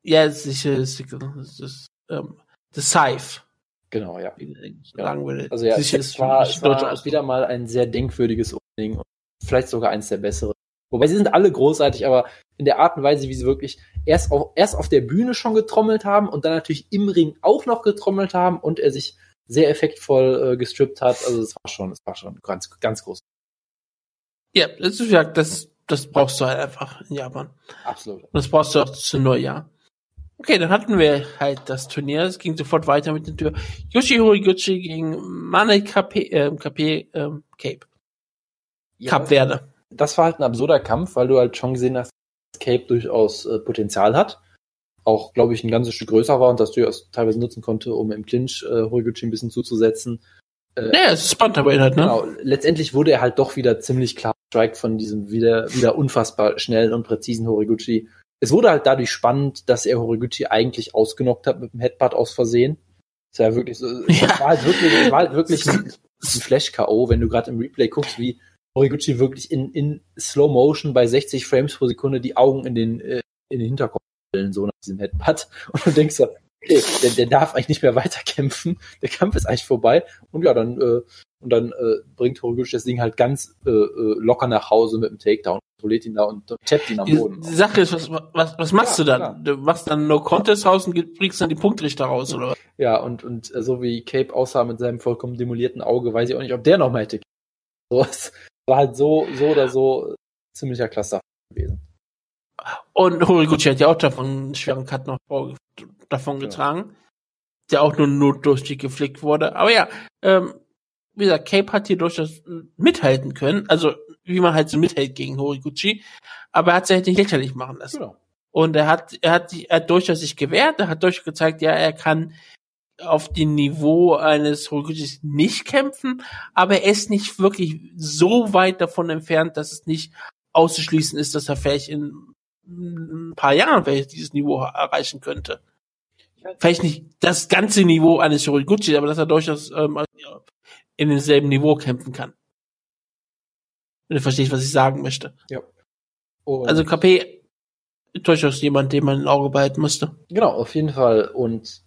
Ja, ist sicher, es ist, ähm, The Scythe, genau, ja. sagen würde. Also ja, sicher es war, es war wieder mal ein sehr denkwürdiges Opening und vielleicht sogar eins der besseren. Wobei sie sind alle großartig, aber in der Art und Weise, wie sie wirklich erst auf, erst auf der Bühne schon getrommelt haben und dann natürlich im Ring auch noch getrommelt haben und er sich sehr effektvoll äh, gestrippt hat. Also es war schon, es war schon ganz, ganz groß. Ja, das ist ja, das, das brauchst du halt einfach in Japan. Absolut. Und das brauchst du auch zu Neujahr. Okay, dann hatten wir halt das Turnier. Es ging sofort weiter mit der Tür. Yoshi Horiguchi gegen Mane KP, äh, KP ähm, Cape. Cap Verde. das war halt ein absurder Kampf, weil du halt schon gesehen hast, dass Cape durchaus äh, Potenzial hat. Auch, glaube ich, ein ganzes Stück größer war und das durchaus teilweise nutzen konnte, um im Clinch äh, Horiguchi ein bisschen zuzusetzen. Naja, es ist spannend dabei halt, ne? Genau, letztendlich wurde er halt doch wieder ziemlich klar strikt von diesem wieder, wieder unfassbar schnellen und präzisen Horiguchi. Es wurde halt dadurch spannend, dass er Horiguchi eigentlich ausgenockt hat mit dem Headbutt aus Versehen. Das war wirklich so, Ja. war halt wirklich, war halt wirklich ein, ein Flash-K.O., wenn du gerade im Replay guckst, wie Horiguchi wirklich in, in Slow Motion bei 60 Frames pro Sekunde die Augen in den, äh, in den Hinterkopf stellen, so nach diesem Headbutt. Und du denkst so, okay, der, der darf eigentlich nicht mehr [LAUGHS] weiterkämpfen. Der Kampf ist eigentlich vorbei. Und ja, dann, äh, und dann äh, bringt Horiguchi das Ding halt ganz äh, äh, locker nach Hause mit dem Takedown, kontrolliert ihn da und, tappt ihn am Boden. die Sache ist, was, was, was machst Ja, du dann? klar. Du machst dann No Contest raus und bringst dann die Punktrichter raus, oder was? Ja, und, und äh, so wie Cape aussah mit seinem vollkommen demolierten Auge, weiß ich auch nicht, ob der noch mal hätte. [LAUGHS] So, es war halt so, so oder so äh, ziemlicher Cluster gewesen. Und Horiguchi hat ja auch davon einen schweren Cut noch davon Genau. getragen, der auch nur notdurchtig geflickt wurde. Aber ja, ähm, wie gesagt, Cape hat hier durchaus mithalten können, also wie man halt so mithält gegen Horiguchi, aber er hat sich halt nicht lächerlich machen lassen. Genau. Und er hat, er hat, er hat durchaus sich gewehrt, er hat durchaus gezeigt, ja, er kann auf dem Niveau eines Horiguchis nicht kämpfen, aber er ist nicht wirklich so weit davon entfernt, dass es nicht auszuschließen ist, dass er vielleicht in ein paar Jahren vielleicht dieses Niveau erreichen könnte. Vielleicht nicht das ganze Niveau eines Horiguchi, aber dass er durchaus ähm, in demselben Niveau kämpfen kann. Wenn du verstehst, was ich sagen möchte. Und Also KP durchaus jemand, den man im Auge behalten musste. Genau, auf jeden Fall. Und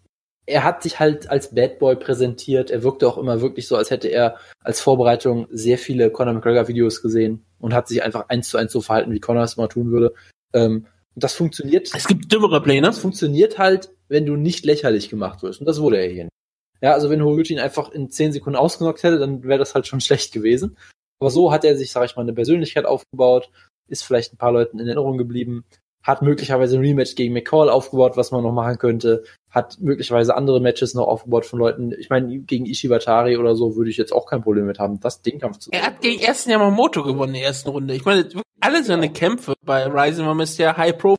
er hat sich halt als Bad Boy präsentiert. Er wirkte auch immer wirklich so, als hätte er als Vorbereitung sehr viele Conor McGregor Videos gesehen und hat sich einfach eins zu eins so verhalten, wie Conor es mal tun würde. Ähm, und das funktioniert. Es gibt dümmere Pläne. Das funktioniert halt, wenn du nicht lächerlich gemacht wirst. Und das wurde er hier nicht. Ja, also wenn Horiguchi ihn einfach in 10 Sekunden ausgenockt hätte, dann wäre das halt schon [LAUGHS] schlecht gewesen. Aber so hat er sich, sag ich mal, eine Persönlichkeit aufgebaut, ist vielleicht ein paar Leuten in Erinnerung geblieben, hat möglicherweise ein Rematch gegen McCall aufgebaut, was man noch machen könnte, hat möglicherweise andere Matches noch aufgebaut von Leuten. Ich meine, gegen Ishibatari oder so würde ich jetzt auch kein Problem mit haben, das Dingkampf zu Er hat gegen ersten Yamamoto gewonnen in der ersten Runde. Ich meine, alle seine Kämpfe bei Rising waren bisher High Pro.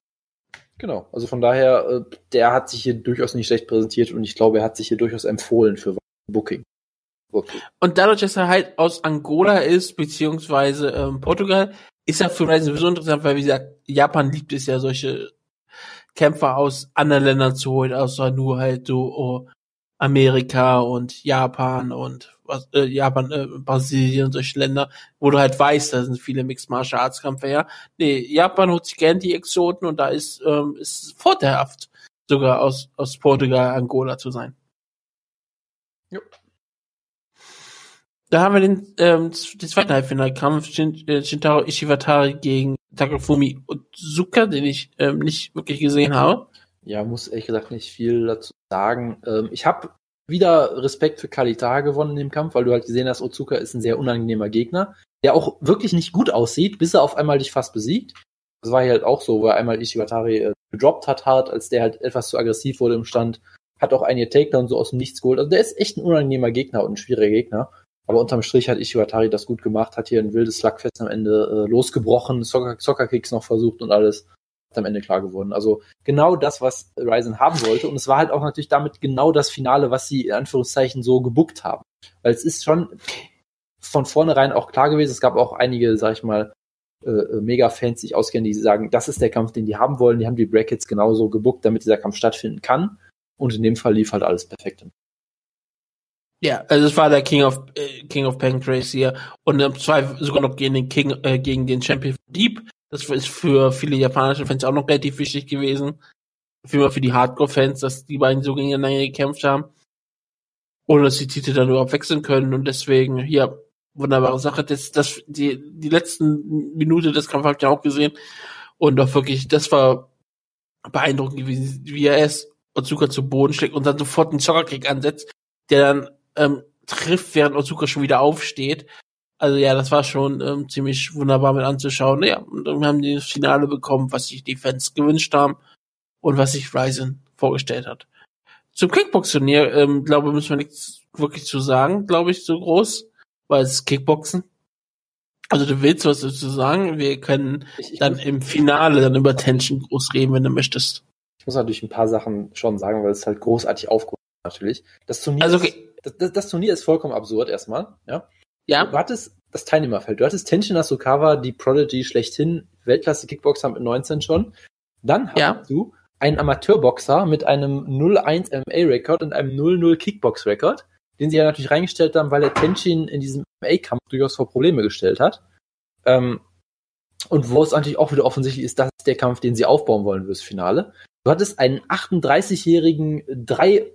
Genau, also von daher, äh, der hat sich hier durchaus nicht schlecht präsentiert und ich glaube, er hat sich hier durchaus empfohlen für Booking. Okay. Und dadurch, dass er halt aus Angola ist, beziehungsweise ähm, Portugal, ist er für Rising sowieso interessant, weil wie gesagt, Japan liebt es ja, solche Kämpfer aus anderen Ländern zu holen, außer nur halt so oh, Amerika und Japan und was, äh, Japan, äh, Brasilien und solche Länder, wo du halt weißt, da sind viele Mixed Martial Arts Kämpfer her. Nee, Japan holt sich gern die Exoten und da ist, ähm, ist vorteilhaft, sogar aus, aus Portugal, Angola zu sein. Jo. Da haben wir den, ähm, den zweiten Halbfinalkampf, Shin, äh, Shintaro Ishiwatari gegen Takafumi Otsuka, den ich ähm, nicht wirklich gesehen habe. Ja, muss ehrlich gesagt nicht viel dazu sagen. Ähm, ich habe wieder Respekt für Kalita gewonnen in dem Kampf, weil du halt gesehen hast, Otsuka ist ein sehr unangenehmer Gegner, der auch wirklich nicht gut aussieht, bis er auf einmal dich fast besiegt. Das war hier halt auch so, weil einmal Ishiwatari äh, gedroppt hat hart, als der halt etwas zu aggressiv wurde im Stand, hat auch einige Takedown so aus dem Nichts geholt. Also der ist echt ein unangenehmer Gegner und ein schwieriger Gegner. Aber unterm Strich hat Ishiwatari das gut gemacht, hat hier ein wildes Slugfest am Ende äh, losgebrochen, Soccer, Soccer-Kicks noch versucht und alles. Am Ende klar geworden. Also genau das, was Ryzen haben wollte. Und es war halt auch natürlich damit genau das Finale, was sie in Anführungszeichen so gebuckt haben. Weil es ist schon von vornherein auch klar gewesen. Es gab auch einige, sag ich mal, äh, Mega-Fans, die sich auskennen, die sagen, das ist der Kampf, den die haben wollen. Die haben die Brackets genauso gebuckt, damit dieser Kampf stattfinden kann. Und in dem Fall lief halt alles perfekt. Ja, also es war der King of äh, King of Pancrase hier und im Zweifel sogar noch gegen den King äh, gegen den Champion Deep. Das ist für viele japanische Fans auch noch relativ wichtig gewesen. Für, für die Hardcore-Fans, dass die beiden so gegeneinander gekämpft haben. Oder dass die Titel dann überhaupt wechseln können und deswegen, ja, wunderbare Sache. Das, das, die, die letzten Minute des Kampfes habt ihr auch gesehen. Und auch wirklich, das war beeindruckend gewesen, wie er es Otsuka zu Boden schlägt und dann sofort einen Soccerkick ansetzt, der dann ähm, trifft, während Otsuka schon wieder aufsteht. Also ja, das war schon ähm, ziemlich wunderbar mit anzuschauen. Ja, und dann haben die das Finale bekommen, was sich die Fans gewünscht haben und was sich Ryzen vorgestellt hat. Zum Kickbox-Turnier, ähm, glaube müssen wir nichts wirklich zu sagen, glaube ich, so groß, weil es ist Kickboxen. Also du willst was dazu sagen, wir können dann im Finale dann über Tension groß reden, wenn du möchtest. ich muss natürlich ein paar Sachen schon sagen, weil es halt großartig aufgehoben ist, natürlich. Das Turnier, Also ist, okay, das, das, das Turnier ist vollkommen absurd erstmal, ja. Ja, Du hattest das Teilnehmerfeld. Du hattest Tenshin Asukawa, die Prodigy schlechthin, Weltklasse-Kickboxer mit 19 schon. Dann hast Ja. du einen Amateurboxer mit einem 0-1 MMA-Rekord und einem 0-0 Kickbox-Rekord, den sie ja natürlich reingestellt haben, weil er Tenshin in diesem MMA-Kampf durchaus vor Probleme gestellt hat. Ähm, und wo es natürlich auch wieder offensichtlich ist, das ist der Kampf, den sie aufbauen wollen fürs Finale. Du hattest einen 38-jährigen, drei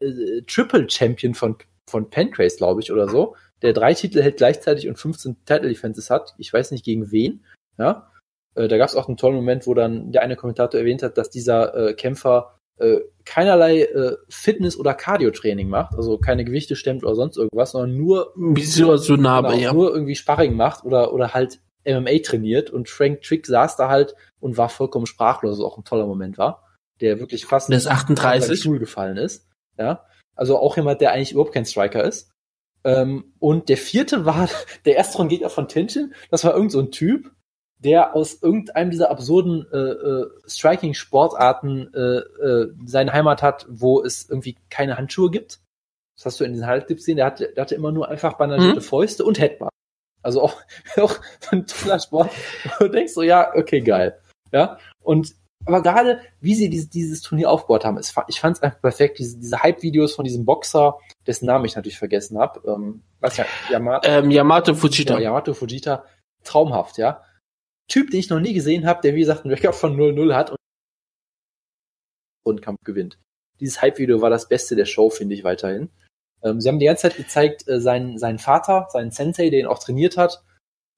äh, Triple Champion von, von Pancrase, glaube ich, oder so, der drei Titel hält gleichzeitig und 15 Title Defenses hat. Ich weiß nicht gegen wen. Ja, äh, da gab es auch einen tollen Moment, wo dann der eine Kommentator erwähnt hat, dass dieser äh, Kämpfer äh, keinerlei äh, Fitness- oder Cardio-Training macht, also keine Gewichte stemmt oder sonst irgendwas, sondern nur wieso so nah genau, ja. nur irgendwie Sparring macht oder oder halt MMA trainiert und Frank Trick saß da halt und war vollkommen sprachlos, was auch ein toller Moment war, der wirklich fast Der ist 38. Stuhl gefallen ist. Ja, also auch jemand, der eigentlich überhaupt kein Striker ist. Ähm, und der vierte war [LAUGHS] der erste Gegner von Tension. Das war irgend so ein Typ, der aus irgendeinem dieser absurden äh, äh, Striking-Sportarten äh, äh, seine Heimat hat, wo es irgendwie keine Handschuhe gibt. Das hast du in diesen Highlight-Clips gesehen. Der hatte, der hatte immer nur einfach bandagierte Mhm. Fäuste und Headbar. Also auch, [LAUGHS] auch ein toller Sport. Und du denkst so, ja, okay, geil. Ja, und aber gerade, wie sie dieses, dieses Turnier aufgebaut haben, es, ich fand es einfach perfekt. Diese, diese Hype-Videos von diesem Boxer, dessen Namen ich natürlich vergessen habe. Ähm, was ja, Yamato, Ähm, Yamato Fujita. ja, Yamato Fujita, traumhaft, ja. Typ, den ich noch nie gesehen habe, der wie gesagt einen Rekord von 0-0 hat und und Kampf gewinnt. Dieses Hype-Video war das Beste der Show, finde ich weiterhin. Ähm, sie haben die ganze Zeit gezeigt, äh, seinen, seinen Vater, seinen Sensei, der ihn auch trainiert hat,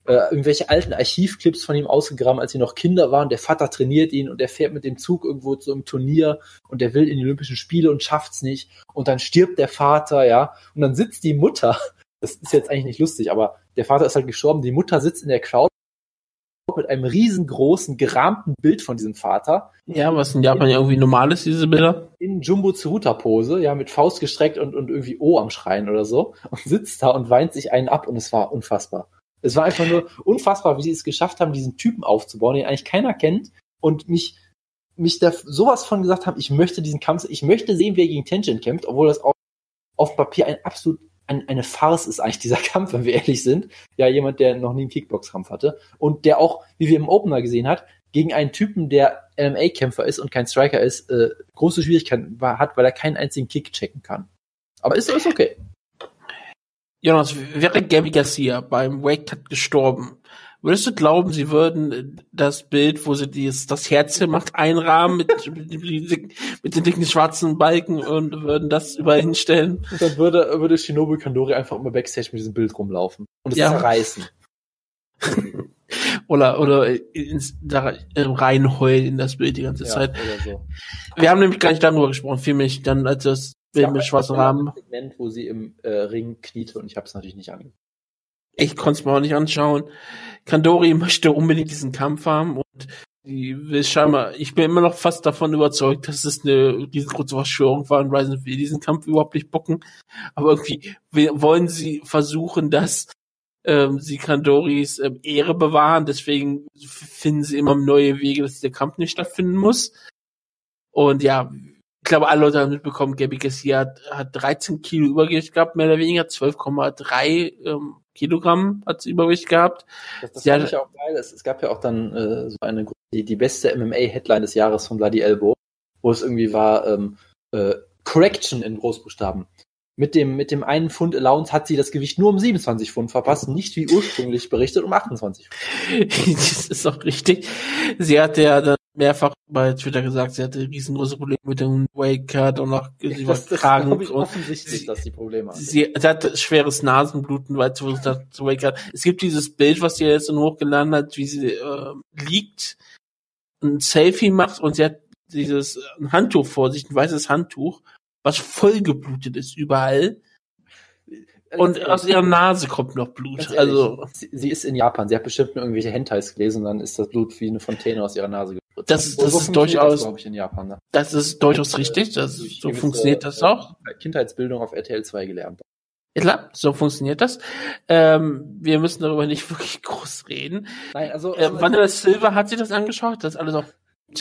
äh, irgendwelche alten Archivclips von ihm ausgegraben, als sie noch Kinder waren. Der Vater trainiert ihn und er fährt mit dem Zug irgendwo zu einem Turnier und der will in die Olympischen Spiele und schafft's nicht. Und dann stirbt der Vater, ja. Und dann sitzt die Mutter. [LAUGHS] Das ist jetzt eigentlich nicht lustig, aber der Vater ist halt gestorben. Die Mutter sitzt in der Crowd mit einem riesengroßen, gerahmten Bild von diesem Vater Ja, was in Japan ja irgendwie normal ist, diese Bilder. in Jumbo Tsuruta Pose, ja, mit Faust gestreckt und, und irgendwie O am Schreien oder so und sitzt da und weint sich einen ab und es war unfassbar. Es war einfach nur unfassbar, wie sie es geschafft haben, diesen Typen aufzubauen, den eigentlich keiner kennt und mich, mich da sowas von gesagt haben, ich möchte diesen Kampf, ich möchte sehen, wie er gegen Tension kämpft, obwohl das auch auf Papier ein absolut ein, eine Farce ist eigentlich dieser [LAUGHS] Kampf, wenn wir ehrlich sind. Ja, jemand, der noch nie einen Kickbox-Kampf hatte und der auch, wie wir im Opener gesehen hat, gegen einen Typen, der MMA-Kämpfer ist und kein Striker ist, äh, große Schwierigkeiten hat, weil er keinen einzigen Kick checken kann. Aber ist, ist okay. Jonas, wäre Gabby Garcia beim Wake Cut gestorben, würdest du glauben, sie würden das Bild, wo sie dieses, das Herzchen macht, einrahmen mit, [LAUGHS] mit, mit, den dicken schwarzen Balken und würden das überall hinstellen? Und dann würde, würde Shinobu Kandori einfach immer Backstage mit diesem Bild rumlaufen und es Ja. zerreißen. [LAUGHS] Oder, oder ins, da äh, reinheulen in das Bild die ganze Ja, Zeit. so. Wir haben nämlich gar nicht darüber gesprochen, vielmehr dann als das Bild mit schwarzen Rahmen. Segment, wo sie im äh, Ring kniete und ich habe es natürlich nicht angeguckt. Ich konnte es mir auch nicht anschauen. Kandori möchte unbedingt diesen Kampf haben und die will scheinbar, ich bin immer noch fast davon überzeugt, dass es eine riesengroße Verschwörung war und Ryzen will diesen Kampf überhaupt nicht bocken. Aber irgendwie wollen sie versuchen, dass ähm, sie Kandoris ähm, Ehre bewahren, deswegen finden sie immer neue Wege, dass der Kampf nicht stattfinden muss. Und ja, glaube, alle Leute haben mitbekommen, Gabby Garcia hat, hat 13 Kilo Übergewicht gehabt, mehr oder weniger, 12,3 ähm, Kilogramm hat sie Übergewicht gehabt. Das, das Ja, fand ich auch geil. Es, es gab ja auch dann äh, so eine die, die beste MMA-Headline des Jahres von Bloody Elbow, wo es irgendwie war ähm, äh, Correction in Großbuchstaben. Mit dem, mit dem einen Pfund Allowance hat sie das Gewicht nur um 27 Pfund verpasst, nicht wie ursprünglich berichtet um 28 Pfund. [LAUGHS] das ist auch richtig. Sie hatte ja dann mehrfach bei Twitter gesagt, sie hatte riesengroße Probleme mit dem Wake-Cut und auch sie war Das, das krank und offensichtlich, sie- dass die Probleme hat. Sie, sie hatte schweres Nasenbluten, weil sie zu wake up. Es gibt dieses Bild, was sie jetzt hochgeladen hat, wie sie äh, liegt, ein Selfie macht und sie hat dieses äh, ein Handtuch vor sich, ein weißes Handtuch, was voll geblutet ist überall. Und aus ihrer Nase kommt noch Blut. Ehrlich, Also sie, sie ist in Japan. Sie hat bestimmt nur irgendwelche Hentais gelesen und dann ist das Blut wie eine Fontäne aus ihrer Nase. Das ist- das ist funktioniert durchaus- glaube ich, in Japan. Ne? das ist durchaus richtig. Das, Also so funktioniert das auch. Kindheitsbildung auf RTL 2 gelernt. Ja klar, so funktioniert das. Ähm, wir müssen darüber nicht [LAUGHS] wirklich groß reden. Nein, also Äh, Vanilla Silver hat sich das angeschaut. Das ist alles auch [LAUGHS]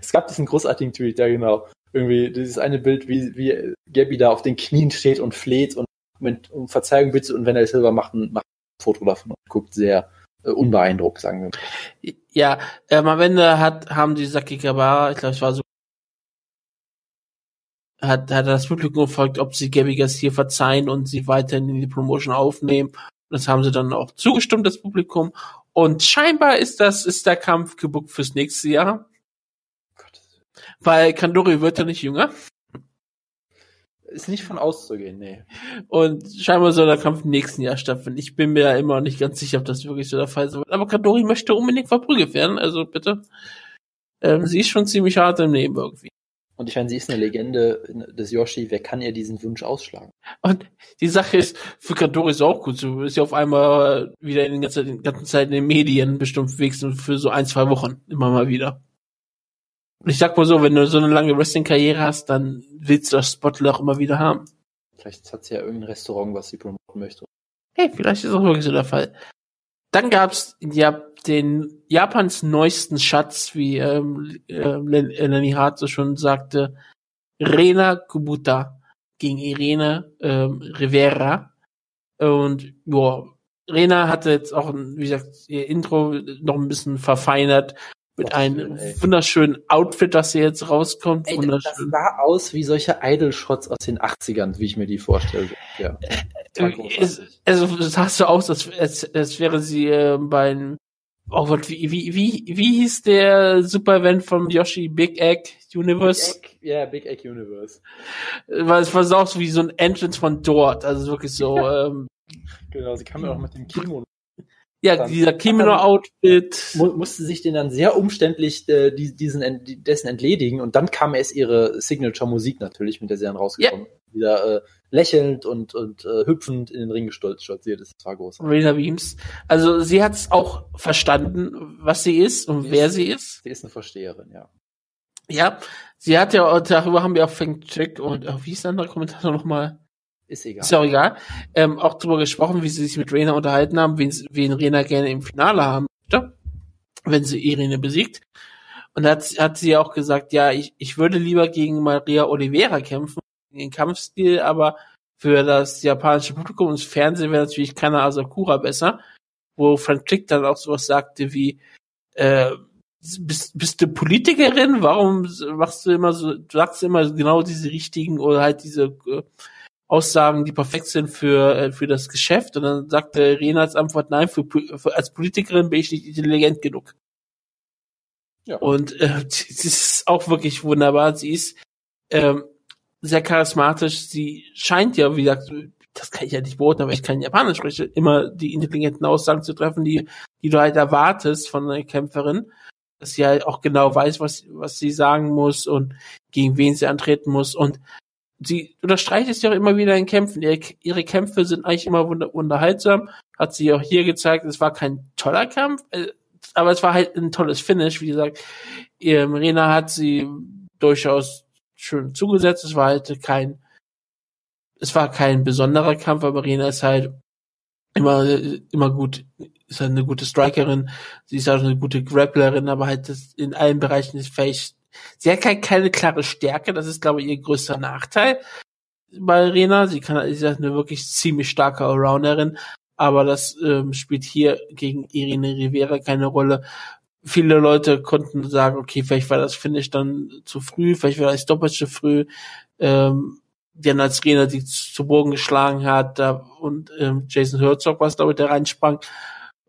es gab diesen großartigen Tweet, ja genau. Irgendwie dieses eine Bild, wie, wie Gabby da auf den Knien steht und fleht und mit, um Verzeihung bittet und Vanilla Silver macht ein, macht ein Foto davon und guckt sehr unbeeindruckt, sagen wir mal. Ja, ähm, am Ende hat, haben die Saki Kabara, ich glaube, es war so, hat, hat das Publikum gefragt, ob sie Gabby Garcia verzeihen und sie weiterhin in die Promotion aufnehmen. Und das haben sie dann auch zugestimmt, das Publikum. Und scheinbar ist das, ist der Kampf gebuckt fürs nächste Jahr, weil Kandori wird ja nicht jünger. Ist nicht von auszugehen, nee. Und scheinbar soll der Kampf im nächsten Jahr stattfinden. Ich bin mir ja immer noch nicht ganz sicher, ob das wirklich so der Fall sein wird. Aber Kandori möchte unbedingt verprügelt werden, also bitte. Ähm, sie ist schon ziemlich hart im Leben irgendwie. Und ich meine, sie ist eine Legende des Yoshi. Wer kann ihr diesen Wunsch ausschlagen? Und die Sache ist, für Kandori ist auch gut. So ist ja auf einmal wieder in den ganzen, ganzen Zeit in den Medien bestimmt wenigstens für so ein, zwei Wochen immer mal wieder. Und ich sag mal so, wenn du so eine lange Wrestling-Karriere hast, dann willst du das Spotlight auch immer wieder haben. Vielleicht hat sie ja irgendein Restaurant, was sie promoten möchte. Hey, vielleicht ist das wirklich so der Fall. Dann gab's ja den Japans neuesten Schatz, wie ähm, äh, Lenny Hart so schon sagte, Rena Kubuta gegen Irene ähm, Rivera. Und ja, Rena hatte jetzt auch, wie gesagt, ihr Intro noch ein bisschen verfeinert mit einem wunderschönen Outfit, das hier jetzt rauskommt. Ey, das sah aus wie solche Idol-Shots aus den 80ern, wie ich mir die vorstelle. Ja. Es, also das sah so aus, als, als, als wäre sie äh, beim Oh Gott, wie, wie, wie, wie hieß der Super-Event von Yoshi Big Egg Universe? Big Egg, ja, Big Egg Universe. Weil es war so auch so wie so ein Entrance von dort, also wirklich so. [LAUGHS] ähm, genau, sie kam ja auch mit dem Kimono ja, dann dieser Kimono-Outfit. Mu musste sich den dann sehr umständlich äh, die, diesen dessen entledigen und dann kam erst ihre Signature-Musik natürlich, mit der sie dann rausgekommen. Ja. Wieder äh, lächelnd und, und äh, hüpfend in den Ring stolziert. Das war groß. Rena Beams. Also sie hat es auch verstanden, was sie ist und sie wer ist, sie ist. Sie ist eine Versteherin, ja. Ja, sie hat ja, darüber haben wir auch Feng Check und oh, wie ist der andere Kommentator nochmal? Ist egal. Ist auch egal. Ähm, auch darüber gesprochen, wie sie sich mit Rena unterhalten haben, wen, wen Rena gerne im Finale haben möchte, wenn sie Irene besiegt. Und da hat, hat sie auch gesagt, ja, ich, ich würde lieber gegen Maria Oliveira kämpfen, den Kampfstil, aber für das japanische Publikum und das Fernsehen wäre natürlich Kana Asakura besser, wo Frank Trick dann auch sowas sagte wie, äh, bist, bist du Politikerin? Warum machst du immer so, sagst du immer genau diese richtigen oder halt diese äh, Aussagen, die perfekt sind für, äh, für das Geschäft. Und dann sagte Rena als Antwort, nein, für, für, als Politikerin bin ich nicht intelligent genug. Ja. Und äh, [LAUGHS] sie ist auch wirklich wunderbar. Sie ist ähm, sehr charismatisch. Sie scheint ja, wie gesagt, das kann ich ja nicht beurteilen, aber ich kann Japanisch spreche, immer die intelligenten Aussagen zu treffen, die, die du halt erwartest von einer Kämpferin. Dass sie halt auch genau weiß, was, was sie sagen muss und gegen wen sie antreten muss. Und sie unterstreicht es ja auch immer wieder in Kämpfen. Ihre, ihre Kämpfe sind eigentlich immer unterhaltsam. Hat sie auch hier gezeigt, es war kein toller Kampf, äh, aber es war halt ein tolles Finish. Wie gesagt, ähm, Rena hat sie durchaus schön zugesetzt. Es war halt kein, es war kein besonderer Kampf, aber Rena ist halt immer, immer gut, ist halt eine gute Strikerin. Sie ist auch eine gute Grapplerin, aber halt in allen Bereichen ist fähig, Sie hat keine, keine klare Stärke, das ist, glaube ich, ihr größter Nachteil bei Rena. Sie kann, ist eine wirklich ziemlich starke Allrounderin, aber das ähm, spielt hier gegen Irene Rivera keine Rolle. Viele Leute konnten sagen, okay, vielleicht war das Finish dann zu früh, vielleicht war das doppelt zu früh. Ähm, denn als Rena die zu Boden geschlagen hat da, und ähm, Jason Herzog was glaube ich, der reinsprang,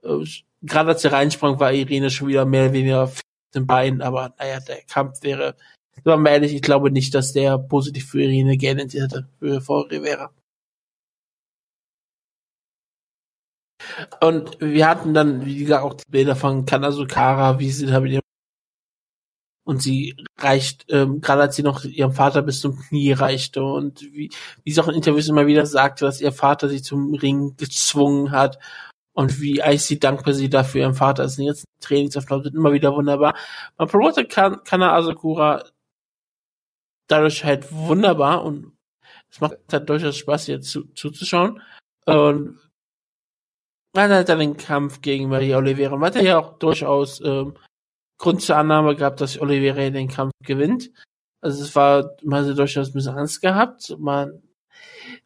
äh, gerade als er reinsprang, war Irene schon wieder mehr oder weniger den Beinen, aber naja, der Kampf wäre, sagen ehrlich, ich glaube nicht, dass der positiv für Irene geendet hätte, für Frau Rivera. Und wir hatten dann, wie gesagt, auch die Bilder von Kanazukara, wie sie da mit ihrem und sie reicht, ähm, gerade als sie noch ihrem Vater bis zum Knie reichte und wie, wie sie auch in Interviews immer wieder sagte, dass ihr Vater sie zum Ring gezwungen hat und wie icy dankbar sie dafür ihrem Vater ist. Die ganzen Trainingsaufnahmen sind immer wieder wunderbar. Man promotet kan Kana Asakura dadurch halt wunderbar und es macht halt durchaus Spaß, ihr zu, zuzuschauen. Und man hat dann den Kampf gegen Maria Oliveira. Man hat ja auch durchaus ähm, Grund zur Annahme gehabt, dass Oliveira den Kampf gewinnt. Also es war, man hatte durchaus ein bisschen Angst gehabt. Man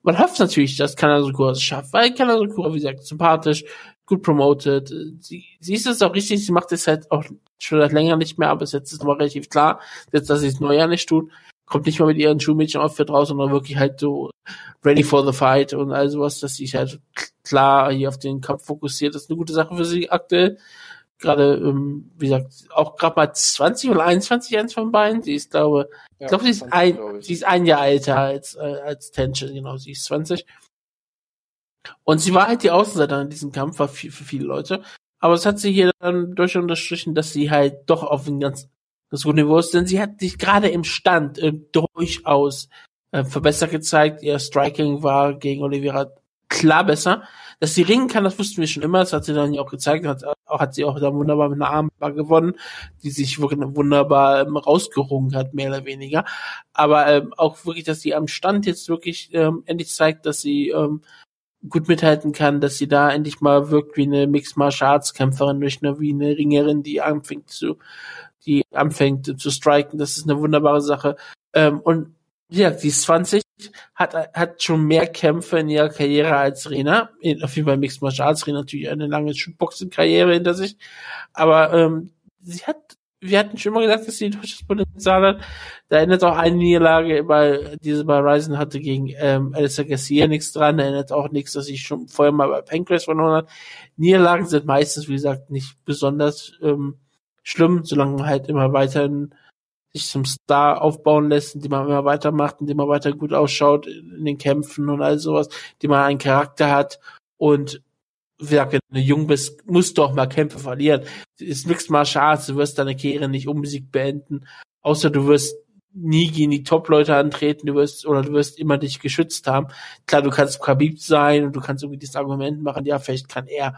man hofft natürlich, dass Kanazukura es schafft, weil Kanazukura, wie gesagt, sympathisch, gut promoted. Sie, sie ist es auch richtig, sie macht es halt auch schon seit länger nicht mehr, aber jetzt ist es mal relativ klar, jetzt, dass sie es neuer nicht tut, kommt nicht mal mit ihren Schulmädchen-Outfit raus, sondern wirklich halt so ready for the fight und all sowas, dass sie sich halt klar hier auf den Kampf fokussiert. Das ist eine gute Sache für sie aktuell gerade, ähm, wie gesagt, auch gerade mal 20 oder 21 eins von beiden. Sie ist, glaube, ja, ich glaube, sie ist ein, ich. sie ist ein Jahr älter als, äh, als Tension, genau, sie ist 20. Und sie war halt die Außenseiter in diesem Kampf, war viel, für viele Leute. Aber es hat sie hier dann durch unterstrichen, dass sie halt doch auf ein ganz das gute Niveau ist, denn sie hat sich gerade im Stand äh, durchaus äh, verbessert gezeigt. Ihr Striking war gegen Oliveira klar besser. Dass sie ringen kann, das wussten wir schon immer. Das hat sie dann ja auch gezeigt. Hat, auch, hat sie auch da wunderbar mit einer Armbar gewonnen, die sich wirklich wunderbar ähm, rausgerungen hat, mehr oder weniger. Aber ähm, auch wirklich, dass sie am Stand jetzt wirklich ähm, endlich zeigt, dass sie ähm, gut mithalten kann, dass sie da endlich mal wirkt wie eine Mixed Martial Arts Kämpferin, nicht nur wie eine Ringerin, die anfängt zu, die anfängt zu striken. Das ist eine wunderbare Sache. Ähm, und ja, sie ist 20, hat, hat schon mehr Kämpfe in ihrer Karriere als Rena. Auf jeden Fall Mixed Martial Arts. Rena natürlich eine lange Shootboxing-Karriere hinter sich. Aber ähm, sie hat, wir hatten schon mal gesagt, dass sie durchaus Potenzial hat. Da erinnert auch eine Niederlage, bei, diese bei Ryzen hatte gegen ähm, Alistair Garcia nichts dran. Da erinnert auch nichts, dass sie schon vorher mal bei Pancrase verloren hat. Niederlagen sind meistens, wie gesagt, nicht besonders ähm, schlimm, solange halt immer weiterhin sich zum Star aufbauen lässt, indem man immer weitermacht, indem man weiter gut ausschaut in den Kämpfen und all sowas, indem man einen Charakter hat und wie gesagt, wenn du jung bist, musst du auch mal Kämpfe verlieren. Ist Mixed Martial Arts, du wirst deine Karriere nicht unbesiegt beenden, außer du wirst nie gegen die Top-Leute antreten, du wirst, oder du wirst immer dich geschützt haben. Klar, du kannst Khabib sein und du kannst irgendwie dieses Argument machen, ja, vielleicht kann er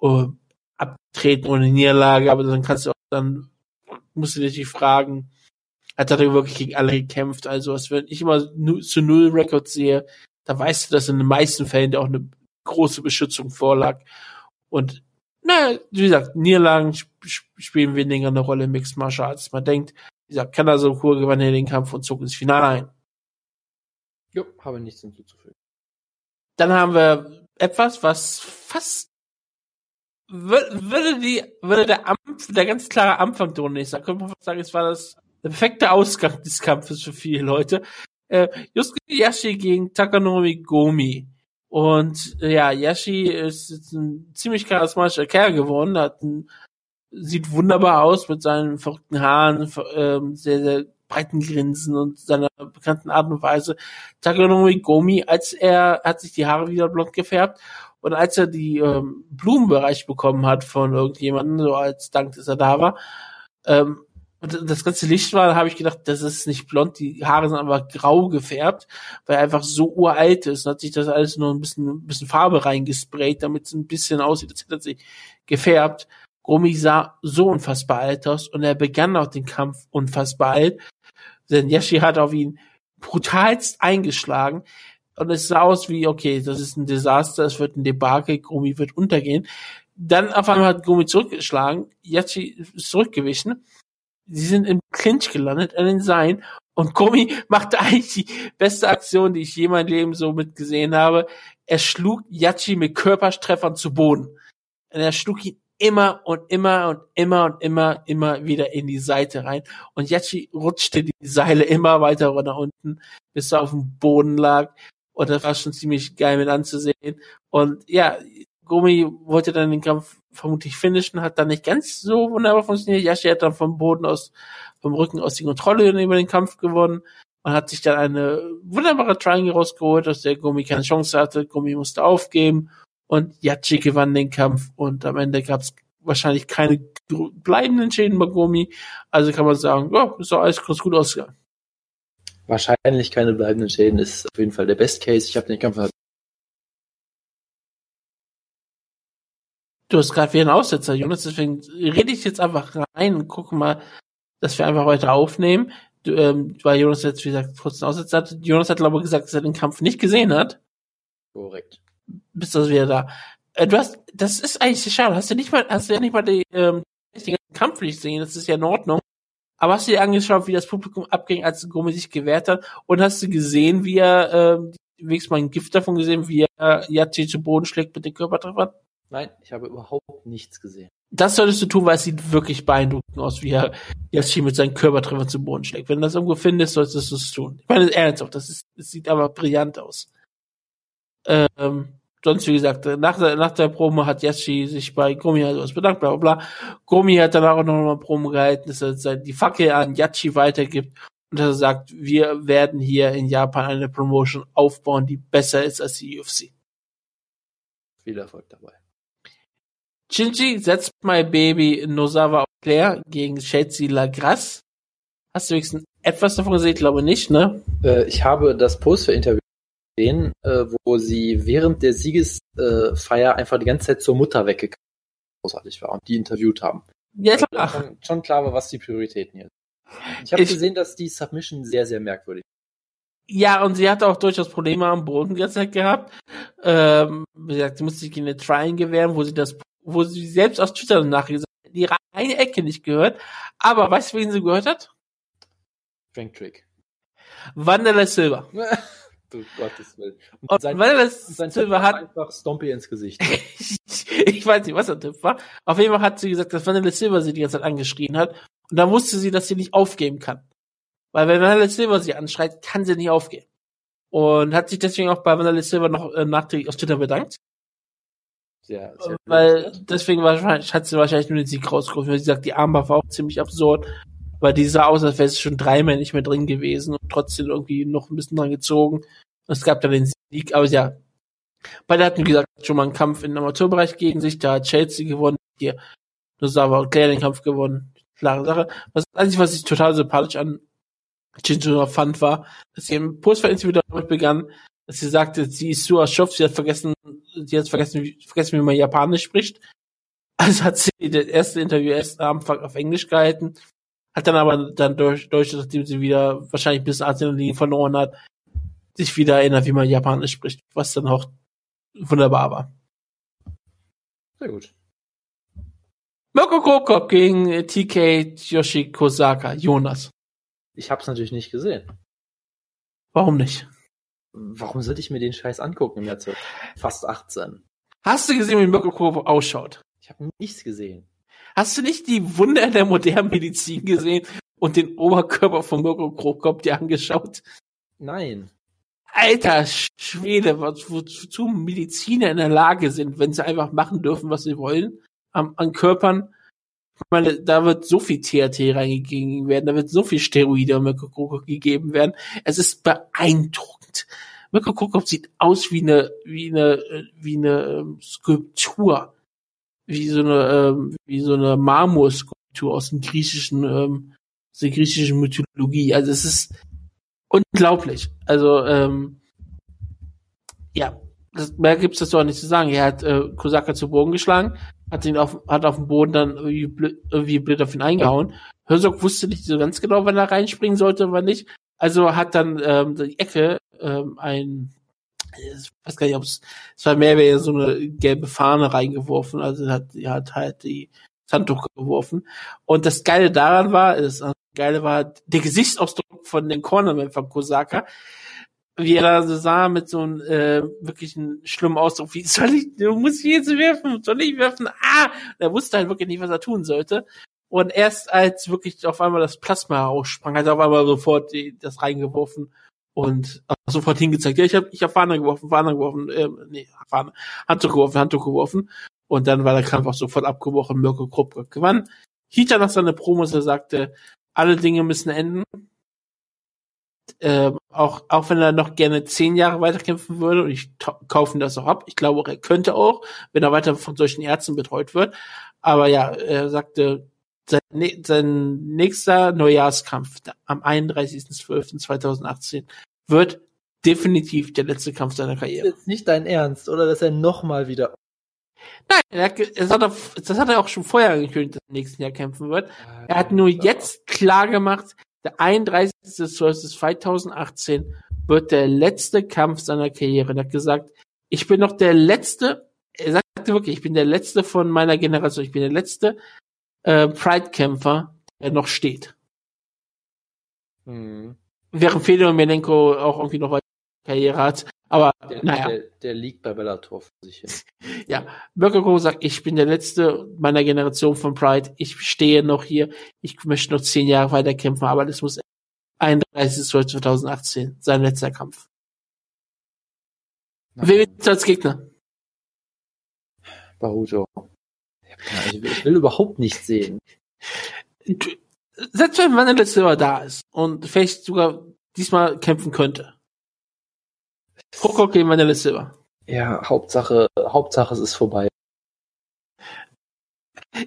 uh, abtreten ohne Niederlage, aber dann kannst du auch, dann musst du dich fragen, hat er wirklich gegen alle gekämpft. Also, als wenn ich immer zu Null Records sehe, da weißt du, dass in den meisten Fällen auch eine große Beschützung vorlag. Und, na, wie gesagt, Niederlagen spielen weniger eine Rolle im Mixed Martial Arts. Man denkt, wie gesagt, kann also Kur gewann den Kampf und zog ins Finale ein. Jo, habe nichts hinzuzufügen. Dann haben wir etwas, was fast würde die, würde der Ampf, der ganz klare Anfang Runde, ich sag, könnte man sagen, es war das der perfekte Ausgang des Kampfes für viele Leute. Äh, Yusuke Yashi gegen Takanori Gomi. Und äh, ja, Yashi ist jetzt ein ziemlich charismatischer Kerl geworden, hat ein, sieht wunderbar aus mit seinen verrückten Haaren, äh, sehr, sehr breiten Grinsen und seiner bekannten Art und Weise. Takanori Gomi, als er hat sich die Haare wieder blond gefärbt und als er die ähm, Blumenbereich bekommen hat von irgendjemandem, so als Dank, dass er da war, ähm, und das ganze Licht war, habe ich gedacht, das ist nicht blond, die Haare sind aber grau gefärbt, weil er einfach so uralt ist. Und hat sich das alles nur ein bisschen, ein bisschen Farbe reingesprayt, damit es ein bisschen aussieht, als hätte er sich gefärbt. Romy sah so unfassbar alt aus und er begann auch den Kampf unfassbar alt. Denn Yashi hat auf ihn brutalst eingeschlagen. Und es sah aus wie, okay, das ist ein Desaster, es wird ein Debakel, Gomi wird untergehen. Dann auf einmal hat Gomi zurückgeschlagen, Yashi ist zurückgewichen sie sind im Clinch gelandet, an den Seilen. Und Komi machte eigentlich die beste Aktion, die ich je mein Leben so mitgesehen habe. Er schlug Yachi mit Körpertreffern zu Boden. Und er schlug ihn immer und immer und immer und immer, immer wieder in die Seite rein. Und Yachi rutschte die Seile immer weiter nach unten, bis er auf dem Boden lag. Und das war schon ziemlich geil mit anzusehen. Und ja, Gomi wollte dann den Kampf vermutlich finishen, hat dann nicht ganz so wunderbar funktioniert. Yashi hat dann vom Boden aus, vom Rücken aus die Kontrolle über den Kampf gewonnen und hat sich dann eine wunderbare Triangle rausgeholt, aus der Gomi keine Chance hatte. Gomi musste aufgeben und Yachi gewann den Kampf und am Ende gab es wahrscheinlich keine bleibenden Schäden bei Gomi. Also kann man sagen, ja, ist doch alles ganz gut ausgegangen. Wahrscheinlich keine bleibenden Schäden ist auf jeden Fall der Best Case. Ich habe den Kampf Du hast gerade wieder einen Aussetzer, Jonas, deswegen rede ich jetzt einfach rein und gucke mal, dass wir einfach weiter aufnehmen. Du, ähm, weil Jonas jetzt, wie gesagt, kurz einen Aussetzer hat. Jonas hat, glaube ich, gesagt, dass er den Kampf nicht gesehen hat. Korrekt. Bist du also wieder da? Äh, du hast, das ist eigentlich schade. Hast du nicht mal, hast du ja nicht mal die, ähm, den Kampf nicht gesehen. Das ist ja in Ordnung. Aber hast du dir angeschaut, wie das Publikum abging, als Gomez sich gewehrt hat? Und hast du gesehen, wie er, ähm, wenigstens mal ein Gift davon gesehen, wie er Yachi zu Boden schlägt mit den Körpertreffern? Nein, ich habe überhaupt nichts gesehen. Das solltest du tun, weil es sieht wirklich beeindruckend aus, wie er Yashi mit seinen Körpertreffer zu Boden schlägt. Wenn du das irgendwo findest, solltest du es tun. Ich meine, ernsthaft, das ist, es sieht aber brillant aus. Ähm, sonst, wie gesagt, nach der, nach der Promo hat Yashi sich bei Gomi also was bedankt, bla, bla, bla. Gomi hat danach auch noch mal Promo gehalten, dass er die Fackel an Yachi weitergibt und dass er sagt, wir werden hier in Japan eine Promotion aufbauen, die besser ist als die UFC. Viel Erfolg dabei. Shinji setzt My Baby Nozawa Claire gegen Shotzi Lagrasse. Hast du wenigstens etwas davon gesehen? Ich glaube nicht, ne? Äh, ich habe das Poster-Interview gesehen, äh, wo sie während der Siegesfeier einfach die ganze Zeit zur Mutter weggegangen großartig war und die interviewt haben. Ja, Also klar. schon, schon klar war, was die Prioritäten hier sind. Ich habe Ich- gesehen, dass die Submission sehr, sehr merkwürdig Ja, und sie hatte auch durchaus Probleme am Boden die ganze Zeit gehabt. Ähm, wie gesagt, sie musste sich in eine Trying gewähren, wo sie das, wo sie selbst aus Twitter nachgesagt hat, ihre eine Ecke nicht gehört. Aber weißt du, wen sie gehört hat? Strength Trick. Wanderlei Silver. du Gottes Willen. Und, Und sein, Wanderlei sein hat, einfach Stompy ins Gesicht. [LAUGHS] ich weiß nicht, was der Tipp war. Auf jeden Fall hat sie gesagt, dass Vanilla Silver sie die ganze Zeit angeschrien hat. Und dann wusste sie, dass sie nicht aufgeben kann. Weil wenn Vanilla Silver sie anschreit, kann sie nicht aufgeben. Und hat sich deswegen auch bei Vanilla Silver noch äh, nachträglich auf Twitter bedankt. Sehr, sehr Weil deswegen wahrscheinlich, hat sie wahrscheinlich nur den Sieg rausgerufen. Weil sie sagt, die Armbar war auch ziemlich absurd. Weil die sah aus, als wäre sie schon dreimal nicht mehr drin gewesen und trotzdem irgendwie noch ein bisschen dran gezogen. Es gab dann den Sieg, aber ja. Beide hatten, wie gesagt, schon mal einen Kampf im Amateurbereich gegen sich. Da hat Chelsea gewonnen. Hier, das aber auch Claire den Kampf gewonnen. Klare Sache. Was einzige, was ich total sympathisch an Chinchilla fand, war, dass sie im Postfall-Interview damit begann, dass sie sagte, sie ist so erschöpft, sie hat vergessen, sie hat vergessen, wie, vergessen, wie man Japanisch spricht. [LAUGHS] Also hat sie das erste Interview erst am Anfang auf Englisch gehalten, hat dann aber dann durch, durch nachdem sie wieder wahrscheinlich bis Adrenalin verloren hat, sich wieder erinnert, wie man Japanisch spricht, was dann auch wunderbar war. Sehr gut. Mirko Krokop gegen TK Yoshi Kosaka, Jonas. Ich hab's natürlich nicht gesehen. Warum nicht? Warum sollte ich mir den Scheiß angucken im Jahr zu- fast 18? Hast du gesehen, wie Mirko Krokop ausschaut? Ich habe nichts gesehen. Hast du nicht die Wunder der modernen Medizin gesehen und den Oberkörper von Mirko Krokop dir angeschaut? Nein. Alter Schwede, was- wozu Mediziner in der Lage sind, wenn sie einfach machen dürfen, was sie wollen, am, an Körpern. Ich meine, da wird so viel THT reingegeben werden, da wird so viel Steroide an Mirko Krokop gegeben werden. Es ist beeindruckend. Mirko Krokop sieht aus wie eine, wie eine, äh, wie eine ähm, Skulptur. Wie so eine, ähm, wie so eine Marmorskulptur aus dem griechischen, ähm, aus der griechischen Mythologie. Also es ist unglaublich. Also, ähm, ja, das, mehr gibt's das doch nicht zu sagen. Er hat äh, Kosaka zu Boden geschlagen, hat ihn auf, hat auf dem Boden dann irgendwie blöd, irgendwie blöd auf ihn eingehauen. Herzog wusste nicht so ganz genau, wann er reinspringen sollte wann nicht. Also hat dann ähm, die Ecke ähm, ein, ich weiß gar nicht, ob es, es war mehr so eine gelbe Fahne reingeworfen. Also hat, hat halt die Handtuch geworfen. Und das Geile daran war, das Geile war der Gesichtsausdruck von den Cornerman von Kosaka, wie er da so sah mit so einem äh, wirklich einen schlimmen Ausdruck, wie soll ich, du musst jetzt werfen, soll ich werfen? Ah! Und er wusste halt wirklich nicht, was er tun sollte. Und erst als wirklich auf einmal das Plasma raussprang, hat er auf einmal sofort die, das reingeworfen und sofort hingezeigt. Ja, ich habe ich hab Fahne geworfen, Fahne geworfen, äh, nee, Fahne, Handtuch geworfen, Handtuch geworfen. Und dann war der Kampf auch sofort abgebrochen. Mirko Krupp gewann. Hita nach seiner Promos, er sagte, alle Dinge müssen enden. Ähm, auch, auch wenn er noch gerne zehn Jahre weiterkämpfen würde, und ich kaufe ihm das auch ab. Ich glaube auch, er könnte auch, wenn er weiter von solchen Ärzten betreut wird. Aber ja, er sagte, sein, sein nächster Neujahrskampf am 31.12.2018 wird definitiv der letzte Kampf seiner Das ist Karriere. jetzt nicht dein Ernst, oder dass er nochmal wieder. Nein, er hat, das, hat er, das hat er auch schon vorher angekündigt, dass er im nächsten Jahr kämpfen wird. Er hat nur jetzt klar gemacht, der 31.12.2018 wird der letzte Kampf seiner Karriere. Er hat gesagt, ich bin noch der letzte, er sagte wirklich, ich bin der letzte von meiner Generation, ich bin der letzte äh, Pride-Kämpfer, der noch steht. Hm. Während Fedor Melenko auch irgendwie noch weiter Karriere hat. Aber Der, naja. der, der liegt bei Bellator vor sich hin. Ja, [LAUGHS] Mirko sagt, ich bin der letzte meiner Generation von Pride. Ich stehe noch hier. Ich möchte noch zehn Jahre weiter kämpfen, aber das muss 31.12.2018 sein letzter Kampf. Wer wird als Gegner? Baruto. Ich, will, überhaupt nichts sehen. Selbst wenn Silver da ist und vielleicht sogar diesmal kämpfen könnte. Krokok gegen Vanilla Silver. Ja, Hauptsache, Hauptsache es ist vorbei.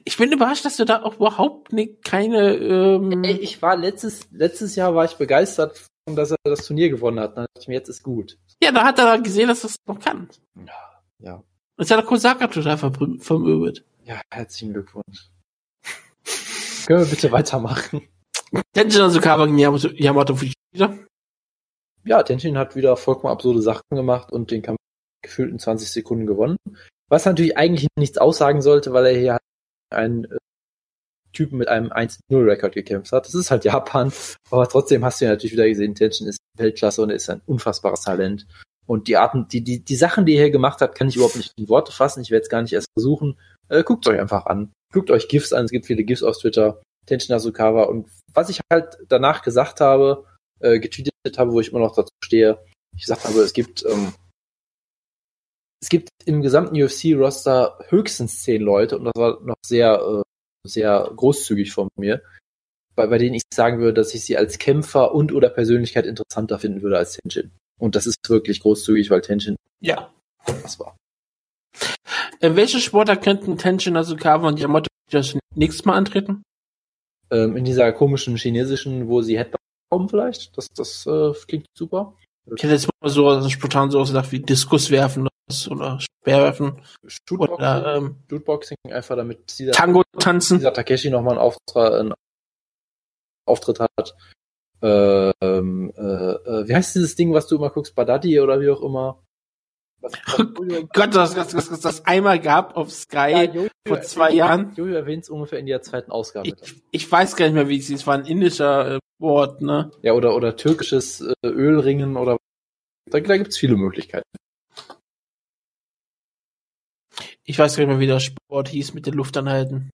Ich bin überrascht, dass du da auch überhaupt nicht keine. Ähm ich war letztes, letztes Jahr war ich begeistert, dass er das Turnier gewonnen hat. Dann dachte ich mir, jetzt ist gut. ja, da hat er gesehen, dass das noch kann. Ja, ja. Und jetzt hat er Kosaka total vermöbelt. Ja, herzlichen Glückwunsch. Können wir bitte weitermachen? Tenshin Asukawa gegen Yamato, Fujita. Ja, Tenshin hat wieder vollkommen absurde Sachen gemacht und den Kampf gefühlt in 20 Sekunden gewonnen. Was natürlich eigentlich nichts aussagen sollte, weil er hier einen äh, Typen mit einem 1-0-Rekord gekämpft hat. Das ist halt Japan, aber trotzdem hast du ja natürlich wieder gesehen, Tenshin ist Weltklasse und er ist ein unfassbares Talent. Und die Arten, die, die, die Sachen, die er hier gemacht hat, kann ich überhaupt nicht in Worte fassen. Ich werde es gar nicht erst versuchen. Äh, guckt euch einfach an. Guckt euch GIFs an. Es gibt viele GIFs auf Twitter. Tenshin Asukawa. Und was ich halt danach gesagt habe, äh, getweetet habe, wo ich immer noch dazu stehe, ich gesagt habe, es gibt, ähm, es gibt im gesamten UFC-Roster höchstens zehn Leute und das war noch sehr, äh, sehr großzügig von mir, bei, bei denen ich sagen würde, dass ich sie als Kämpfer und oder Persönlichkeit interessanter finden würde als Tenshin. Und das ist wirklich großzügig, weil Tenshin Ja. das war. In welche Sportler könnten Tenshin Asukawa und Yamato das nächstes Mal antreten? Ähm, in dieser komischen chinesischen, wo sie Headbang kommen vielleicht. Das, das äh, klingt super. Ich hätte jetzt mal so also spontan so ausgedacht wie Diskus werfen oder, was, oder Speerwerfen Shootboxing, oder ähm, Shootboxing einfach damit dieser, Tango tanzen. dieser Takeshi nochmal einen, Auftra einen Auftritt hat. Ähm, äh, äh, wie heißt dieses Ding, was du immer guckst, Badadi oder wie auch immer? Was, [LAUGHS] Gott, dass das, das, das, das einmal gab auf Sky Jojo vor zwei Jahren. Jojo erwähnt es ungefähr in der zweiten Ausgabe. Ich, ich weiß gar nicht mehr, wie es hieß. Es war ein indischer äh, Wort, ne? Ja, oder, oder türkisches äh, Ölringen oder da, da gibt's viele Möglichkeiten. Ich weiß gar nicht mehr, wie der Sport hieß mit den Luftanhalten.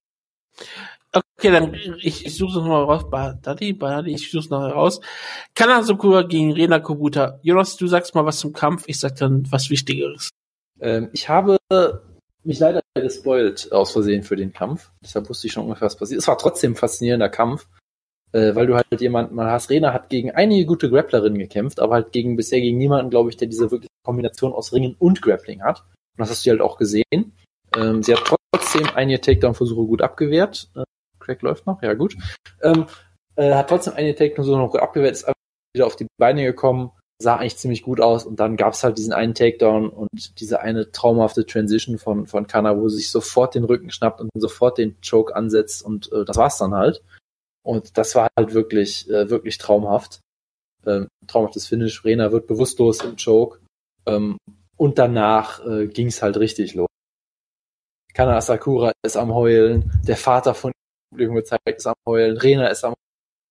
Okay, dann ich, ich suche es nochmal raus. Badadi, Badadi, ich suche es nachher raus. Kanazukura gegen Rena Kobuta. Jonas, du sagst mal was zum Kampf, ich sag dann was Wichtigeres. Ähm, ich habe mich leider gespoilt aus Versehen für den Kampf. Deshalb wusste ich schon ungefähr, was passiert. Es war trotzdem ein faszinierender Kampf, äh, weil du halt jemanden mal hast. Rena hat gegen einige gute Grapplerinnen gekämpft, aber halt gegen bisher gegen niemanden, glaube ich, der diese wirkliche Kombination aus Ringen und Grappling hat. Und das hast du halt auch gesehen. Ähm, sie hat trotzdem einige Takedown-Versuche gut abgewehrt. Äh, Craig läuft noch, ja gut. Ähm, äh, hat trotzdem einige Takedown-Versuche noch gut abgewehrt, ist wieder auf die Beine gekommen, sah eigentlich ziemlich gut aus und dann gab's halt diesen einen Takedown und diese eine traumhafte Transition von, von Kana, wo sie sich sofort den Rücken schnappt und sofort den Choke ansetzt und äh, das war's dann halt. Und das war halt wirklich, äh, wirklich traumhaft. Ähm, traumhaftes Finish. Rena wird bewusstlos im Choke. Ähm, und danach äh, ging's halt richtig los. Kana Asakura ist am Heulen, der Vater von ihm gezeigt ist am Heulen, Rena ist am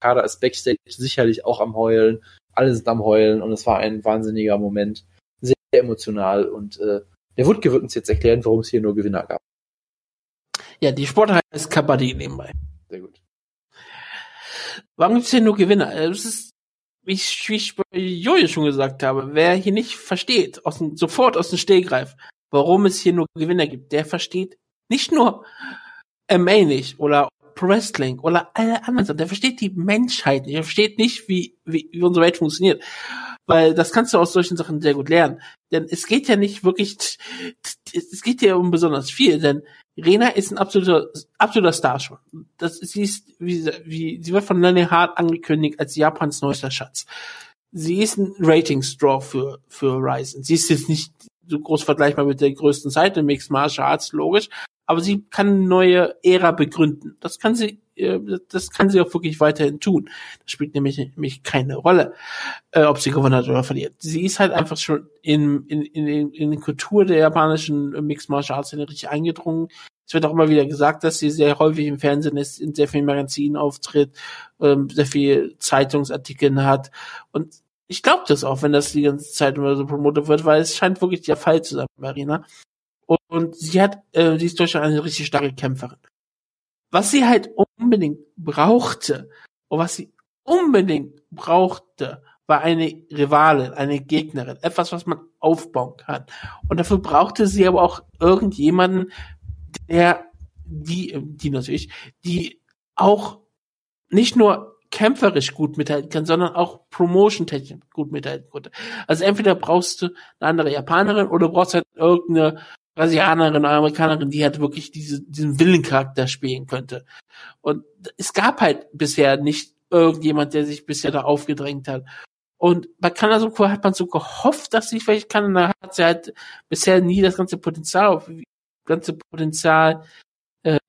Kader ist Backstage sicherlich auch am Heulen, alle sind am Heulen und es war ein wahnsinniger Moment, sehr emotional und äh, der Wutke wird uns jetzt erklären, warum es hier nur Gewinner gab. Ja, die Sportart heißt Kabaddi nebenbei. Sehr gut. Warum gibt's hier nur Gewinner? Äh, Das ist, wie ich, wie ich bei Jojo schon gesagt habe, wer hier nicht versteht, aus dem, sofort aus dem Stehgreif, warum es hier nur Gewinner gibt, der versteht nicht nur MA nicht oder Pro Wrestling oder alle anderen Sachen, der versteht die Menschheit nicht, der versteht nicht, wie, wie, wie unsere Welt funktioniert. Weil das kannst du aus solchen Sachen sehr gut lernen. Denn es geht ja nicht wirklich, es geht ja um besonders viel, denn Rena ist ein absoluter, absoluter Star schon. Das, sie ist, wie, wie, sie wird von Lenny Hart angekündigt als Japans neuester Schatz. Sie ist ein Ratings-Draw für, für Ryzen. Sie ist jetzt nicht so groß vergleichbar mit der größten Seite, Mixed Martial Arts, logisch. Aber sie kann eine neue Ära begründen. Das kann sie, das kann sie auch wirklich weiterhin tun. Das spielt nämlich, nämlich keine Rolle, äh, ob sie gewonnen hat oder verliert. Sie ist halt einfach schon in, in, in, in die Kultur der japanischen Mixed Martial Arts richtig eingedrungen. Es wird auch immer wieder gesagt, dass sie sehr häufig im Fernsehen ist, in sehr vielen Magazinen auftritt, ähm, sehr viel Zeitungsartikeln hat. Und ich glaube das auch, wenn das die ganze Zeit immer so promotet wird, weil es scheint wirklich der Fall zu sein, Marina. Und, und sie hat, äh, sie ist durchaus eine richtig starke Kämpferin. Was sie halt unbedingt brauchte, und was sie unbedingt brauchte, war eine Rivalin, eine Gegnerin, etwas, was man aufbauen kann. Und dafür brauchte sie aber auch irgendjemanden, der, die, die natürlich, die auch nicht nur kämpferisch gut mithalten kann, sondern auch promotion-technisch gut mithalten konnte. Also entweder brauchst du eine andere Japanerin oder brauchst halt irgendeine Brasilianerin Amerikanerin, die halt wirklich diese, diesen Willencharakter spielen könnte. Und es gab halt bisher nicht irgendjemand, der sich bisher da aufgedrängt hat. Und bei Kanasuko hat man so gehofft, dass sie vielleicht kann, und da hat sie halt bisher nie das ganze Potenzial, ganze Potenzial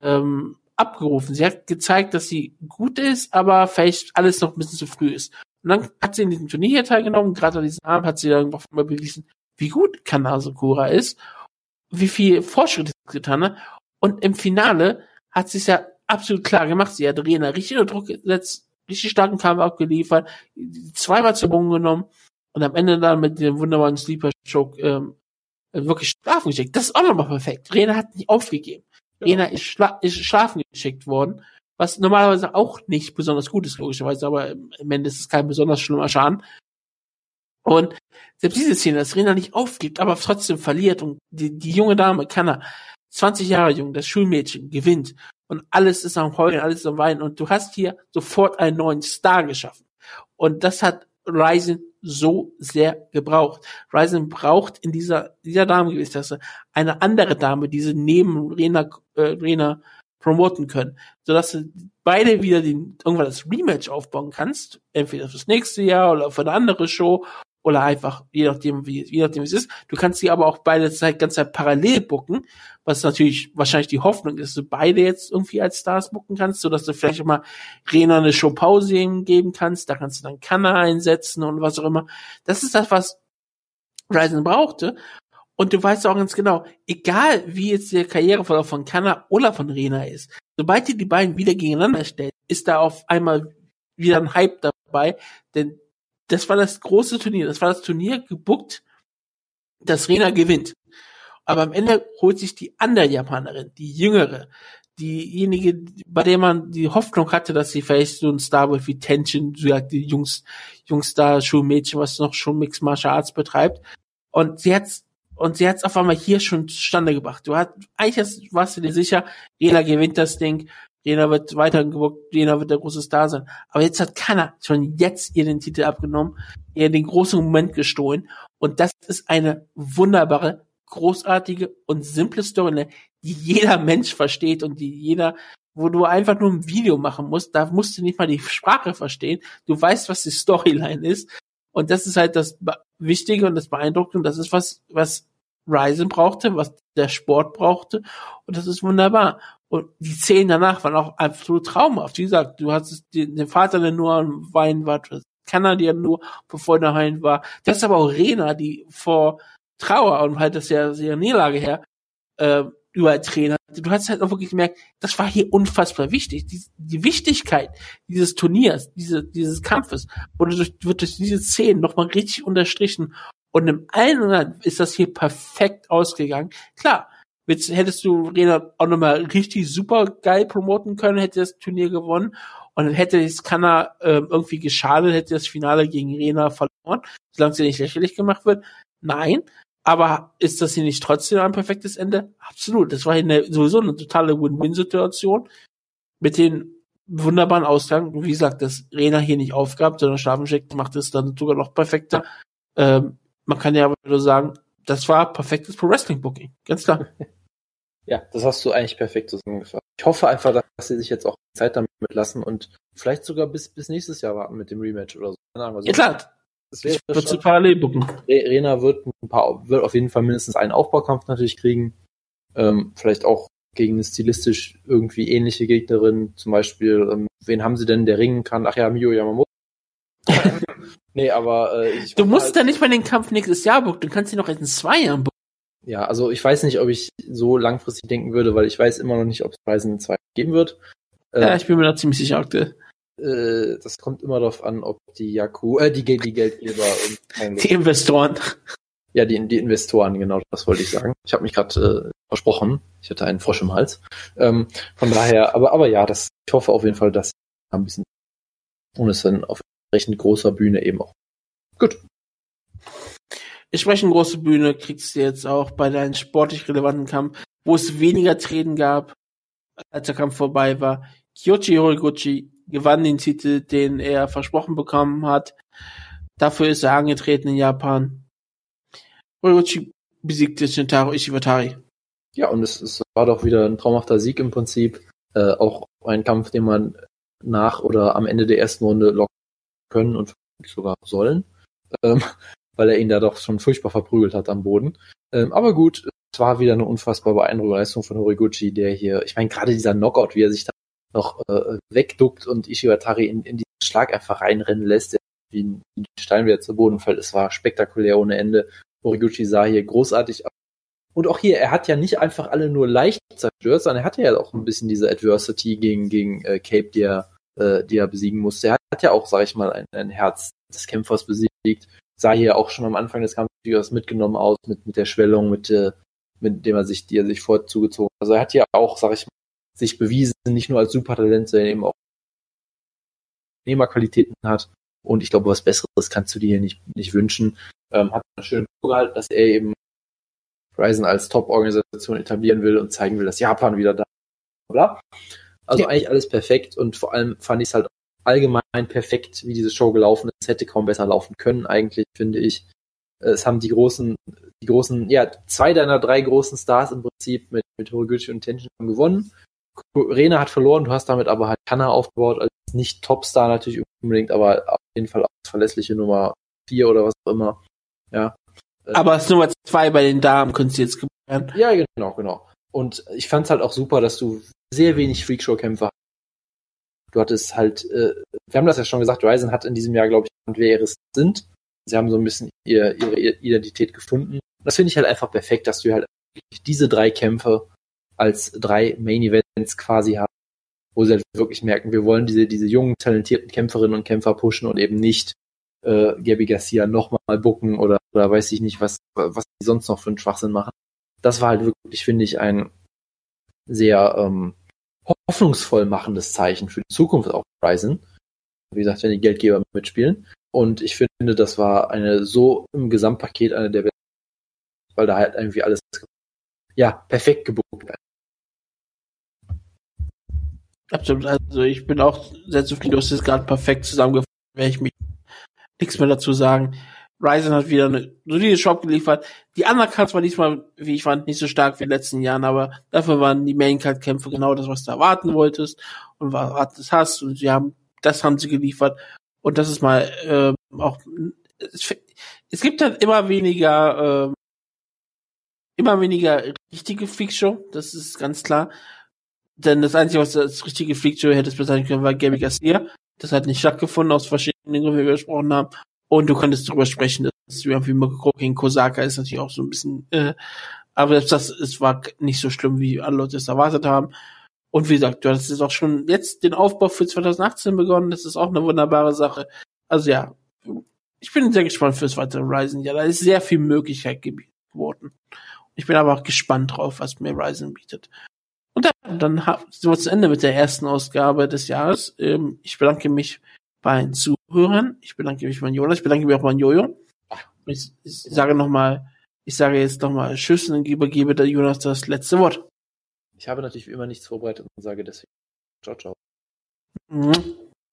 ähm, abgerufen. Sie hat gezeigt, dass sie gut ist, aber vielleicht alles noch ein bisschen zu früh ist. Und dann hat sie in diesem Turnier hier teilgenommen, gerade an diesem Abend hat sie dann mal bewiesen, wie gut Kanasukura ist, wie viel Fortschritte sie getan hat. Und im Finale hat sie es ja absolut klar gemacht. Sie hat Rena richtig unter Druck gesetzt, richtig starken Kampf abgeliefert, zweimal zu Boden genommen und am Ende dann mit dem wunderbaren Sleeper Choke ähm, wirklich schlafen geschickt. Das ist auch nochmal perfekt. Rena hat nicht aufgegeben. Ja. Rena ist, schla ist schlafen geschickt worden, was normalerweise auch nicht besonders gut ist, logischerweise, aber im Ende ist es kein besonders schlimmer Schaden. Und selbst diese Szene, dass Rena nicht aufgibt, aber trotzdem verliert und die, die junge Dame, Kanna, 20 Jahre jung, das Schulmädchen, gewinnt und alles ist am Heulen, alles am Weinen und du hast hier sofort einen neuen Star geschaffen. Und das hat Ryzen so sehr gebraucht. Ryzen braucht in dieser, dieser Damengewichtsklasse eine andere Dame, die sie neben Rena, äh, Rena promoten können, sodass du beide wieder den, irgendwann das Rematch aufbauen kannst, entweder fürs nächste Jahr oder für eine andere Show oder einfach, je nachdem, wie, je nachdem, wie es ist. Du kannst sie aber auch beide Zeit ganz Zeit parallel bucken, was natürlich wahrscheinlich die Hoffnung ist, dass du beide jetzt irgendwie als Stars bucken kannst, so dass du vielleicht mal Rena eine Showpause geben kannst, da kannst du dann Kanna einsetzen und was auch immer. Das ist das, was Ryzen brauchte. Und du weißt auch ganz genau, egal wie jetzt der Karriereverlauf von Kanna oder von Rena ist, sobald ihr die beiden wieder gegeneinander stellt, ist da auf einmal wieder ein Hype dabei, denn das war das große Turnier. Das war das Turnier gebuckt, das Rena gewinnt. Aber am Ende holt sich die andere Japanerin, die jüngere, diejenige, bei der man die Hoffnung hatte, dass sie vielleicht so ein Star wird wie Tension, so ja, die Jungs, Jungstar Schulmädchen, was noch schon Mixed Martial Arts betreibt. Und sie hat's, und sie hat's auf einmal hier schon zustande gebracht. Du hast, eigentlich warst du dir sicher, Rena gewinnt das Ding, Jena wird weiterhin gebuckt, Jena wird der große Star sein. Aber jetzt hat keiner schon jetzt ihr den Titel abgenommen, ihr den großen Moment gestohlen. Und das ist eine wunderbare, großartige und simple Storyline, die jeder Mensch versteht und die jeder, wo du einfach nur ein Video machen musst, da musst du nicht mal die Sprache verstehen. Du weißt, was die Storyline ist. Und das ist halt das Wichtige und das Beeindruckende. Das ist was, was Ryzen brauchte, was der Sport brauchte. Und das ist wunderbar. Und die Szenen danach waren auch absolut traumhaft. Wie gesagt, du hattest den, Vater, der nur am Weinen war, Kanadier nur, bevor er daheim war. Das ist aber auch Rena, die vor Trauer und halt das ja ihre Niederlage her, äh, überall Trainer. Du hast halt auch wirklich gemerkt, das war hier unfassbar wichtig. Die, die Wichtigkeit dieses Turniers, diese, dieses Kampfes, wurde durch, wird durch diese Szenen nochmal richtig unterstrichen. Und im allen ist das hier perfekt ausgegangen. Klar, Hättest du Rena auch nochmal richtig super geil promoten können, hätte das Turnier gewonnen und hätte es Kanna äh, irgendwie geschadet, hätte das Finale gegen Rena verloren, solange sie nicht lächerlich gemacht wird. Nein, aber ist das hier nicht trotzdem ein perfektes Ende? Absolut. Das war eine, sowieso eine totale Win-Win-Situation mit den wunderbaren Ausgang. Wie gesagt, dass Rena hier nicht aufgab, sondern Schlafencheck macht es dann sogar noch perfekter. Ähm, man kann ja aber nur sagen, das war perfektes Pro Wrestling Booking. Ganz klar. [LAUGHS] Ja, das hast du eigentlich perfekt zusammengefasst. Ich hoffe einfach, dass sie sich jetzt auch Zeit damit lassen und vielleicht sogar bis, bis nächstes Jahr warten mit dem Rematch oder so. Keine Ahnung, ja, klar. Das wäre ich würde parallel bucken. Rena wird ein paar, wird auf jeden Fall mindestens einen Aufbaukampf natürlich kriegen. Ähm, vielleicht auch gegen eine stilistisch irgendwie ähnliche Gegnerin. Zum Beispiel, ähm, wen haben sie denn, der ringen kann? Ach ja, Mio Yamamoto. [LAUGHS] nee, aber äh, ich Du musst halt, ja nicht mal den Kampf nächstes Jahr bucken, du kannst ihn noch in zwei Jahren bucken. Ja, also ich weiß nicht, ob ich so langfristig denken würde, weil ich weiß immer noch nicht, ob es Reisen 2 geben wird. Ja, äh, ich bin mir da ziemlich sicher aktuell. Äh, das kommt immer darauf an, ob die Yaku, äh, die, die Geldgeber und Die Investoren. Ja, die, die Investoren, genau, das wollte ich sagen. Ich habe mich gerade äh, versprochen. Ich hatte einen Frosch im Hals. Ähm, von daher, aber, aber ja, das, ich hoffe auf jeden Fall, dass ein bisschen und es dann auf entsprechend großer Bühne eben auch. Gut. Entsprechend große Bühne kriegst du jetzt auch bei deinem sportlich relevanten Kampf, wo es weniger Treten gab, als der Kampf vorbei war. Kyoji Horiguchi gewann den Titel, den er versprochen bekommen hat. Dafür ist er angetreten in Japan. Horiguchi besiegte Shintaro Ishiwatari. ja, und es, es war doch wieder ein traumhafter Sieg im Prinzip. Äh, auch ein Kampf, den man nach oder am Ende der ersten Runde locken können und sogar sollen, ähm, weil er ihn da doch schon furchtbar verprügelt hat am Boden. Ähm, aber gut, es war wieder eine unfassbar beeindruckende Leistung von Horiguchi, der hier, ich meine, gerade dieser Knockout, wie er sich da noch äh, wegduckt und Ishiwatari in, in diesen Schlag einfach reinrennen lässt, der wie ein, Stein wieder zu Boden fällt. Es war spektakulär ohne Ende. Horiguchi sah hier großartig aus. Und auch hier, er hat ja nicht einfach alle nur leicht zerstört, sondern er hatte ja auch ein bisschen diese Adversity gegen, gegen äh, Cape, die er, äh, die er besiegen musste. Er hat ja auch, sag ich mal, ein, ein Herz des Kämpfers besiegt. Sah hier auch schon am Anfang des Kampfes mitgenommen aus, mit, mit der Schwellung, mit, äh, mit dem er sich, die er sich vorzugezogen hat. Also er hat ja auch, sag ich mal, sich bewiesen, nicht nur als Supertalent, sondern eben auch Nehmerqualitäten hat. Und ich glaube, was Besseres kannst du dir hier nicht, nicht wünschen. Ähm, hat schön gehalten, dass er eben Ryzen als Top-Organisation etablieren will und zeigen will, dass Japan wieder da ist. Also ja. eigentlich alles perfekt und vor allem fand ich es halt allgemein perfekt, wie diese Show gelaufen ist. Es hätte kaum besser laufen können, eigentlich, finde ich. Es haben die großen, die großen, ja, zwei deiner drei großen Stars im Prinzip mit, mit Horiguchi und Tenshin haben gewonnen. Rena hat verloren, du hast damit aber halt Kanna aufgebaut, als nicht Topstar natürlich unbedingt, aber auf jeden Fall als verlässliche Nummer vier oder was auch immer. Ja. Aber es ist Nummer zwei bei den Damen, können sie jetzt gebären. Ja, genau, genau. Und ich fand es halt auch super, dass du sehr wenig Freakshow-Kämpfer hast. Du hattest halt, äh, wir haben das ja schon gesagt, Ryzen hat in diesem Jahr, glaube ich, wer ihre sind. Sie haben so ein bisschen ihr, ihre Identität gefunden. Das finde ich halt einfach perfekt, dass du halt diese drei Kämpfe als drei Main Events quasi haben, wo sie halt wirklich merken, wir wollen diese, diese jungen, talentierten Kämpferinnen und Kämpfer pushen und eben nicht äh, Gabby Garcia nochmal bucken oder, oder weiß ich nicht, was, was die sonst noch für einen Schwachsinn machen. Das war halt wirklich, finde ich, ein sehr ähm, hoffnungsvoll machendes Zeichen für die Zukunft auch Ryzen. Wie gesagt, wenn die Geldgeber mitspielen. Und ich finde, das war eine so im Gesamtpaket eine der besten, weil da halt irgendwie alles ja perfekt gebucht Absolut. Also ich bin auch sehr zufrieden, du hast es gerade perfekt zusammengefasst, werde ich mich nichts mehr dazu sagen. Ryzen hat wieder eine solide Shop geliefert. Die Undercards war diesmal, wie ich fand, nicht so stark wie in den letzten Jahren, aber dafür waren die Maincard-Kämpfe genau das, was du erwarten wolltest und was erwartet hast. Und sie haben, das haben sie geliefert. Und das ist mal äh, auch. Es, es gibt halt immer weniger, äh, immer weniger richtige Freakshow, das ist ganz klar. Denn das Einzige, was das richtige Freakshow hätte bezeichnen können, war Gabby Garcia. Das hat nicht stattgefunden, aus verschiedenen Gründen, wie wir gesprochen haben. Und du könntest darüber sprechen, dass wir wie Mokoko gegen Kosaka ist natürlich auch so ein bisschen, äh, aber selbst das, es war nicht so schlimm, wie alle Leute es erwartet haben. Und wie gesagt, du hast jetzt auch schon jetzt den Aufbau für 2018 begonnen. Das ist auch eine wunderbare Sache. Also ja, ich bin sehr gespannt fürs weitere Ryzen. Ja, da ist sehr viel Möglichkeit geboten. Ich bin aber auch gespannt drauf, was mir Ryzen bietet. Und dann, dann sind wir zu Ende mit der ersten Ausgabe des Jahres. Ähm, ich bedanke mich bei den Zuhörern. Ich bedanke mich bei Jonas. Ich bedanke mich auch bei Jojo. Ich, ich sage nochmal, ich sage jetzt nochmal Tschüss und übergebe der Jonas das letzte Wort. Ich habe natürlich wie immer nichts vorbereitet und sage deswegen ciao, ciao. Mhm.